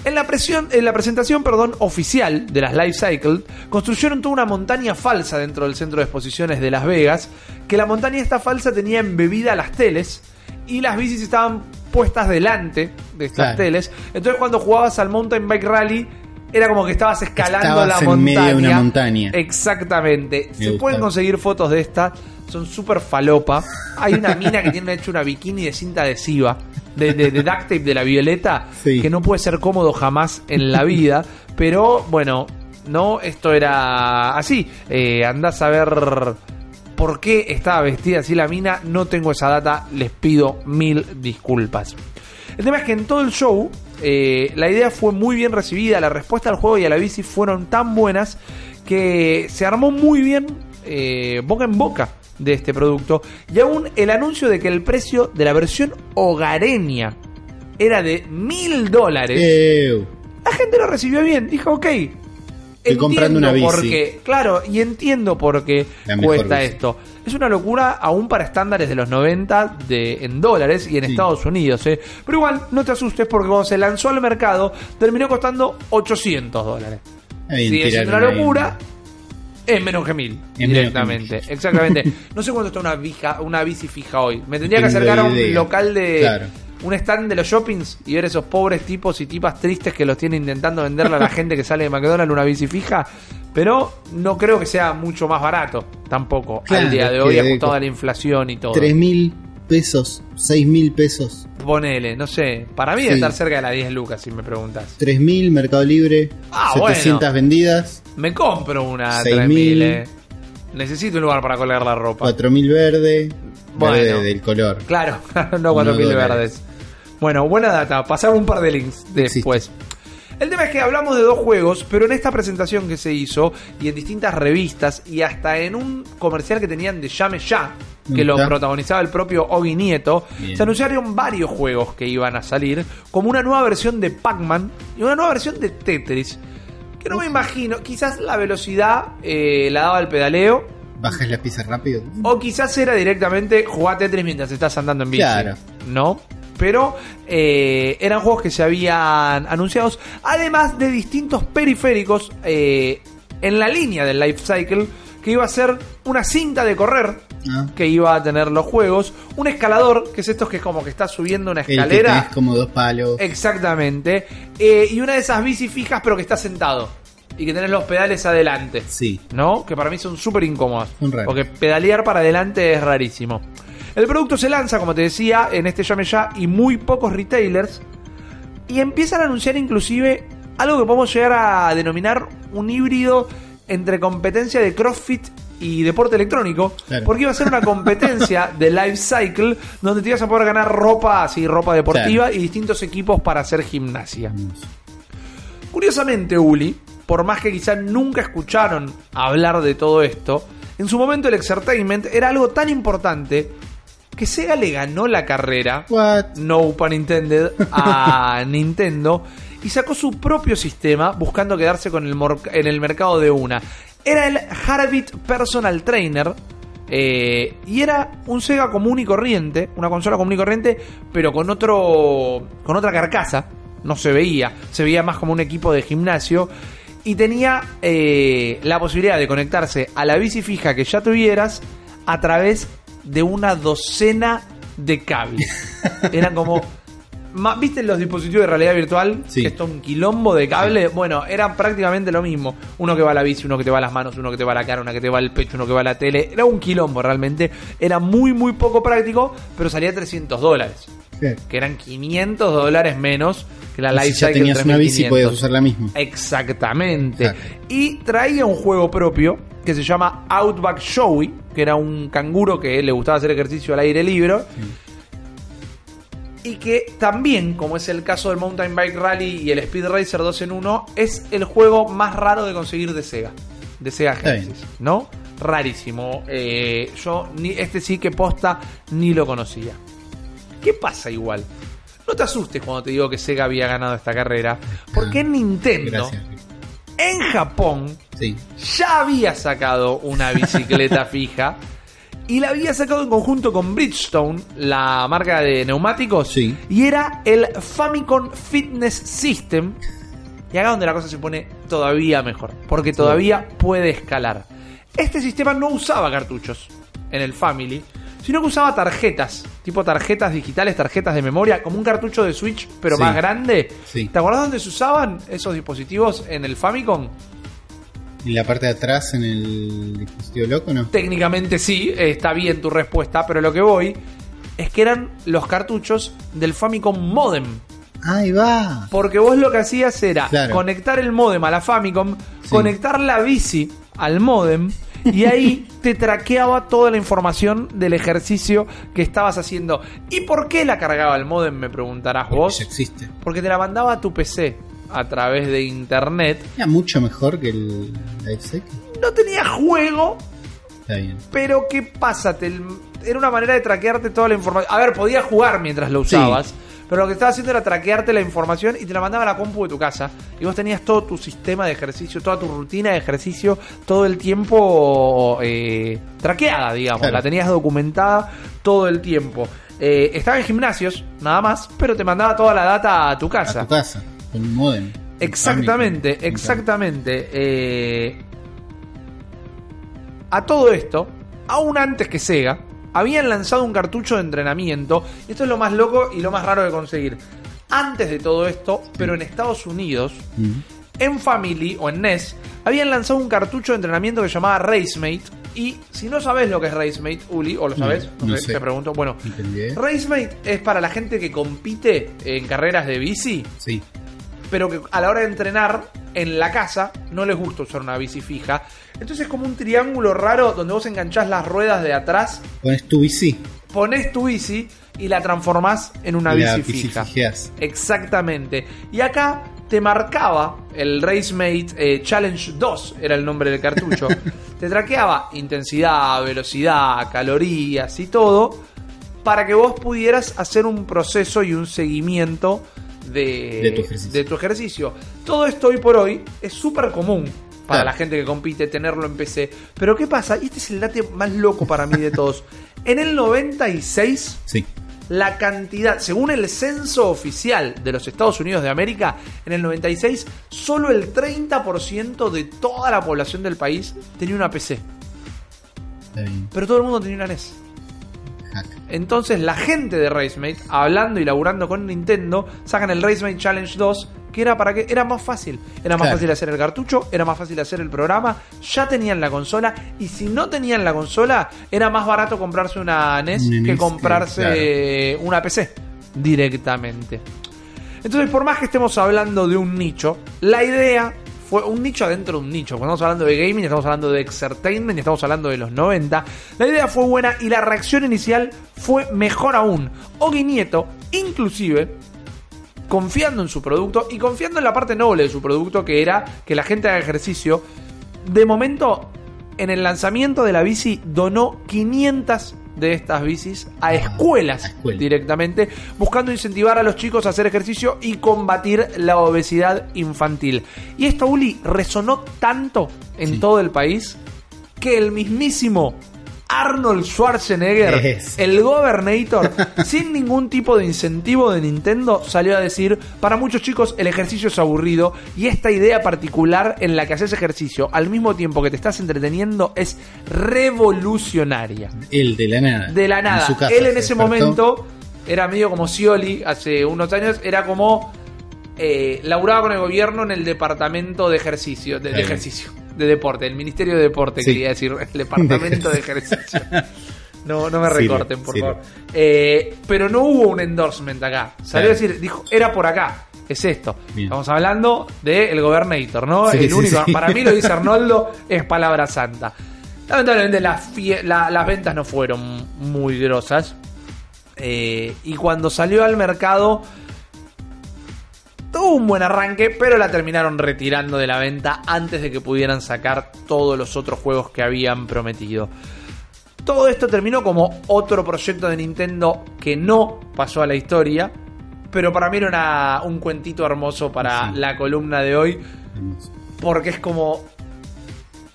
En la, presión, en la presentación perdón, oficial de las Life Cycle, construyeron toda una montaña falsa dentro del centro de exposiciones de Las Vegas, que la montaña esta falsa tenía embebida las teles y las bicis estaban puestas delante de estas Claro. teles. Entonces cuando jugabas al Mountain Bike Rally, era como que estabas escalando Estabas la en montaña. medio de una montaña. Exactamente. Se gusta. pueden conseguir fotos de esta. Son súper falopa. Hay una mina que tiene hecho una bikini de cinta adhesiva. De, de, de duct tape de la violeta. Sí. Que no puede ser cómodo jamás en la vida. Pero bueno, no, esto era así. Eh, andás a ver por qué estaba vestida así la mina. No tengo esa data. Les pido mil disculpas. El tema es que en todo el show eh, la idea fue muy bien recibida, la respuesta al juego y a la bici fueron tan buenas que se armó muy bien eh, boca en boca de este producto y aún el anuncio de que el precio de la versión hogareña era de mil dólares, la gente lo recibió bien, dijo ok. Estoy comprando una bici. Porque, claro, y entiendo por qué cuesta bici. esto. Es una locura aún para estándares de los 90 de, en dólares y en Sí. Estados Unidos. ¿eh? Pero igual, no te asustes porque cuando se lanzó al mercado terminó costando 800 dólares. Sigue siendo una locura. Es menos que mil, Es menos directamente. Exactamente. No sé cuánto está una, vija, una bici fija hoy. Me tendría que acercar a un idea. local de. Claro. Un stand de los shoppings y ver esos pobres tipos y tipas tristes que los tienen intentando venderle a la gente que sale de McDonald's una bici fija. Pero no creo que sea mucho más barato tampoco Claro, al día de hoy, ajustado a la inflación y todo. Tres mil pesos, seis mil pesos, Ponele, no sé. Para mí Sí. debe estar cerca de las 10 lucas, si me preguntas. tres mil Mercado Libre, Ah, 700 bueno. vendidas. Me compro una 6.000. 3000. eh. Necesito un lugar para colgar la ropa. 4000 verde. Bueno. Verde del color. Claro, no 4000 dólares. verdes. Bueno, buena data. Pasar un par de links después. El tema es que hablamos de dos juegos, pero en esta presentación que se hizo y en distintas revistas y hasta en un comercial que tenían de Llame Ya, que lo protagonizaba el propio Ogi Nieto, Bien. se anunciaron varios juegos que iban a salir, como una nueva versión de Pac-Man y una nueva versión de Tetris. Que no me imagino, quizás la velocidad eh, la daba el pedaleo, Bajas la pizza rápido. o quizás era directamente jugar Tetris mientras estás andando en bici. Claro. ¿No? Pero eh, eran juegos que se habían anunciados, además de distintos periféricos eh, en la línea del Life Cycle, que iba a ser una cinta de correr Ah, que iba a tener los juegos, un escalador, que es esto que es como que estás subiendo una escalera. tenés como dos palos. Exactamente. Eh, y una de esas bicis fijas, pero que está sentado. Y que tenés los pedales adelante. Sí. ¿no? Que para mí son súper raras. Porque pedalear para adelante es rarísimo. El producto se lanza, como te decía, en este llame ya y muy pocos retailers. Y empiezan a anunciar inclusive algo que podemos llegar a denominar un híbrido entre competencia de CrossFit y deporte electrónico. Claro. Porque iba a ser una competencia de Life Cycle donde te ibas a poder ganar ropa, así, ropa deportiva Claro. y distintos equipos para hacer gimnasia. Curiosamente, Uli, por más que quizás nunca escucharon hablar de todo esto, en su momento el Exertainment era algo tan importante que Sega le ganó la carrera, What? no pun intended, a Nintendo y sacó su propio sistema buscando quedarse con el en el mercado de una. Era el Heartbeat Personal Trainer. eh, y era un Sega común y corriente, una consola común y corriente, pero con otro. con otra carcasa. No se veía. Se veía más como un equipo de gimnasio. Y tenía eh, la posibilidad de conectarse a la bici fija que ya tuvieras a través de una docena de cables. Eran como. ¿Viste los dispositivos de realidad virtual? Sí. Que es todo un quilombo de cable. Bueno, era prácticamente lo mismo. Uno que va a la bici, uno que te va a las manos, uno que te va a la cara, uno que te va al pecho, uno que va a la tele. Era un quilombo realmente. Era muy, muy poco práctico, pero salía 300 dólares. Que eran 500 dólares menos que la Life si ya tenías una bici, 3500. podías usar la misma. Exactamente. Exacto. Y traía un juego propio que se llama Outback Showy, que era un canguro que le gustaba hacer ejercicio al aire libre. Y que también, como es el caso del Mountain Bike Rally y el Speed Racer 2 en 1, es el juego más raro de conseguir de Sega. De Sega Genesis, ¿no? Rarísimo. Eh, yo ni, este sí que posta ni lo conocía. ¿Qué pasa igual? No te asustes cuando te digo que Sega había ganado esta carrera, porque en Nintendo, Gracias. En Japón, Sí. ya había sacado una bicicleta fija y la había sacado en conjunto con Bridgestone, la marca de neumáticos, Sí. y era el Famicom Fitness System. Y acá donde la cosa se pone todavía mejor, porque todavía puede escalar. Este sistema no usaba cartuchos en el Family, sino que usaba tarjetas, tipo tarjetas digitales, tarjetas de memoria, como un cartucho de Switch, pero Sí. más grande. Sí. ¿Te acuerdas dónde se usaban esos dispositivos en el Famicom? ¿Y la parte de atrás en el dispositivo loco no? Técnicamente sí, está bien tu respuesta, pero lo que voy es que eran los cartuchos del Famicom Modem. Ahí va. Porque vos lo que hacías era Claro. conectar el modem a la Famicom, Sí. conectar la bici al modem y ahí te traqueaba toda la información del ejercicio que estabas haciendo. ¿Y por qué la cargaba el modem? Me preguntarás vos. Existe. Porque te la mandaba a tu PC a través de internet. Era mucho mejor que el Cycle. No tenía juego, Está bien. Pero ¿qué pasa? Te- era una manera de traquearte toda la información. A ver, podías jugar mientras lo usabas. Pero lo que estaba haciendo era traquearte la información y te la mandaba a la compu de tu casa. Y vos tenías todo tu sistema de ejercicio, toda tu rutina de ejercicio, todo el tiempo eh, traqueada, digamos. Claro. La tenías documentada todo el tiempo. Eh, estaba en gimnasios, nada más, pero te mandaba toda la data a tu casa. A tu casa. Con un modem. Exactamente, exactamente. Eh, a todo esto, aún antes que Sega, habían lanzado un cartucho de entrenamiento. Esto es lo más loco y lo más raro de conseguir. Antes de todo esto, pero en Estados Unidos, en Family o en NES, habían lanzado un cartucho de entrenamiento que se llamaba Racemate. Y si no sabes lo que es Racemate, Uli, o lo sabes, No, no, no sé, sé. te pregunto. Bueno, Entendí. Racemate es para la gente que compite en carreras de bici Sí. pero que a la hora de entrenar en la casa no les gusta usar una bici fija. Entonces es como un triángulo raro donde vos enganchás las ruedas de atrás, Pones tu bici. pones tu bici y la transformás en una la bici fija. Exactamente. Y acá te marcaba el RaceMate eh, Challenge 2, era el nombre del cartucho. te traqueaba intensidad, velocidad, calorías y todo para que vos pudieras hacer un proceso y un seguimiento de, De tu ejercicio. de tu ejercicio. Todo esto hoy por hoy es súper común para Claro. la gente que compite tenerlo en PC. Pero ¿qué pasa? Y este es el dato más loco para mí de todos. En el 96 Sí. la cantidad, según el censo oficial de los Estados Unidos de América, en el 96 solo el 30% de toda la población del país tenía una PC, pero todo el mundo tenía una NES. Entonces la gente de RaceMate, hablando y laburando con Nintendo, sacan el RaceMate Challenge 2, que era para que era más fácil. Era más Claro. fácil hacer el cartucho, era más fácil hacer el programa, ya tenían la consola, y si no tenían la consola, era más barato comprarse una NES que NES, comprarse claro. una PC directamente. Entonces, por más que estemos hablando de un nicho, la idea fue un nicho adentro de un nicho. Cuando estamos hablando de gaming, estamos hablando de entertainment estamos hablando de los 90. La idea fue buena y la reacción inicial fue mejor aún. Ogi Nieto, inclusive, confiando en su producto y confiando en la parte noble de su producto, que era que la gente haga ejercicio, de momento, en el lanzamiento de la bici, donó 500 de estas bicis a escuelas a escuelas. directamente, buscando incentivar a los chicos a hacer ejercicio y combatir la obesidad infantil. Y esto, Uli, resonó tanto en Sí. todo el país que el mismísimo Arnold Schwarzenegger, Es. el Governator, sin ningún tipo de incentivo de Nintendo, salió a decir, para muchos chicos el ejercicio es aburrido y esta idea particular en la que haces ejercicio al mismo tiempo que te estás entreteniendo es revolucionaria. Él de la nada. De la nada. casa Él en se ese despertó. momento era medio como Scioli hace unos años, era como eh, laburaba con el gobierno en el departamento de ejercicio, de, ejercicio, de deporte, el Ministerio de Deporte, Sí. quería decir, el departamento de ejercicio. No, no me recorten, por favor. Eh, pero no hubo un endorsement acá. Salió a decir, dijo, era por acá. Es esto. Bien. Estamos hablando del Governator, ¿no? Sí, el único. Para mí lo dice Arnoldo, es palabra santa. Lamentablemente las, la- las ventas no fueron muy grosas. Eh, y cuando salió al mercado, tuvo un buen arranque, pero la terminaron retirando de la venta antes de que pudieran sacar todos los otros juegos que habían prometido. Todo esto terminó como otro proyecto de Nintendo que no pasó a la historia, pero para mí era una- un cuentito hermoso para Sí. la columna de hoy, porque es como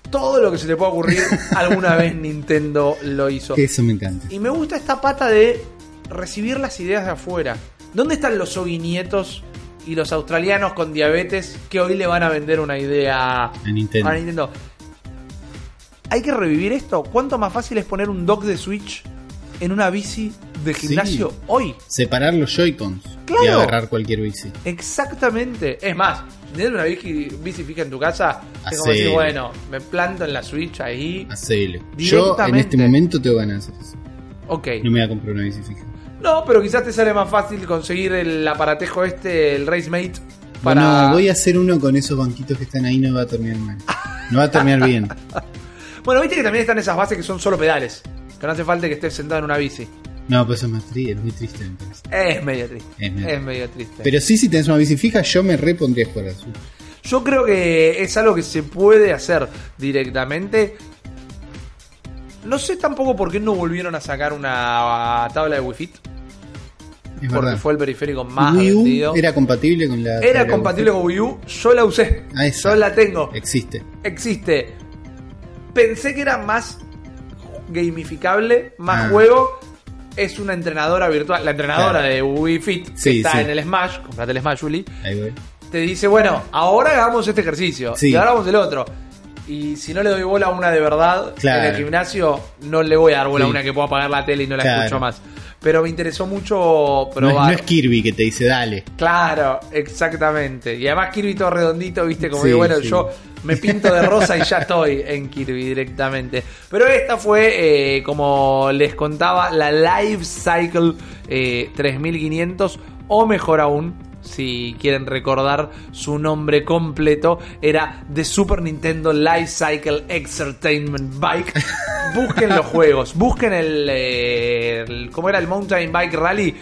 todo lo que se te pueda ocurrir, alguna vez Nintendo lo hizo. Eso me encanta. Y me gusta esta pata de recibir las ideas de afuera. ¿Dónde están los oguinietos y los australianos con diabetes que hoy le van a vender una idea A Nintendo. a Nintendo? ¿Hay que revivir esto? ¿Cuánto más fácil es poner un dock de Switch en una bici de Sí. gimnasio hoy? Separar los Joy-Cons y Claro. agarrar cualquier bici. Exactamente. Es más, tener una bici, bici fija en tu casa, es como decir, bueno, me planto en la Switch ahí. Hacelo. Yo en este momento tengo ganas de hacer eso. Ok. No me voy a comprar una bici fija. No, pero quizás te sale más fácil conseguir el aparatejo este, el RaceMate, para... Bueno, voy a hacer uno con esos banquitos que están ahí, no va a terminar mal. No va a terminar bien. Bueno, viste que también están esas bases que son solo pedales. Que no hace falta que estés sentado en una bici. No, pues eso es más triste, es muy triste. Es medio triste. Es medio- Es medio triste. Pero sí, si tenés una bici fija, yo me repondría a jugar Switch. Yo creo que es algo que se puede hacer directamente. No sé tampoco por qué no volvieron a sacar una tabla de Wi-Fi. Es Porque verdad. fue el periférico más Wii U vendido. era compatible con la. Era compatible con Wii U. Yo la usé. Ah. Yo la tengo. Existe. existe. Pensé que era más gamificable, más Ah. juego. Es una entrenadora virtual. La entrenadora Claro. de Wii Fit, que está sí. en el Smash, comprate el Smash, Juli, Ahí voy. te dice, bueno, ahora hagamos este ejercicio. Sí. Y ahora hagamos el otro. Y si no le doy bola a una de verdad Claro. en el gimnasio, no le voy a dar bola a una que pueda apagar la tele y no la Claro. escucho más. Pero me interesó mucho No es, probar. no es Kirby que te dice dale. Claro, exactamente. Y además Kirby todo redondito, viste, como Sí, digo, bueno, sí. yo me pinto de rosa y ya estoy en Kirby directamente. Pero esta fue, eh, como les contaba, la Life Cycle eh, 3500 o mejor aún, si quieren recordar su nombre completo, era The Super Nintendo Life Cycle Entertainment Bike. Busquen los juegos, busquen el, eh, el- ¿Cómo era el Mountain Bike Rally?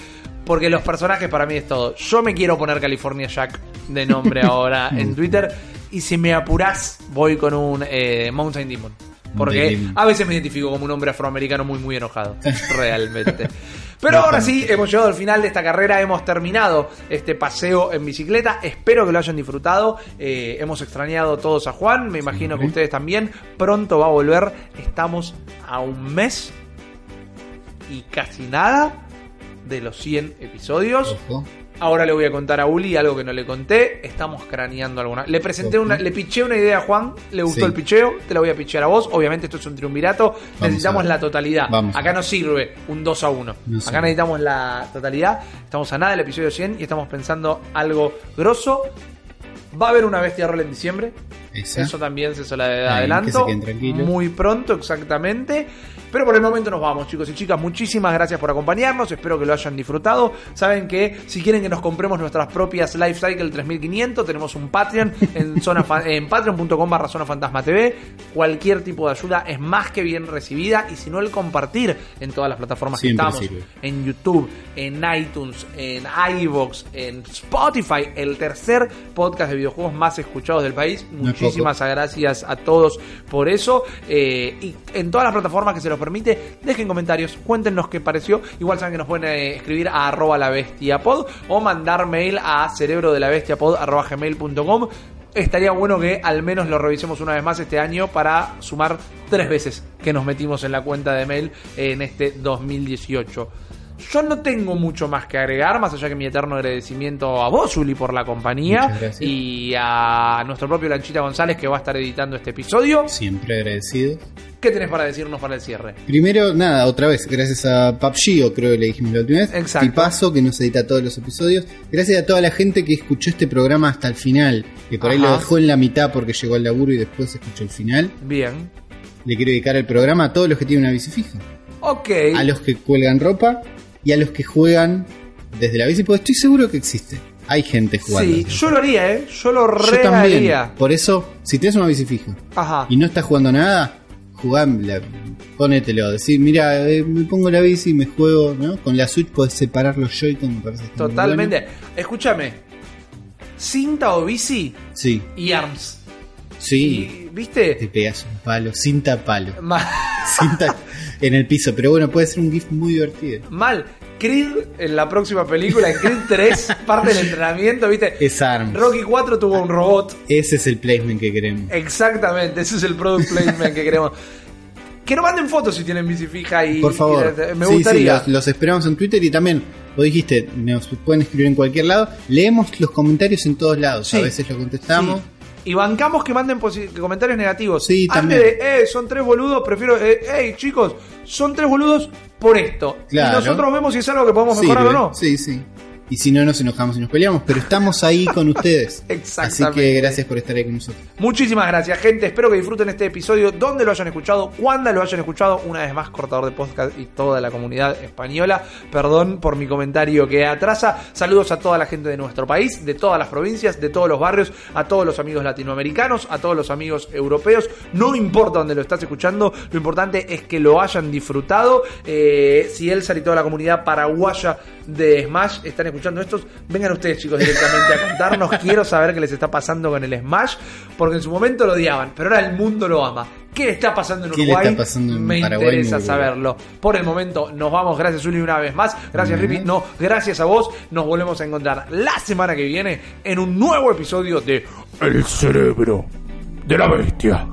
Porque los personajes para mí es todo. Yo me quiero poner California Jack de nombre ahora en Twitter. Y si me apurás, voy con un eh, Mountain Demon. Porque a veces me identifico como un hombre afroamericano muy, muy enojado. Realmente. Pero ahora sí, hemos llegado al final de esta carrera, hemos terminado este paseo en bicicleta. Espero que lo hayan disfrutado. Eh, hemos extrañado todos a Juan, me imagino que ustedes también. Pronto va a volver. Estamos a un mes y casi nada de los 100 episodios. Ojo. Ahora le voy a contar a Uli algo que no le conté. Estamos craneando alguna. Le presenté una, le piché una idea a Juan, le gustó Sí. el picheo, te la voy a pichear a vos. Obviamente esto es un triunvirato. necesitamos la totalidad. Vamos Acá no sirve un 2 a 1. No Acá necesitamos la totalidad. Estamos a nada del episodio 100 y estamos pensando algo grosso. Va a haber una bestia rol en diciembre. Esa. Eso también se sola de que adelanto. se. Muy pronto, exactamente. Pero por el momento nos vamos, chicos y chicas. Muchísimas gracias por acompañarnos. Espero que lo hayan disfrutado. Saben que si quieren que nos compremos nuestras propias Life Cycle 3500, tenemos un Patreon en, zona en patreon.com barra zona fantasma TV. Cualquier tipo de ayuda es más que bien recibida. Y si no, el compartir en todas las plataformas Siempre que estamos. sirve. En YouTube, en iTunes, en iVoox, en Spotify. El tercer podcast de videojuegos más escuchados del país. Muchísimas gracias a todos por eso. Eh, y en todas las plataformas que se los permite, dejen comentarios, cuéntenos qué pareció. Igual saben que nos pueden eh, escribir a arroba la bestia pod o mandar mail a cerebro de la bestia pod arroba gmail.com. Estaría bueno que al menos lo revisemos una vez más este año para sumar tres veces que nos metimos en la cuenta de mail en este 2018. Yo no tengo mucho más que agregar, más allá que mi eterno agradecimiento a vos, Uli, por la compañía y a nuestro propio Lanchita González que va a estar editando este episodio. Siempre agradecido. ¿Qué tenés para decirnos para el cierre? Primero, nada, otra vez, gracias a PUBG, o creo que le dijimos la última vez. Exacto. Tipazo, que nos edita todos los episodios. Gracias a toda la gente que escuchó este programa hasta el final, que por ahí lo dejó en la mitad porque llegó al laburo y después escuchó el final. Bien. Le quiero dedicar el programa a todos los que tienen una bici fija. Ok. A los que cuelgan ropa y a los que juegan desde la bici, porque estoy seguro que existe. Hay gente jugando. Sí, yo lo haría, ¿eh? Yo lo Yo re también. haría. Por eso, si tienes una bici fija Ajá. y no estás jugando nada, jugá, la- ponételo. Decir, mira, eh, me pongo la bici y me juego, ¿no? Con la Switch podés separar los Joy-Con, me parece. Totalmente. bueno. Escúchame. Cinta o bici Sí, y arms. sí. Y, ¿Viste? Te pegas un palo, cinta palo. Ma- Cinta en el piso, pero bueno, puede ser un GIF muy divertido. Mal. Creed en la próxima película, en Creed 3, parte del entrenamiento, ¿viste? Es ARMS. Rocky 4 tuvo un robot. Ese es el placement que queremos. Exactamente, ese es el product placement que queremos. Que nos manden fotos si tienen bici fija y. Por favor. y- me Sí, sí, gustaría. los, los esperamos en Twitter y también, vos dijiste, nos pueden escribir en cualquier lado. Leemos los comentarios en todos lados. Sí. A veces los contestamos. Y bancamos que manden comentarios negativos. Sí, Antes también. de, eh, son tres boludos, prefiero, eh, hey, chicos, son tres boludos por esto. Claro. Y nosotros vemos si es algo que podemos mejorar Sirve. o no. Sí, sí. Y si no, nos enojamos y nos peleamos, pero estamos ahí con ustedes. Así Exactamente. que gracias por estar ahí con nosotros. Muchísimas gracias, gente. Espero que disfruten este episodio, donde lo hayan escuchado, cuando lo hayan escuchado. Una vez más, cortador de podcast y toda la comunidad española. Perdón por mi comentario que atrasa. Saludos a toda la gente de nuestro país, de todas las provincias, de todos los barrios, a todos los amigos latinoamericanos, a todos los amigos europeos. No importa dónde lo estás escuchando, lo importante es que lo hayan disfrutado. Eh, si Elsa y toda la comunidad paraguaya de Smash están escuchando estos, vengan ustedes, chicos, directamente a contarnos. Quiero saber qué les está pasando con el Smash, porque en su momento lo odiaban, pero ahora el mundo lo ama. ¿Qué está pasando en ¿Qué le Uruguay? está pasando en Me Paraguay, interesa saberlo. Por el momento nos vamos. Gracias, Uli, una vez más. Gracias, Ujú. Rippy. No, gracias a vos. Nos volvemos a encontrar la semana que viene en un nuevo episodio de El cerebro de la bestia.